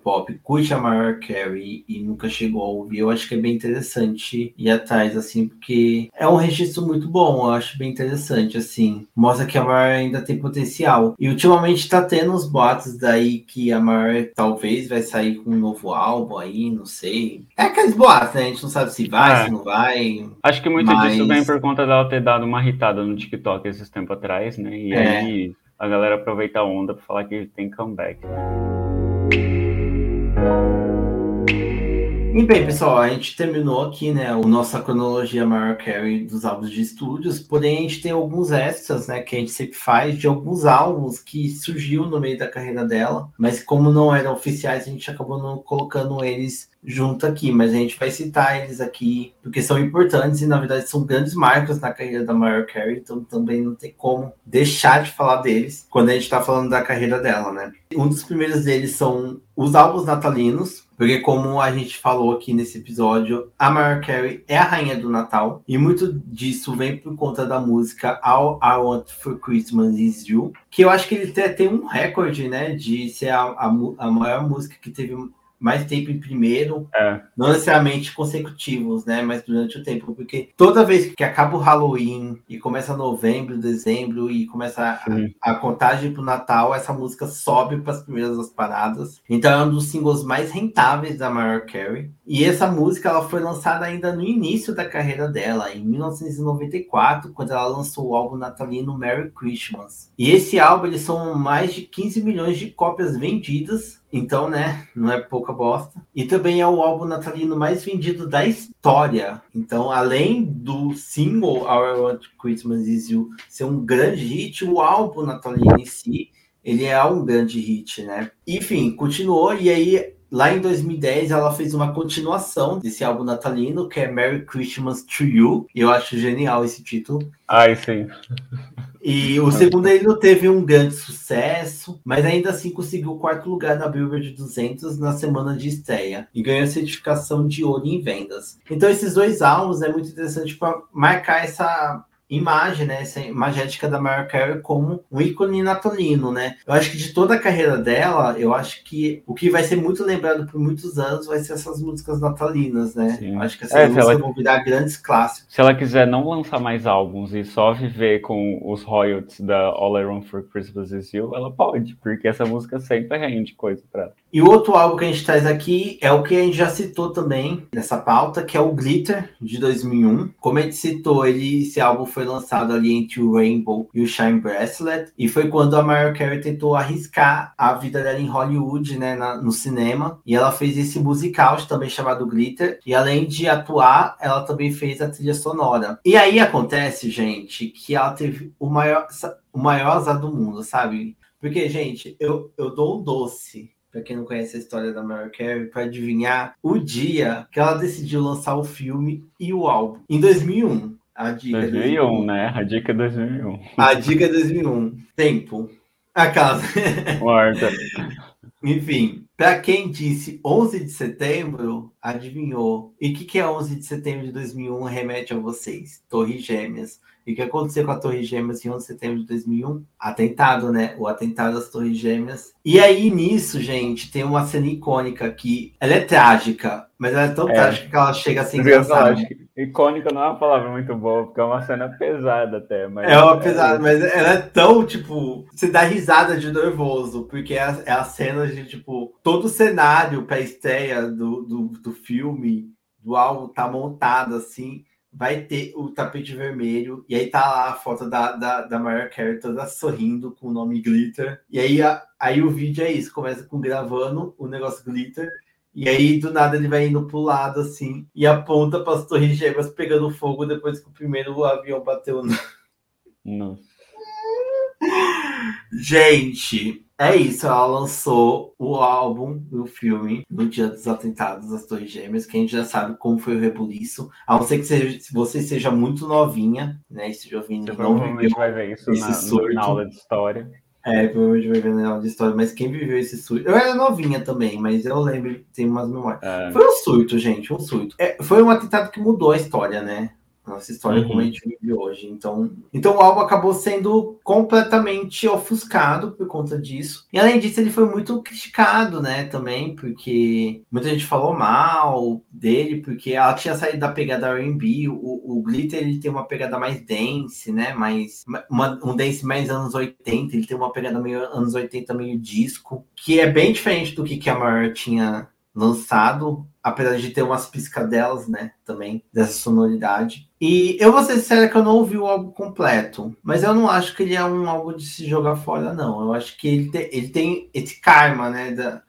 pop, curte a Mariah Carey e nunca chegou a ouvir, eu acho que é bem interessante ir atrás, assim, porque é um registro muito bom, eu acho bem interessante, assim. Mostra que a Mariah ainda tem potencial. E ultimamente tá tendo uns boatos daí que a Mariah talvez vai sair com um novo álbum aí, não sei. É aqueles boatos, né? A gente não sabe se vai, é. se não vai. Acho que muito mas... disso vem por conta dela ter dado uma irritada no TikTok esses tempos atrás, né? E é. aí a galera aproveita a onda pra falar que tem comeback, né? E bem, pessoal, a gente terminou aqui, né, a nossa cronologia Mariah Carey dos álbuns de estúdios, porém a gente tem alguns extras, né, que a gente sempre faz de alguns álbuns que surgiu no meio da carreira dela, mas como não eram oficiais, a gente acabou não colocando eles junto aqui, mas a gente vai citar eles aqui porque são importantes e na verdade são grandes marcas na carreira da Mariah Carey, então também não tem como deixar de falar deles quando a gente está falando da carreira dela, né? Um dos primeiros deles são os álbuns natalinos, porque como a gente falou aqui nesse episódio, a Mariah Carey é a rainha do Natal e muito disso vem por conta da música All I Want for Christmas Is You, que eu acho que ele tem um recorde, né, de ser a, a, a maior música que teve mais tempo em primeiro, é. não necessariamente consecutivos, né? Mas durante o tempo, porque toda vez que acaba o Halloween e começa novembro, dezembro e começa a, a contagem para o Natal, essa música sobe para as primeiras das paradas. Então é um dos singles mais rentáveis da Mariah Carey. E essa música ela foi lançada ainda no início da carreira dela, em 1994, quando ela lançou o álbum natalino Merry Christmas. E esse álbum eles são mais de 15 milhões de cópias vendidas então, né, não é pouca bosta. E também é o álbum natalino mais vendido da história. Então, além do single Our Want Christmas Is You ser um grande hit, o álbum natalino em si, ele é um grande hit, né? Enfim, continuou e aí Lá em 2010, ela fez uma continuação desse álbum natalino, que é Merry Christmas to You. Eu acho genial esse título. Ai, sim. E o segundo ele não teve um grande sucesso, mas ainda assim conseguiu o quarto lugar na Billboard 200 na semana de estreia e ganhou a certificação de ouro em vendas. Então esses dois álbuns é muito interessante para marcar essa imagem, né, essa imagética da Mariah Carey como um ícone natalino, né? Eu acho que de toda a carreira dela, eu acho que o que vai ser muito lembrado por muitos anos vai ser essas músicas natalinas, né? Eu acho que essas é, músicas ela... vão virar grandes clássicos. Se ela quiser não lançar mais álbuns e só viver com os royalties da All I Want for Christmas Is You, ela pode, porque essa música sempre rende coisa pra ela. E o outro álbum que a gente traz aqui é o que a gente já citou também nessa pauta, que é o Glitter, de 2001. Como a gente citou, ele, esse álbum foi lançado ali entre o Rainbow e o Shine Bracelet, e foi quando a Mariah Carey tentou arriscar a vida dela em Hollywood, né, na, no cinema, e ela fez esse musical também chamado Glitter, e além de atuar, ela também fez a trilha sonora. E aí acontece, gente, que ela teve o maior, o maior azar do mundo, sabe? Porque, gente, eu, eu dou um doce para quem não conhece a história da Mariah Carey, para adivinhar o dia que ela decidiu lançar o filme e o álbum. Em 2001. A dica 2001, 2001, né? A dica é 2001. A dica é 2001. Tempo. A casa. Morta. Enfim, para quem disse 11 de setembro, adivinhou. E o que, que é 11 de setembro de 2001 remete a vocês? Torre Gêmeas. E o que aconteceu com a Torre Gêmeas em 11 de setembro de 2001? Atentado, né? O atentado às Torres Gêmeas. E aí, nisso, gente, tem uma cena icônica que ela é trágica, mas ela é tão é. trágica que ela chega assim. Icônica não é uma palavra muito boa, porque é uma cena pesada até. Mas é uma pesada, é... mas ela é tão, tipo, você dá risada de nervoso, porque é a, é a cena de, tipo, todo o cenário pra estreia do, do, do filme, do álbum, tá montado assim vai ter o tapete vermelho, e aí tá lá a foto da, da, da Mariah Carey toda sorrindo com o nome Glitter. E aí, a, aí o vídeo é isso, começa com gravando o negócio Glitter, e aí do nada ele vai indo pro lado assim, e aponta para as torres gêmeas pegando fogo depois que o primeiro avião bateu no... Nossa. Gente, é isso, ela lançou o álbum do filme no dia dos atentados das Torres Gêmeas, que a gente já sabe como foi o rebuliço. A não ser que seja, você seja muito novinha, né? Esteja ouvindo. Você provavelmente vai ver isso na, na, aula de história. É, provavelmente vai ver na aula de história, mas quem viveu esse surto. Eu era novinha também, mas eu lembro, tem umas memórias. É. Foi um surto, gente, um surto. É, foi um atentado que mudou a história, né? Nossa história uhum. como a gente vive hoje. Então, então o álbum acabou sendo completamente ofuscado por conta disso. E além disso, ele foi muito criticado, né, também, porque muita gente falou mal dele, porque ela tinha saído da pegada R&B, o, o Glitter ele tem uma pegada mais dance, né, mais uma, um dance mais anos 80, ele tem uma pegada meio anos 80 meio disco, que é bem diferente do que, que a Mariah tinha lançado, apesar de ter umas piscadelas, né, também, dessa sonoridade. E eu vou ser sincero que eu não ouvi o álbum completo, mas eu não acho que ele é um álbum de se jogar fora, não. Eu acho que ele, te, ele tem esse karma, né, da,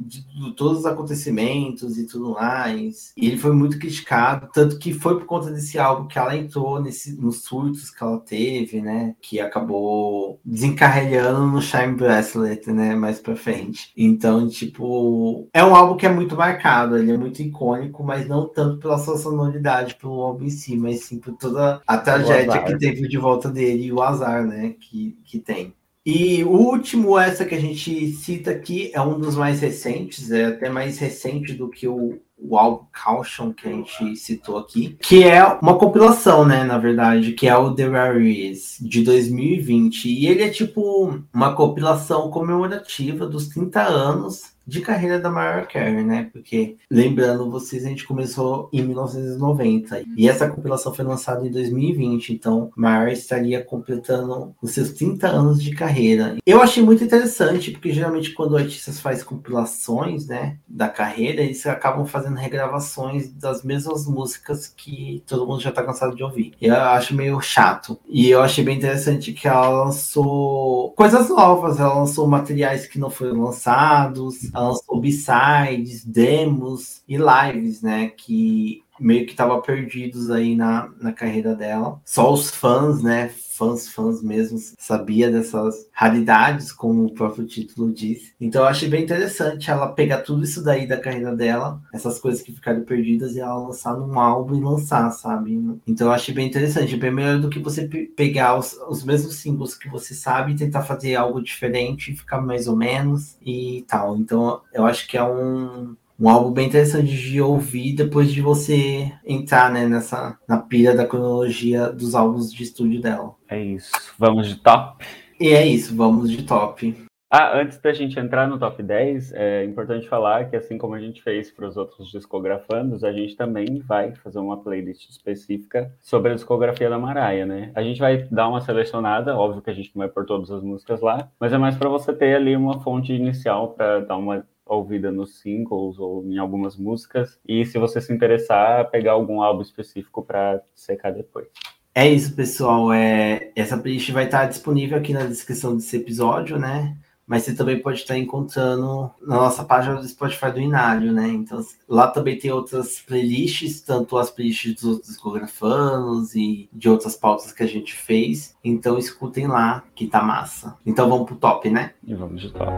de, de, todos os acontecimentos e tudo mais. E ele foi muito criticado, tanto que foi por conta desse álbum que ela entrou nesse, nos surtos que ela teve, né? Que acabou desencarregando no Shine Bracelet, né? Mais pra frente. Então, tipo, é um álbum que é muito marcado, ele é muito icônico, mas não tanto pela sua sonoridade, pelo álbum em si, mas sim por toda a tragédia que teve de volta dele e o azar, né? Que, que tem. E o último, essa que a gente cita aqui, é um dos mais recentes, é até mais recente do que o, o álbum Caution que a gente citou aqui, que é uma compilação, né, na verdade, que é o The Raries de 2020. E ele é tipo uma compilação comemorativa dos 30 anos de carreira da Mariah Carey, né? Porque, lembrando vocês, a gente começou em 1990 e essa compilação foi lançada em 2020, então Mariah estaria completando os seus 30 anos de carreira. Eu achei muito interessante, porque geralmente quando artistas fazem compilações, né, da carreira, eles acabam fazendo regravações das mesmas músicas que todo mundo já tá cansado de ouvir. Eu acho meio chato. E eu achei bem interessante que ela lançou coisas novas, ela lançou materiais que não foram lançados, lançou b-sides, demos e lives, né? Que meio que estavam perdidos aí na, na carreira dela. Só os fãs, né? Fãs, fãs mesmo, sabia dessas raridades, como o próprio título diz. Então eu achei bem interessante ela pegar tudo isso daí da carreira dela, essas coisas que ficaram perdidas, e ela lançar num álbum e lançar, sabe? Então eu achei bem interessante. Bem melhor do que você pegar os, os mesmos símbolos que você sabe e tentar fazer algo diferente, ficar mais ou menos e tal. Então eu acho que é um um álbum bem interessante de ouvir depois de você entrar né, nessa na pilha da cronologia dos álbuns de estúdio dela. É isso. Vamos de top? E é isso, vamos de top. Ah, antes da gente entrar no top 10, é importante falar que assim como a gente fez para os outros discografandos, a gente também vai fazer uma playlist específica sobre a discografia da Maraia, né? A gente vai dar uma selecionada, óbvio que a gente não vai pôr todas as músicas lá, mas é mais para você ter ali uma fonte inicial para dar uma ouvida nos singles ou em algumas músicas. E se você se interessar, pegar algum álbum específico para secar depois. É isso, pessoal. É, essa playlist vai estar disponível aqui na descrição desse episódio, né? Mas você também pode estar encontrando na nossa página do Spotify do Inário, né? Então lá também tem outras playlists, tanto as playlists dos outros discografanos e de outras pautas que a gente fez. Então escutem lá, que tá massa. Então vamos pro top, né? E vamos de top.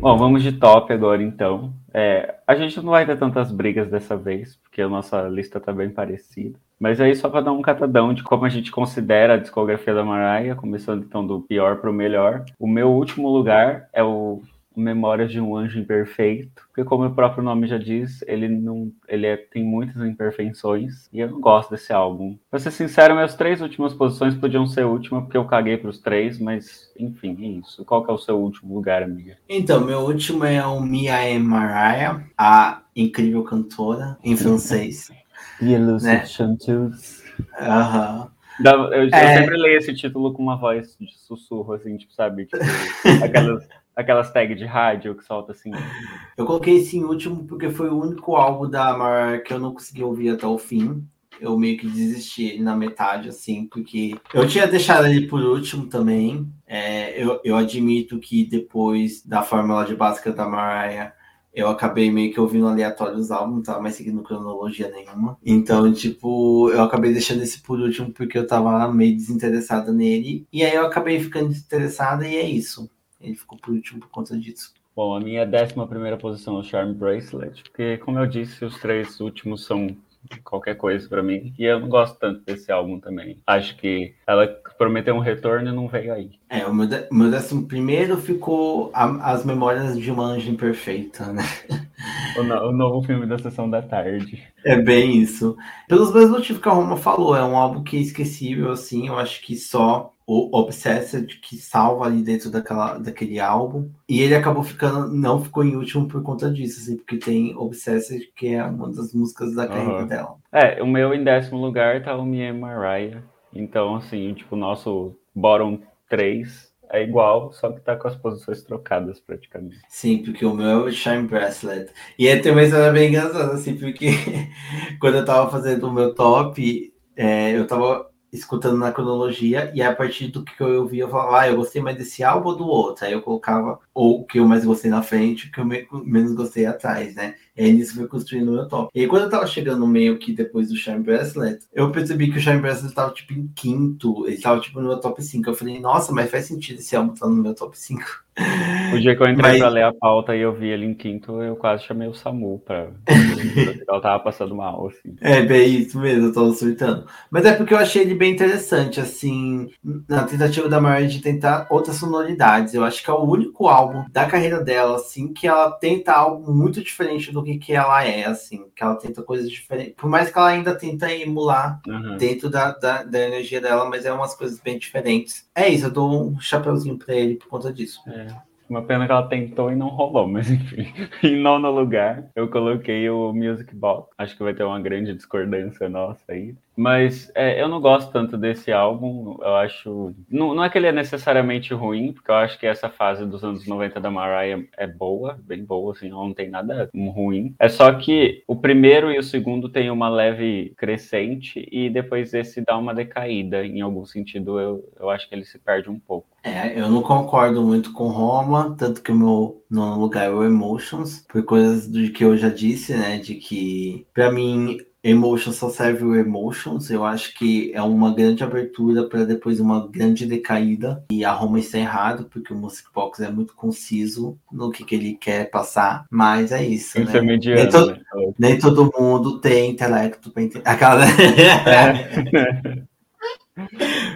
Bom, vamos de top agora então. É, a gente não vai ter tantas brigas dessa vez, porque a nossa lista tá bem parecida. Mas aí só para dar um catadão de como a gente considera a discografia da Mariah, começando então do pior para o melhor. O meu último lugar é o Memórias de um Anjo Imperfeito, porque como o próprio nome já diz, ele não, ele é, tem muitas imperfeições e eu não gosto desse álbum. Pra ser sincero, minhas três últimas posições podiam ser última porque eu caguei para os três, mas enfim, é isso. Qual que é o seu último lugar, amiga? Então, meu último é o Mia e Mariah, a incrível cantora em francês. Yellow né? Chanteuse. Aham. Eu, eu é... sempre leio esse título com uma voz de sussurro, assim, tipo, sabe? Tipo, aquelas, aquelas tags de rádio que solta assim. Eu coloquei esse em último porque foi o único álbum da Mariah que eu não consegui ouvir até o fim. Eu meio que desisti na metade, assim, porque eu tinha deixado ele por último também. É, eu, eu admito que depois da fórmula de básica da Mariah, eu acabei meio que ouvindo aleatório os álbuns, não tava mais seguindo cronologia nenhuma. Então, tipo, eu acabei deixando esse por último porque eu tava meio desinteressada nele. E aí eu acabei ficando desinteressada e é isso. Ele ficou por último por conta disso. Bom, a minha décima primeira posição é o Charm Bracelet, porque, como eu disse, os três últimos são qualquer coisa para mim. E eu não gosto tanto desse álbum também. Acho que ela prometeu um retorno e não veio aí. É, o meu, meu décimo primeiro ficou a, As Memórias de uma Anja Imperfeita, né? O, no, o, novo filme da Sessão da Tarde. É bem isso. Pelos mesmos motivos que a Roma falou, é um álbum que é esquecível, assim, eu acho que só o Obsessed que salva ali dentro daquela, daquele álbum. E ele acabou ficando, não ficou em último por conta disso, assim, porque tem Obsessed, que é uma das músicas da carreira uhum. dela. É, o meu em décimo lugar tá o Me Mariah. Então, assim, tipo, o nosso bottom 3 é igual, só que tá com as posições trocadas praticamente. Sim, porque o meu é o Shine Bracelet. E aí tem uma história bem engraçada, assim, porque quando eu tava fazendo o meu top, é, eu tava escutando na cronologia, e a partir do que eu ouvi, eu falava, ah, eu gostei mais desse álbum ou do outro. Aí eu colocava ou o que eu mais gostei na frente, o que eu menos gostei atrás, né? E aí nisso foi construindo o meu top. E aí, quando eu tava chegando meio que depois do Shine Bracelet, eu percebi que o Shine Bracelet tava tipo em quinto, ele tava tipo no meu top 5. Eu falei, nossa, mas faz sentido esse álbum estar tá no meu top 5. O dia que eu entrei Mas... pra ler a pauta e eu vi ele em quinto, eu quase chamei o Samu pra. Ela tava passando mal, assim. É, bem isso mesmo, eu tava surtando. Mas é porque eu achei ele bem interessante, assim, na tentativa da Mariah de tentar outras sonoridades. Eu acho que é o único álbum da carreira dela, assim, que ela tenta algo muito diferente do que, que ela é, assim, que ela tenta coisas diferentes. Por mais que ela ainda tenta emular uhum. dentro da, da, da, energia dela, mas é umas coisas bem diferentes. É isso, eu dou um chapeuzinho pra ele por conta disso. É. Uma pena que ela tentou e não rolou, mas enfim. Em nono lugar, eu coloquei o Music Box. Acho que vai ter uma grande discordância nossa aí. Mas é, eu não gosto tanto desse álbum. Eu acho. Não, não é que ele é necessariamente ruim, porque eu acho que essa fase dos anos 90 da Mariah é boa, bem boa, assim, não tem nada ruim. É só que o primeiro e o segundo tem uma leve crescente e depois esse dá uma decaída. Em algum sentido, eu, eu acho que ele se perde um pouco. É, eu não concordo muito com Roma, tanto que o meu nono lugar é o Emotions, por coisas do que eu já disse, né? De que, para mim, Emotions só serve o Emotions. Eu acho que é uma grande abertura para depois uma grande decaída. E a Roma está errado, porque o Music Box é muito conciso no que, que ele quer passar. Mas é isso. Né? nem, to né? nem, todo mundo tem intelecto para entender. Aquela. É.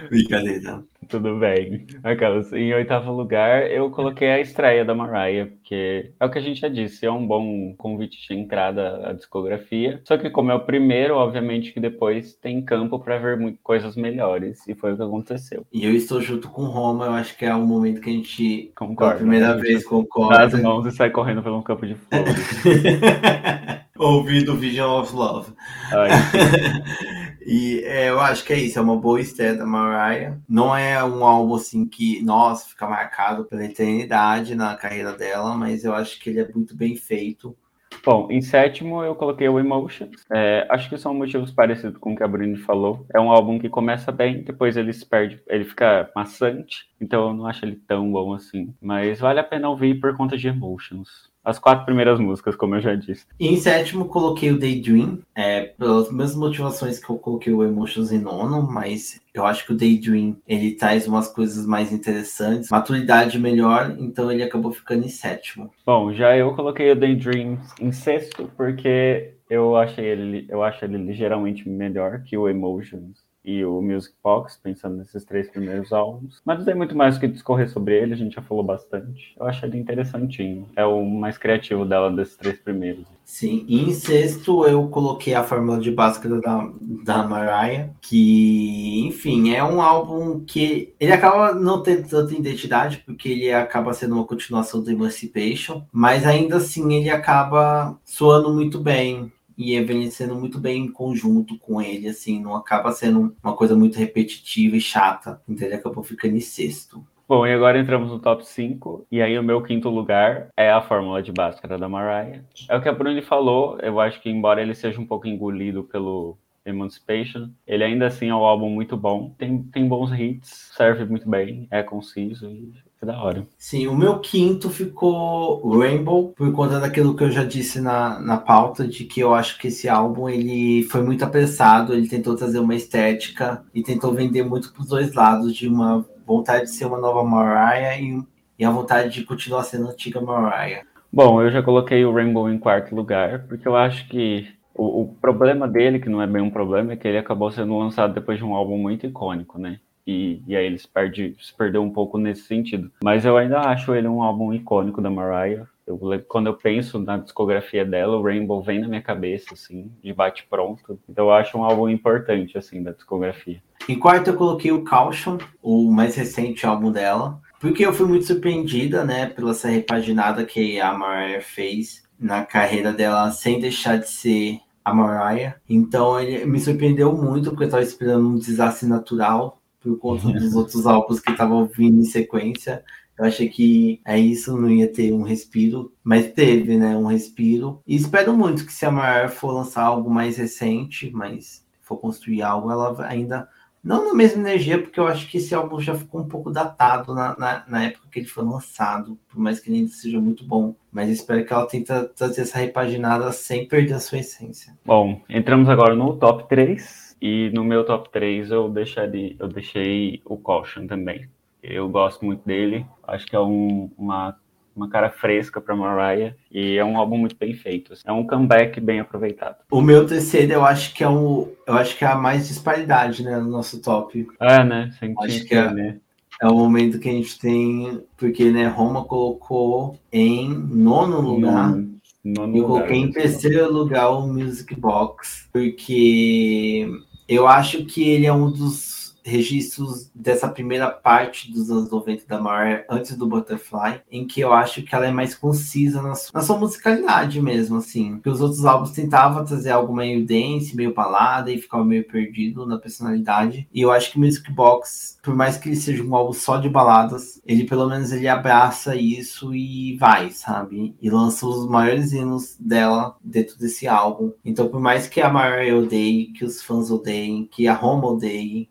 Brincadeira. Tudo bem. Aquelas, em oitavo lugar, eu coloquei a estreia da Mariah, porque é o que a gente já disse, é um bom convite de entrada à discografia. Só que como é o primeiro, obviamente que depois tem campo para ver coisas melhores, e foi o que aconteceu. E eu estou junto com Roma, eu acho que é o momento que a gente, concorda, pela primeira vez, concorda. Dá as mãos e sai correndo pelo campo de flores. Ouvido Vision of Love. Ai, E é, eu acho que é isso, é uma boa estreia da Mariah. Não é um álbum assim que, nossa, fica marcado pela eternidade na carreira dela, mas eu acho que ele é muito bem feito. Bom, em sétimo eu coloquei o Emotions. É, acho que são motivos parecidos com o que a Bruni falou. É um álbum que começa bem, depois ele se perde, ele fica maçante, então eu não acho ele tão bom assim. Mas vale a pena ouvir por conta de Emotions. As quatro primeiras músicas, como eu já disse. E em sétimo, coloquei o Daydream, é, pelas mesmas motivações que eu coloquei o Emotions em nono, mas eu acho que o Daydream ele traz umas coisas mais interessantes, maturidade melhor, então ele acabou ficando em sétimo. Bom, já eu coloquei o Daydream em sexto, porque eu achei ele, eu acho ele ligeiramente melhor que o Emotions e o Music Box, pensando nesses três primeiros álbuns. Mas tem muito mais o que discorrer sobre ele, a gente já falou bastante. Eu acho ele interessantinho. É o mais criativo dela desses três primeiros. Sim, e em sexto eu coloquei a Fórmula de Bhaskara da, da Mariah, que, enfim, é um álbum que ele acaba não tendo tanta identidade, porque ele acaba sendo uma continuação do Emancipation, mas ainda assim ele acaba soando muito bem e envelhecendo muito bem em conjunto com ele, assim, não acaba sendo uma coisa muito repetitiva e chata, então ele acabou ficando em sexto. Bom, e agora entramos no top 5, e aí o meu quinto lugar é a Fórmula de Bhaskara da Mariah. É o que a Bruni falou, eu acho que embora ele seja um pouco engolido pelo Emancipation, ele ainda assim é um álbum muito bom, tem, tem bons hits, serve muito bem, é conciso e que da hora. Sim, o meu quinto ficou Rainbow, por conta daquilo que eu já disse na, na pauta, de que eu acho que esse álbum ele foi muito apressado, ele tentou trazer uma estética e tentou vender muito para os dois lados, de uma vontade de ser uma nova Mariah e, e a vontade de continuar sendo a antiga Mariah. Bom, eu já coloquei o Rainbow em quarto lugar, porque eu acho que o, o, problema dele, que não é bem um problema, é que ele acabou sendo lançado depois de um álbum muito icônico, né? E, e aí eles perde, se perdeu um pouco nesse sentido. Mas eu ainda acho ele um álbum icônico da Mariah. Eu, quando eu penso na discografia dela, o Rainbow vem na minha cabeça, assim, de bate pronto. Então eu acho um álbum importante, assim, da discografia. Em quarto eu coloquei o Caution, o mais recente álbum dela, porque eu fui muito surpreendida, né, pela essa repaginada que a Mariah fez na carreira dela, sem deixar de ser a Mariah. Então ele me surpreendeu muito, porque eu estava esperando um desastre natural, por conta dos outros álbuns que estavam vindo em sequência. Eu achei que é isso, não ia ter um respiro, mas teve, né? Um respiro. E espero muito que se a Mariah for lançar algo mais recente, mas for construir algo, ela ainda. Não na mesma energia, porque eu acho que esse álbum já ficou um pouco datado na, na, na época que ele foi lançado, por mais que ele ainda seja muito bom. Mas espero que ela tente trazer essa repaginada sem perder a sua essência. Bom, entramos agora no top 3 e no meu top 3 eu deixaria, eu deixei o Caution também. Eu gosto muito dele. Acho que é um, uma, uma cara fresca para Mariah e é um álbum muito bem feito. Assim. É um comeback bem aproveitado. O meu terceiro eu acho que é um, eu acho que é a mais disparidade, né, no nosso top. É, né? Sem acho que é, né? é o momento que a gente tem, porque né, Roma colocou em nono lugar. Nono Nono eu coloquei em terceiro lugar o Music Box, porque eu acho que ele é um dos registros dessa primeira parte dos anos 90 da Mariah, antes do Butterfly, em que eu acho que ela é mais concisa na sua, na sua musicalidade mesmo, assim. Que os outros álbuns tentavam trazer algo meio dance, meio balada e ficava meio perdido na personalidade. E eu acho que Music Box, por mais que ele seja um álbum só de baladas, ele pelo menos ele abraça isso e vai, sabe? E lança os maiores hinos dela dentro desse álbum. Então, por mais que a Mariah odeie, que os fãs odeiem, que a Roma odeie,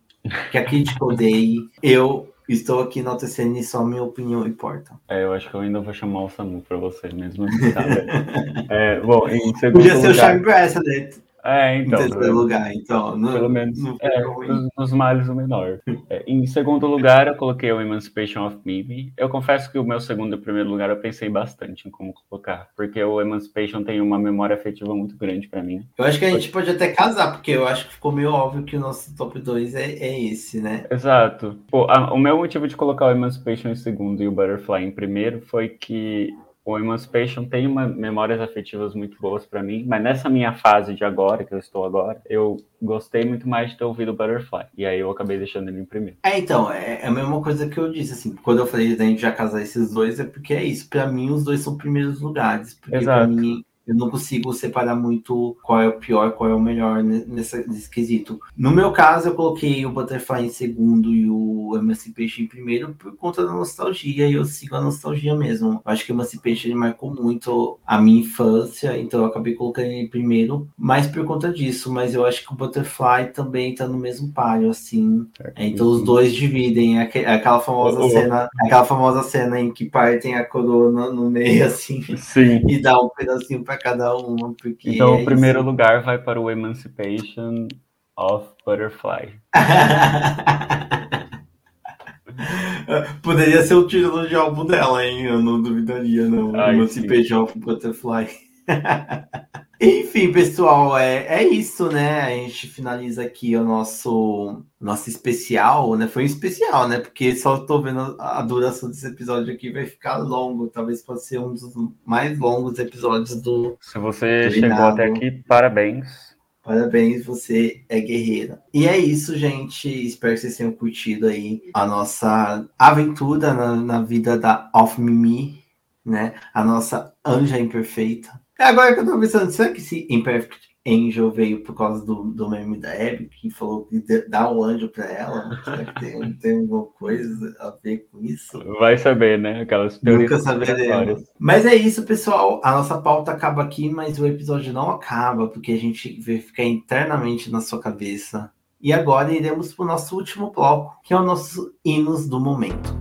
que a crítica odeie. Eu estou aqui enaltecendo e só minha opinião importa. É, eu acho que eu ainda vou chamar o Samu para você mesmo. é, bom, em segundo Podia ser lugar... o Charme Bracelet. É, então. Em terceiro lugar, então. Não, pelo menos não é, males o menor. É, em segundo lugar, eu coloquei o Emancipation of Mimi. Eu confesso que o meu segundo e primeiro lugar eu pensei bastante em como colocar, porque o Emancipation tem uma memória afetiva muito grande para mim. Eu acho que a gente pode até casar, porque eu acho que ficou meio óbvio que o nosso top 2 é, é esse, né? Exato. Pô, a, o meu motivo de colocar o Emancipation em segundo e o Butterfly em primeiro foi que o Emancipation tem uma, memórias afetivas muito boas para mim, mas nessa minha fase de agora, que eu estou agora, eu gostei muito mais de ter ouvido o Butterfly. E aí eu acabei deixando ele em primeiro. É, então, é, é a mesma coisa que eu disse, assim, quando eu falei da gente já casar esses dois, é porque é isso. Para mim, os dois são primeiros lugares. Porque Exato. pra mim, eu não consigo separar muito qual é o pior, qual é o melhor nesse, nesse quesito. No meu caso, eu coloquei o Butterfly em segundo e o Emancipation em primeiro por conta da nostalgia, e eu sigo a nostalgia mesmo. Eu acho que o Emancipation ele marcou muito a minha infância, então eu acabei colocando ele em primeiro, mais por conta disso, mas eu acho que o Butterfly também tá no mesmo páreo, assim. É, então os dois dividem, é aquela famosa oh, oh. cena, aquela famosa cena em que partem a coroa no meio, assim, Sim. e dá um pedacinho para cada uma. Porque então, é o primeiro isso. lugar vai para o Emancipation of Butterfly. Poderia ser o título de álbum dela, hein? Eu não duvidaria, não. Ai, Emancipation of Butterfly. Enfim, pessoal, é, é isso, né? A gente finaliza aqui o nosso, nosso especial, né? Foi um especial, né? Porque só tô vendo a duração desse episódio aqui vai ficar longo. Talvez possa ser um dos mais longos episódios do. Se você do chegou até aqui, parabéns. Parabéns, você é guerreira. E é isso, gente. Espero que vocês tenham curtido aí a nossa aventura na, na vida da Off Mimi, né? A nossa anja imperfeita. É agora que eu tô pensando, será que esse Imperfect Angel veio por causa do, do meme da Abby, que falou que dá um anjo pra ela? Será que tem, tem alguma coisa a ver com isso? Vai saber, né? Aquelas Nunca saberemos. Mas é isso, pessoal. A nossa pauta acaba aqui, mas o episódio não acaba, porque a gente vai ficar internamente na sua cabeça. E agora iremos para o nosso último bloco, que é o nosso hinos do momento.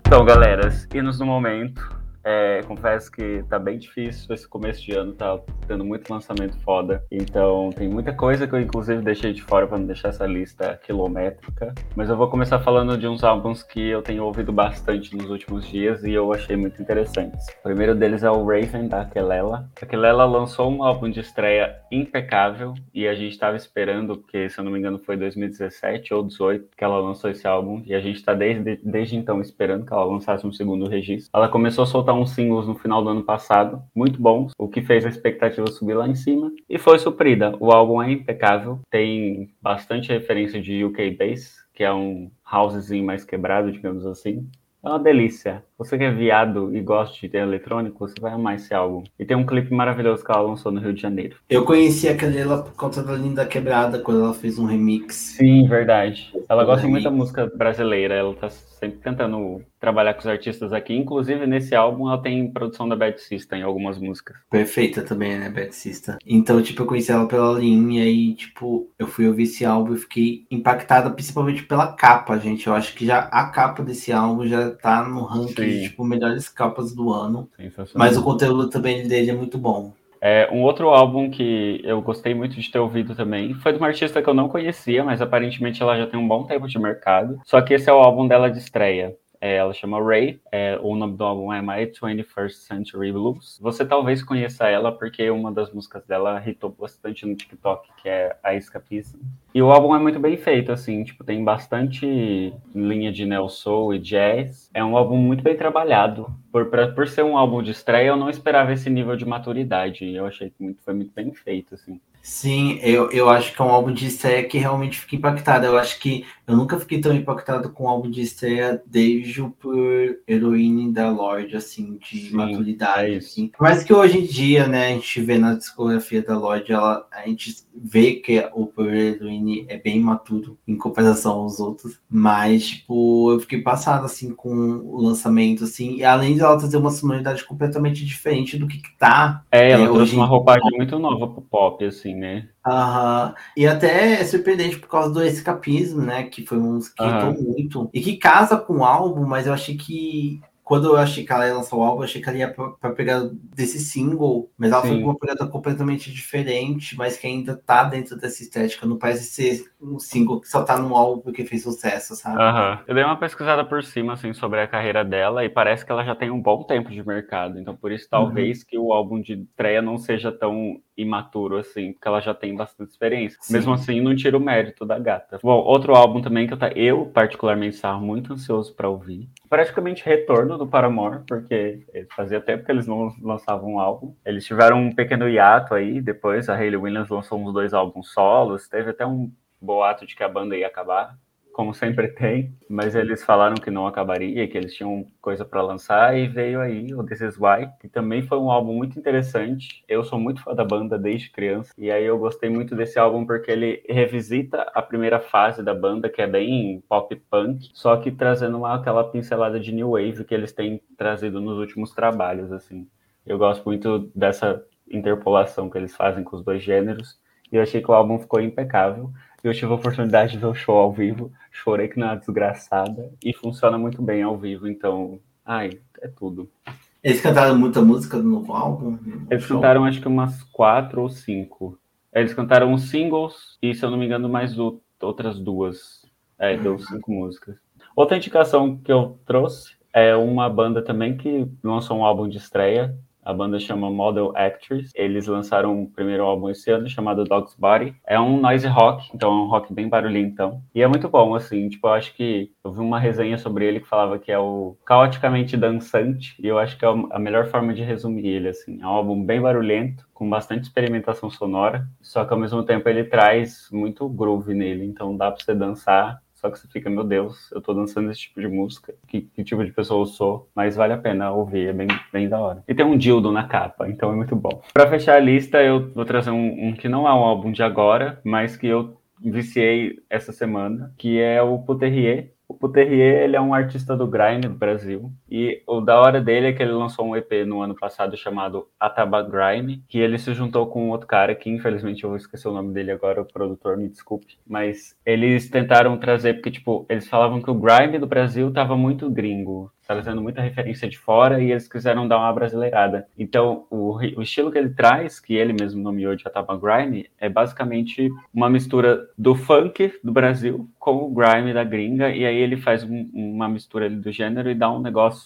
Então, galera, hinos do momento é, confesso que tá bem difícil esse começo de ano, tá tendo muito lançamento foda. Então tem muita coisa que eu inclusive deixei de fora para não deixar essa lista quilométrica. Mas eu vou começar falando de uns álbuns que eu tenho ouvido bastante nos últimos dias e eu achei muito interessantes. O primeiro deles é o Raven da Kelela. A Kelela lançou um álbum de estreia impecável e a gente estava esperando, porque se eu não me engano foi 2017 ou 2018 que ela lançou esse álbum e a gente está desde, desde então esperando que ela lançasse um segundo registro. Ela começou a soltar uns singles no final do ano passado, muito bons, o que fez a expectativa subir lá em cima, e foi suprida. O álbum é impecável, tem bastante referência de UK Bass, que é um housezinho mais quebrado, digamos assim. É uma delícia. Você que é viado e gosta de ter eletrônico, você vai amar esse álbum. E tem um clipe maravilhoso que ela lançou no Rio de Janeiro. Eu conheci a Canela por conta da Linda Quebrada, quando ela fez um remix. Sim, verdade. Ela gosta muito da música brasileira. Ela tá sempre tentando trabalhar com os artistas aqui. Inclusive, nesse álbum, ela tem produção da Bad System em algumas músicas. Perfeita também, né, Bad System. Então, tipo, eu conheci ela pela linha e, tipo, eu fui ouvir esse álbum e fiquei impactada principalmente pela capa, gente. Eu acho que já a capa desse álbum já tá no ranking Sim. De, tipo, melhores capas do ano. Mas o conteúdo também dele é muito bom. É, um outro álbum que eu gostei muito de ter ouvido também foi de uma artista que eu não conhecia, mas aparentemente ela já tem um bom tempo de mercado. Só que esse é o álbum dela de estreia. É, ela chama Ray, é, o nome do álbum é My 21st Century Blues. Você talvez conheça ela porque uma das músicas dela hitou bastante no TikTok, que é a Escapism. E o álbum é muito bem feito, assim, tipo, tem bastante linha de neo soul e jazz. É um álbum muito bem trabalhado. Por, pra, por ser um álbum de estreia, eu não esperava esse nível de maturidade. Eu achei que muito, foi muito bem feito, assim. Sim, eu, eu acho que é um álbum de estreia que realmente fica impactado. Eu acho que eu nunca fiquei tão impactado com um álbum de estreia desde o por Heroine da Lorde, assim, de Sim, maturidade. É assim. Mas que hoje em dia, né, a gente vê na discografia da Lorde, ela, a gente vê que o por Heroine é bem maturo em comparação aos outros. Mas, tipo, eu fiquei passado, assim, com o lançamento, assim, e além de ela trazer uma sonoridade completamente diferente do que, que tá. É, ela é, trouxe uma roupagem muito nova pro pop, assim, né? Aham. E até é surpreendente por causa do escapismo, né? Que foi um que muito. E que casa com o álbum, mas eu achei que quando eu achei que ela ia lançar o álbum, eu achei que ela ia pra, pra pegar desse single, mas ela Sim. foi com uma pegada completamente diferente, mas que ainda tá dentro dessa estética. Não parece ser um single que só tá no álbum porque fez sucesso, sabe? Uhum. Eu dei uma pesquisada por cima, assim, sobre a carreira dela e parece que ela já tem um bom tempo de mercado. Então, por isso, talvez uhum. que o álbum de estreia não seja tão imaturo, assim, porque ela já tem bastante experiência. Sim. Mesmo assim, não tira o mérito da gata. Bom, outro álbum também que eu, tá, eu particularmente estava muito ansioso para ouvir. Praticamente retorno do Paramore, porque fazia tempo que eles não lançavam um álbum. Eles tiveram um pequeno hiato aí, depois a Hayley Williams lançou uns dois álbuns solos, teve até um boato de que a banda ia acabar como sempre tem, mas eles falaram que não acabaria, que eles tinham coisa para lançar e veio aí o This Is Why, que também foi um álbum muito interessante. Eu sou muito fã da banda desde criança e aí eu gostei muito desse álbum porque ele revisita a primeira fase da banda, que é bem pop punk, só que trazendo lá aquela pincelada de new wave que eles têm trazido nos últimos trabalhos assim. Eu gosto muito dessa interpolação que eles fazem com os dois gêneros e eu achei que o álbum ficou impecável. Eu tive a oportunidade de ver o show ao vivo, chorei que não é desgraçada e funciona muito bem ao vivo, então, ai, é tudo. Eles cantaram muita música do novo álbum? Eles show? cantaram acho que umas quatro ou cinco. Eles cantaram os singles e, se eu não me engano, mais outras duas. É, deu uhum. cinco músicas. Outra indicação que eu trouxe é uma banda também que lançou um álbum de estreia, a banda chama Model Actress. Eles lançaram o primeiro álbum esse ano chamado Dog's Body. É um noise rock, então é um rock bem barulhento. E é muito bom, assim. Tipo, eu acho que eu vi uma resenha sobre ele que falava que é o caoticamente dançante. E eu acho que é a melhor forma de resumir ele, assim. É um álbum bem barulhento, com bastante experimentação sonora. Só que ao mesmo tempo ele traz muito groove nele. Então dá pra você dançar só que você fica, meu Deus, eu tô dançando esse tipo de música, que, que tipo de pessoa eu sou, mas vale a pena ouvir, é bem, bem da hora. E tem um dildo na capa, então é muito bom. Pra fechar a lista, eu vou trazer um, um que não é um álbum de agora, mas que eu viciei essa semana, que é o Puterrier, o Puterrier, ele é um artista do grime do Brasil. E o da hora dele é que ele lançou um EP no ano passado chamado Ataba Grime, que ele se juntou com outro cara que infelizmente eu vou esquecer o nome dele agora, o produtor, me desculpe. Mas eles tentaram trazer, porque tipo, eles falavam que o grime do Brasil tava muito gringo trazendo muita referência de fora e eles quiseram dar uma brasileirada. Então, o, o estilo que ele traz, que ele mesmo nomeou de Ataba Grime, é basicamente uma mistura do funk do Brasil com o grime da gringa, e aí ele faz um, uma mistura do gênero e dá um negócio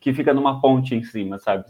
que fica numa ponte em cima, sabe?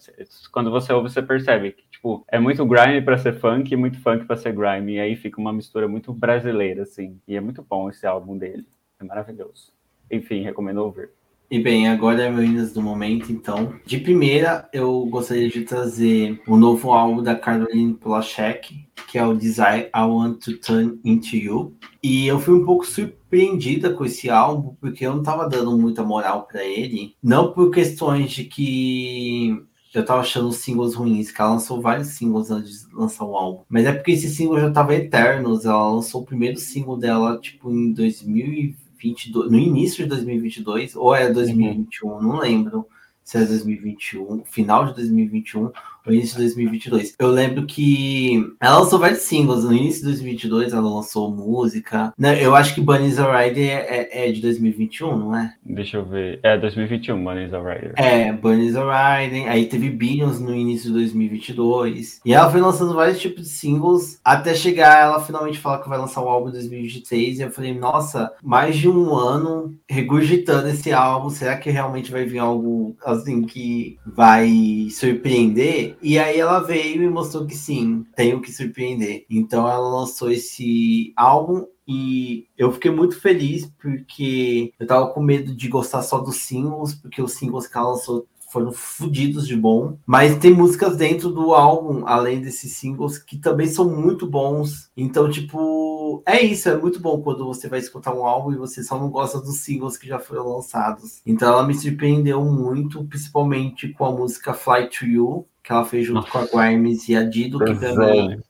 Quando você ouve, você percebe que, tipo, é muito grime para ser funk e muito funk para ser grime, e aí fica uma mistura muito brasileira, assim. E é muito bom esse álbum dele, é maravilhoso. Enfim, recomendo ouvir. E bem, agora é Meninas do Momento, então. De primeira, eu gostaria de trazer o um novo álbum da Caroline Polachek, que é o Desire I Want to Turn Into You. E eu fui um pouco surpreendida com esse álbum, porque eu não tava dando muita moral para ele. Não por questões de que eu tava achando os singles ruins, que ela lançou vários singles antes de lançar o álbum. Mas é porque esse single já tava eternos. Ela lançou o primeiro single dela, tipo, em 2020 2022, no início de 2022, ou é 2021, uhum. não lembro se é 2021, final de 2021 ou início de 2022. Eu lembro que ela lançou vários singles. No início de 2022 ela lançou música. Eu acho que Bunny's Alright é, é, é, de 2021, não é? Deixa eu ver. É 2021, Bunny's Alright. É, Bunny's Alright. Aí teve Billions no início de 2022. E ela foi lançando vários tipos de singles até chegar ela finalmente falar que vai lançar o álbum em 2023. E eu falei, nossa, mais de um ano regurgitando esse álbum. Será que realmente vai vir algo assim que vai surpreender? E aí ela veio e mostrou que sim, tem o que surpreender. Então ela lançou esse álbum e eu fiquei muito feliz porque eu tava com medo de gostar só dos singles, porque os singles que ela lançou foram fodidos de bom. Mas tem músicas dentro do álbum, além desses singles, que também são muito bons. Então, tipo, é isso. É muito bom quando você vai escutar um álbum e você só não gosta dos singles que já foram lançados. Então, ela me surpreendeu muito, principalmente com a música Fly to You, que ela fez junto Nossa. com a Grimes e a Dido, que também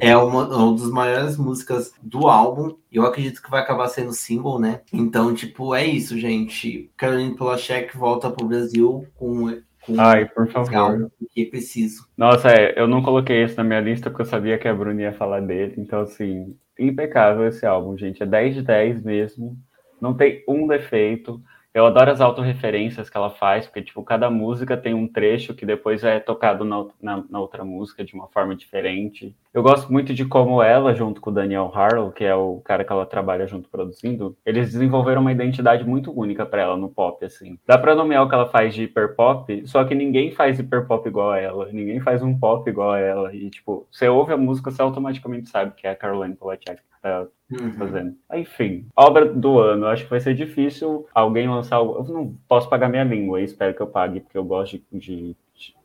é uma, uma das maiores músicas do álbum. E eu acredito que vai acabar sendo single, né? Então, tipo, é isso, gente. Caroline Polachek volta pro Brasil com Ai, por favor. Que preciso. Nossa, é, eu não coloquei isso na minha lista porque eu sabia que a Bruna ia falar dele. Então, assim, impecável esse álbum, gente. É 10 de 10 mesmo. Não tem um defeito. Eu adoro as autorreferências que ela faz, porque, tipo, cada música tem um trecho que depois é tocado na, na, na, outra música de uma forma diferente. Eu gosto muito de como ela, junto com o Daniel Harlow, que é o cara que ela trabalha junto produzindo, eles desenvolveram uma identidade muito única para ela no pop, assim. Dá pra nomear o que ela faz de hiperpop, só que ninguém faz hiperpop igual a ela, ninguém faz um pop igual a ela. E, tipo, você ouve a música, você automaticamente sabe que é a Caroline Polachek que tá uhum. fazendo. Enfim, obra do ano. Acho que vai ser difícil alguém lançar. Eu não posso pagar minha língua, espero que eu pague, porque eu gosto de, de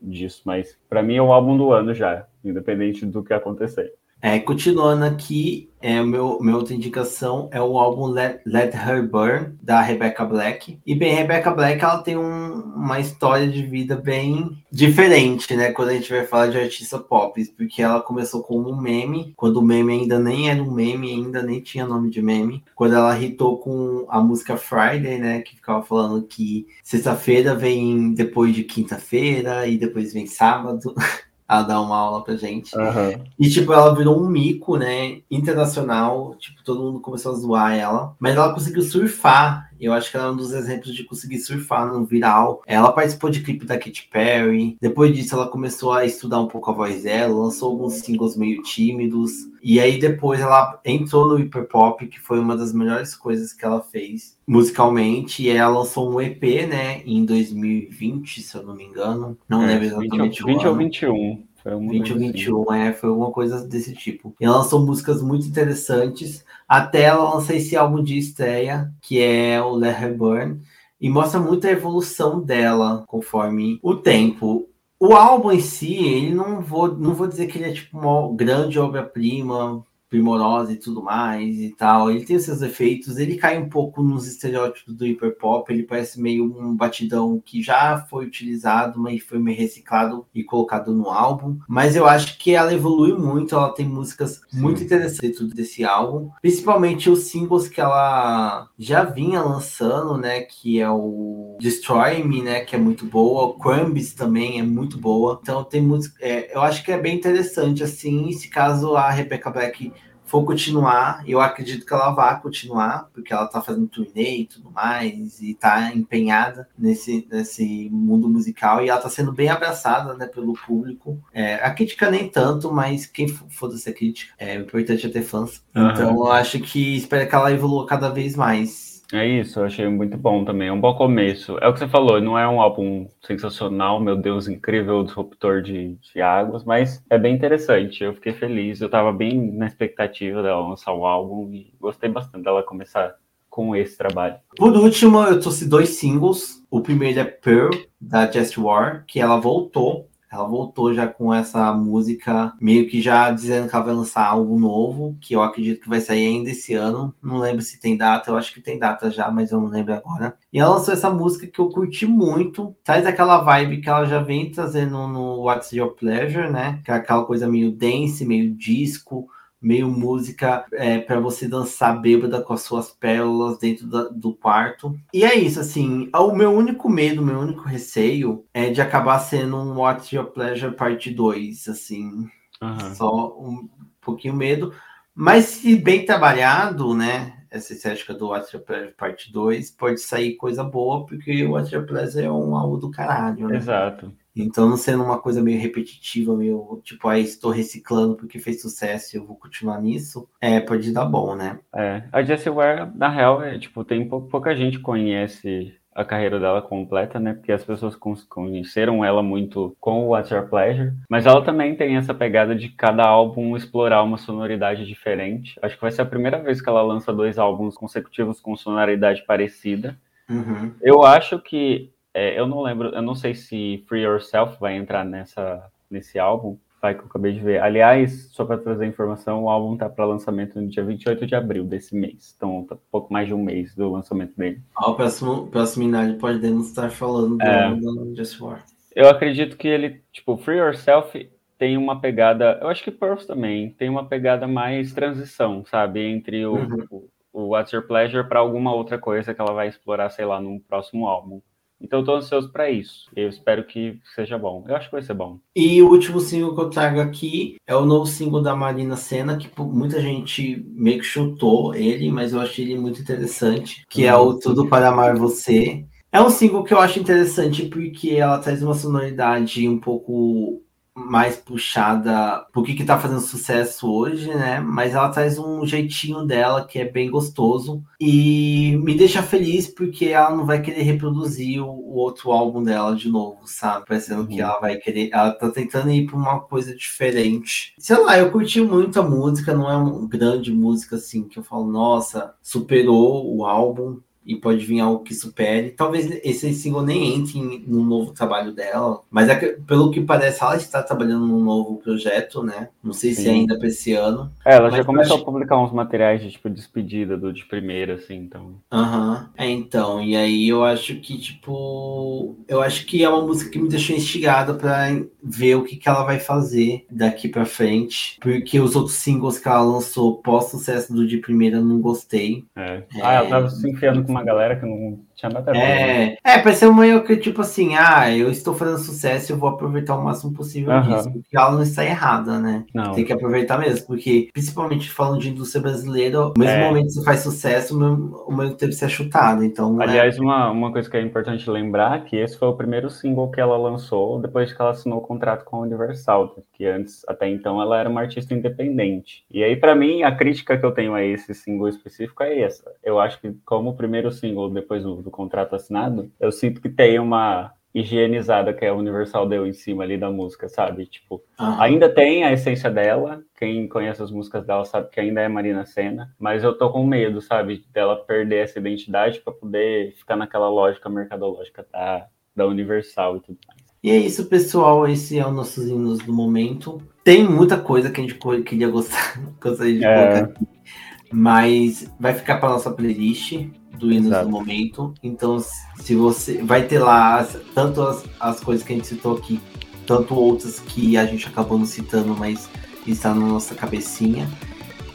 disso, mas para mim é o álbum do ano já, independente do que acontecer. É, continuando aqui, é, meu, minha outra indicação é o álbum Let, Let, Her Burn, da Rebecca Black. E bem, Rebecca Black ela tem um, uma história de vida bem diferente, né? Quando a gente vai falar de artista pop, porque ela começou como um meme, quando o meme ainda nem era um meme, ainda nem tinha nome de meme. Quando ela hitou com a música Friday, né? Que ficava falando que sexta-feira vem depois de quinta-feira e depois vem sábado. a dar uma aula pra gente. Uhum. E, tipo, ela virou um mico, né? Internacional. Tipo, todo mundo começou a zoar ela. Mas ela conseguiu surfar. Eu acho que ela é um dos exemplos de conseguir surfar no viral. Ela participou de clipe da Katy Perry. Depois disso, ela começou a estudar um pouco a voz dela. Lançou alguns singles meio tímidos. E aí, depois, ela entrou no hyperpop, que foi uma das melhores coisas que ela fez musicalmente. E ela lançou um EP, né? Em 2020, se eu não me engano. Não É, lembro exatamente 20, 20 o ou ano. 21. Foi uma 20 ou coisa assim. 21, é, foi alguma coisa desse tipo. E ela lançou músicas muito interessantes, até ela lançar esse álbum de estreia, que é o Let Her Burn, e mostra muito a evolução dela conforme o tempo. O álbum em si, ele não vou, não vou dizer que ele é tipo uma grande obra-prima, primorosa e tudo mais e tal. Ele tem os seus efeitos, ele cai um pouco nos estereótipos do hiperpop, ele parece meio um batidão que já foi utilizado, mas foi meio reciclado e colocado no álbum. Mas eu acho que ela evolui muito, ela tem músicas Sim. muito interessantes dentro desse álbum, principalmente os singles que ela já vinha lançando, né, que é o Destroy Me, né, que é muito boa, o Crumbs também é muito boa. Então tem música, é, eu acho que é bem interessante assim, se caso a Rebecca Black for continuar, eu acredito que ela vai continuar, porque ela tá fazendo turnê e tudo mais, e tá empenhada nesse, nesse mundo musical, e ela tá sendo bem abraçada, né, pelo público. É, a crítica nem tanto, mas quem for foda-se a crítica, é importante é ter fãs. Aham. Então eu acho que espero que ela evolua cada vez mais. É isso, eu achei muito bom também. É um bom começo. É o que você falou, não é um álbum sensacional, meu Deus, incrível, disruptor de, de águas, mas é bem interessante. Eu fiquei feliz, eu tava bem na expectativa dela lançar o álbum e gostei bastante dela começar com esse trabalho. Por último, eu trouxe dois singles. O primeiro é Pearl, da Just War, que ela voltou. Ela voltou já com essa música, meio que já dizendo que ela vai lançar algo novo, que eu acredito que vai sair ainda esse ano. Não lembro se tem data, eu acho que tem data já, mas eu não lembro agora. E ela lançou essa música que eu curti muito. Traz aquela vibe que ela já vem trazendo no What's Your Pleasure, né? Que é aquela coisa meio dance, meio disco, meio música é, para você dançar bêbada com as suas pérolas dentro da- do quarto. E é isso, assim, o meu único medo, meu único receio é de acabar sendo um What's Your Pleasure parte 2, assim, Aham. só um pouquinho medo. Mas se bem trabalhado, né, essa estética do What's Your Pleasure parte 2, pode sair coisa boa, porque o What's Your Pleasure é um álbum do caralho, né? Exato. Então, não sendo uma coisa meio repetitiva, meio tipo, aí estou reciclando porque fez sucesso e eu vou continuar nisso, é, pode dar bom, né? É, a Jessie Ware, na real, é, tipo, tem pou- pouca gente conhece a carreira dela completa, né? Porque as pessoas con- conheceram ela muito com o What's Your Pleasure, mas ela também tem essa pegada de cada álbum explorar uma sonoridade diferente. Acho que vai ser a primeira vez que ela lança dois álbuns consecutivos com sonoridade parecida. Uhum. Eu acho que é, eu não lembro, eu não sei se Free Yourself vai entrar nessa nesse álbum, vai que eu acabei de ver. Aliás, só para trazer informação, o álbum tá para lançamento no dia 28 de abril desse mês. Então, tá pouco mais de um mês do lançamento dele. Ó, o próximo, próximo Minardi podemos estar falando do É. álbum Just War. Eu acredito que ele, tipo, Free Yourself tem uma pegada, eu acho que Pearls também tem uma pegada mais transição, sabe, entre o, Uhum. o, o What's Your Pleasure para alguma outra coisa que ela vai explorar, sei lá, num próximo álbum. Então eu tô ansioso para isso. Eu espero que seja bom. Eu acho que vai ser bom. E o último single que eu trago aqui é o novo single da Marina Senna, que muita gente meio que chutou ele, mas eu achei ele muito interessante, que é o Tudo para Amar Você. É um single que eu acho interessante porque ela traz uma sonoridade um pouco mais puxada pro que, que tá fazendo sucesso hoje, né? Mas ela traz um jeitinho dela que é bem gostoso e me deixa feliz porque ela não vai querer reproduzir o, o outro álbum dela de novo, sabe? Parecendo que Uhum. ela vai querer. Ela tá tentando ir pra uma coisa diferente. Sei lá, eu curti muito a música, não é uma grande música assim que eu falo, nossa, superou o álbum. E pode vir algo que supere. Talvez esse single nem entre no novo trabalho dela, mas é que, pelo que parece, ela está trabalhando num novo projeto, né? Não sei Sim. se ainda para esse ano. É, ela já começou acho... a publicar uns materiais de tipo despedida do de primeira, assim, então. Aham. Uhum. É, então, e aí eu acho que, tipo, eu acho que é uma música que me deixou instigada para ver o que, que ela vai fazer daqui para frente, porque os outros singles que ela lançou pós sucesso do de primeira não gostei. É. é... Ah, ela tava se enfiando com uma galera que não tinha nada a ver. É, né? é pareceu meio que tipo assim, ah, eu estou fazendo sucesso, eu vou aproveitar o máximo possível uhum. disso, porque ela não está errada, né? Não. Tem que aproveitar mesmo, porque principalmente falando de indústria brasileira, no mesmo é. momento que você faz sucesso, o meu tempo ser chutado, então... Né? Aliás, uma, uma coisa que é importante lembrar, que esse foi o primeiro single que ela lançou depois que ela assinou o contrato com a Universal, que antes, até então, ela era uma artista independente. E aí, para mim, a crítica que eu tenho a esse single específico é essa. Eu acho que como primeiro single depois do, do contrato assinado, eu sinto que tem uma higienizada que a Universal deu em cima ali da música, sabe? Tipo, ainda tem a essência dela, quem conhece as músicas dela sabe que ainda é Marina Senna, mas eu tô com medo, sabe, dela perder essa identidade para poder ficar naquela lógica mercadológica da, da Universal e tudo mais. E é isso, pessoal. Esse é o nossos hinos do momento. Tem muita coisa que a gente queria gostar, gostaria de é. colocar aqui, mas vai ficar para nossa playlist do hinos Exato. do momento. Então, se você vai ter lá tanto as, as coisas que a gente citou aqui, tanto outras que a gente acabou não citando, mas está na nossa cabecinha.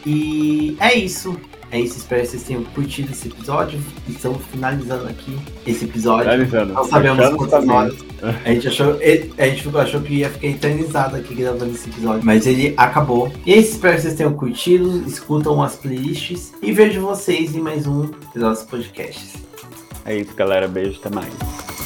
E é isso. É isso, espero que vocês tenham curtido esse episódio. Estamos finalizando aqui esse episódio. Finalizando. Não sabemos quantas horas. A gente achou, a gente achou que ia ficar eternizado aqui gravando esse episódio, mas ele acabou. E é isso, espero que vocês tenham curtido. Escutam as playlists e vejo vocês em mais um dos nossos podcasts. É isso, galera. Beijo, até mais.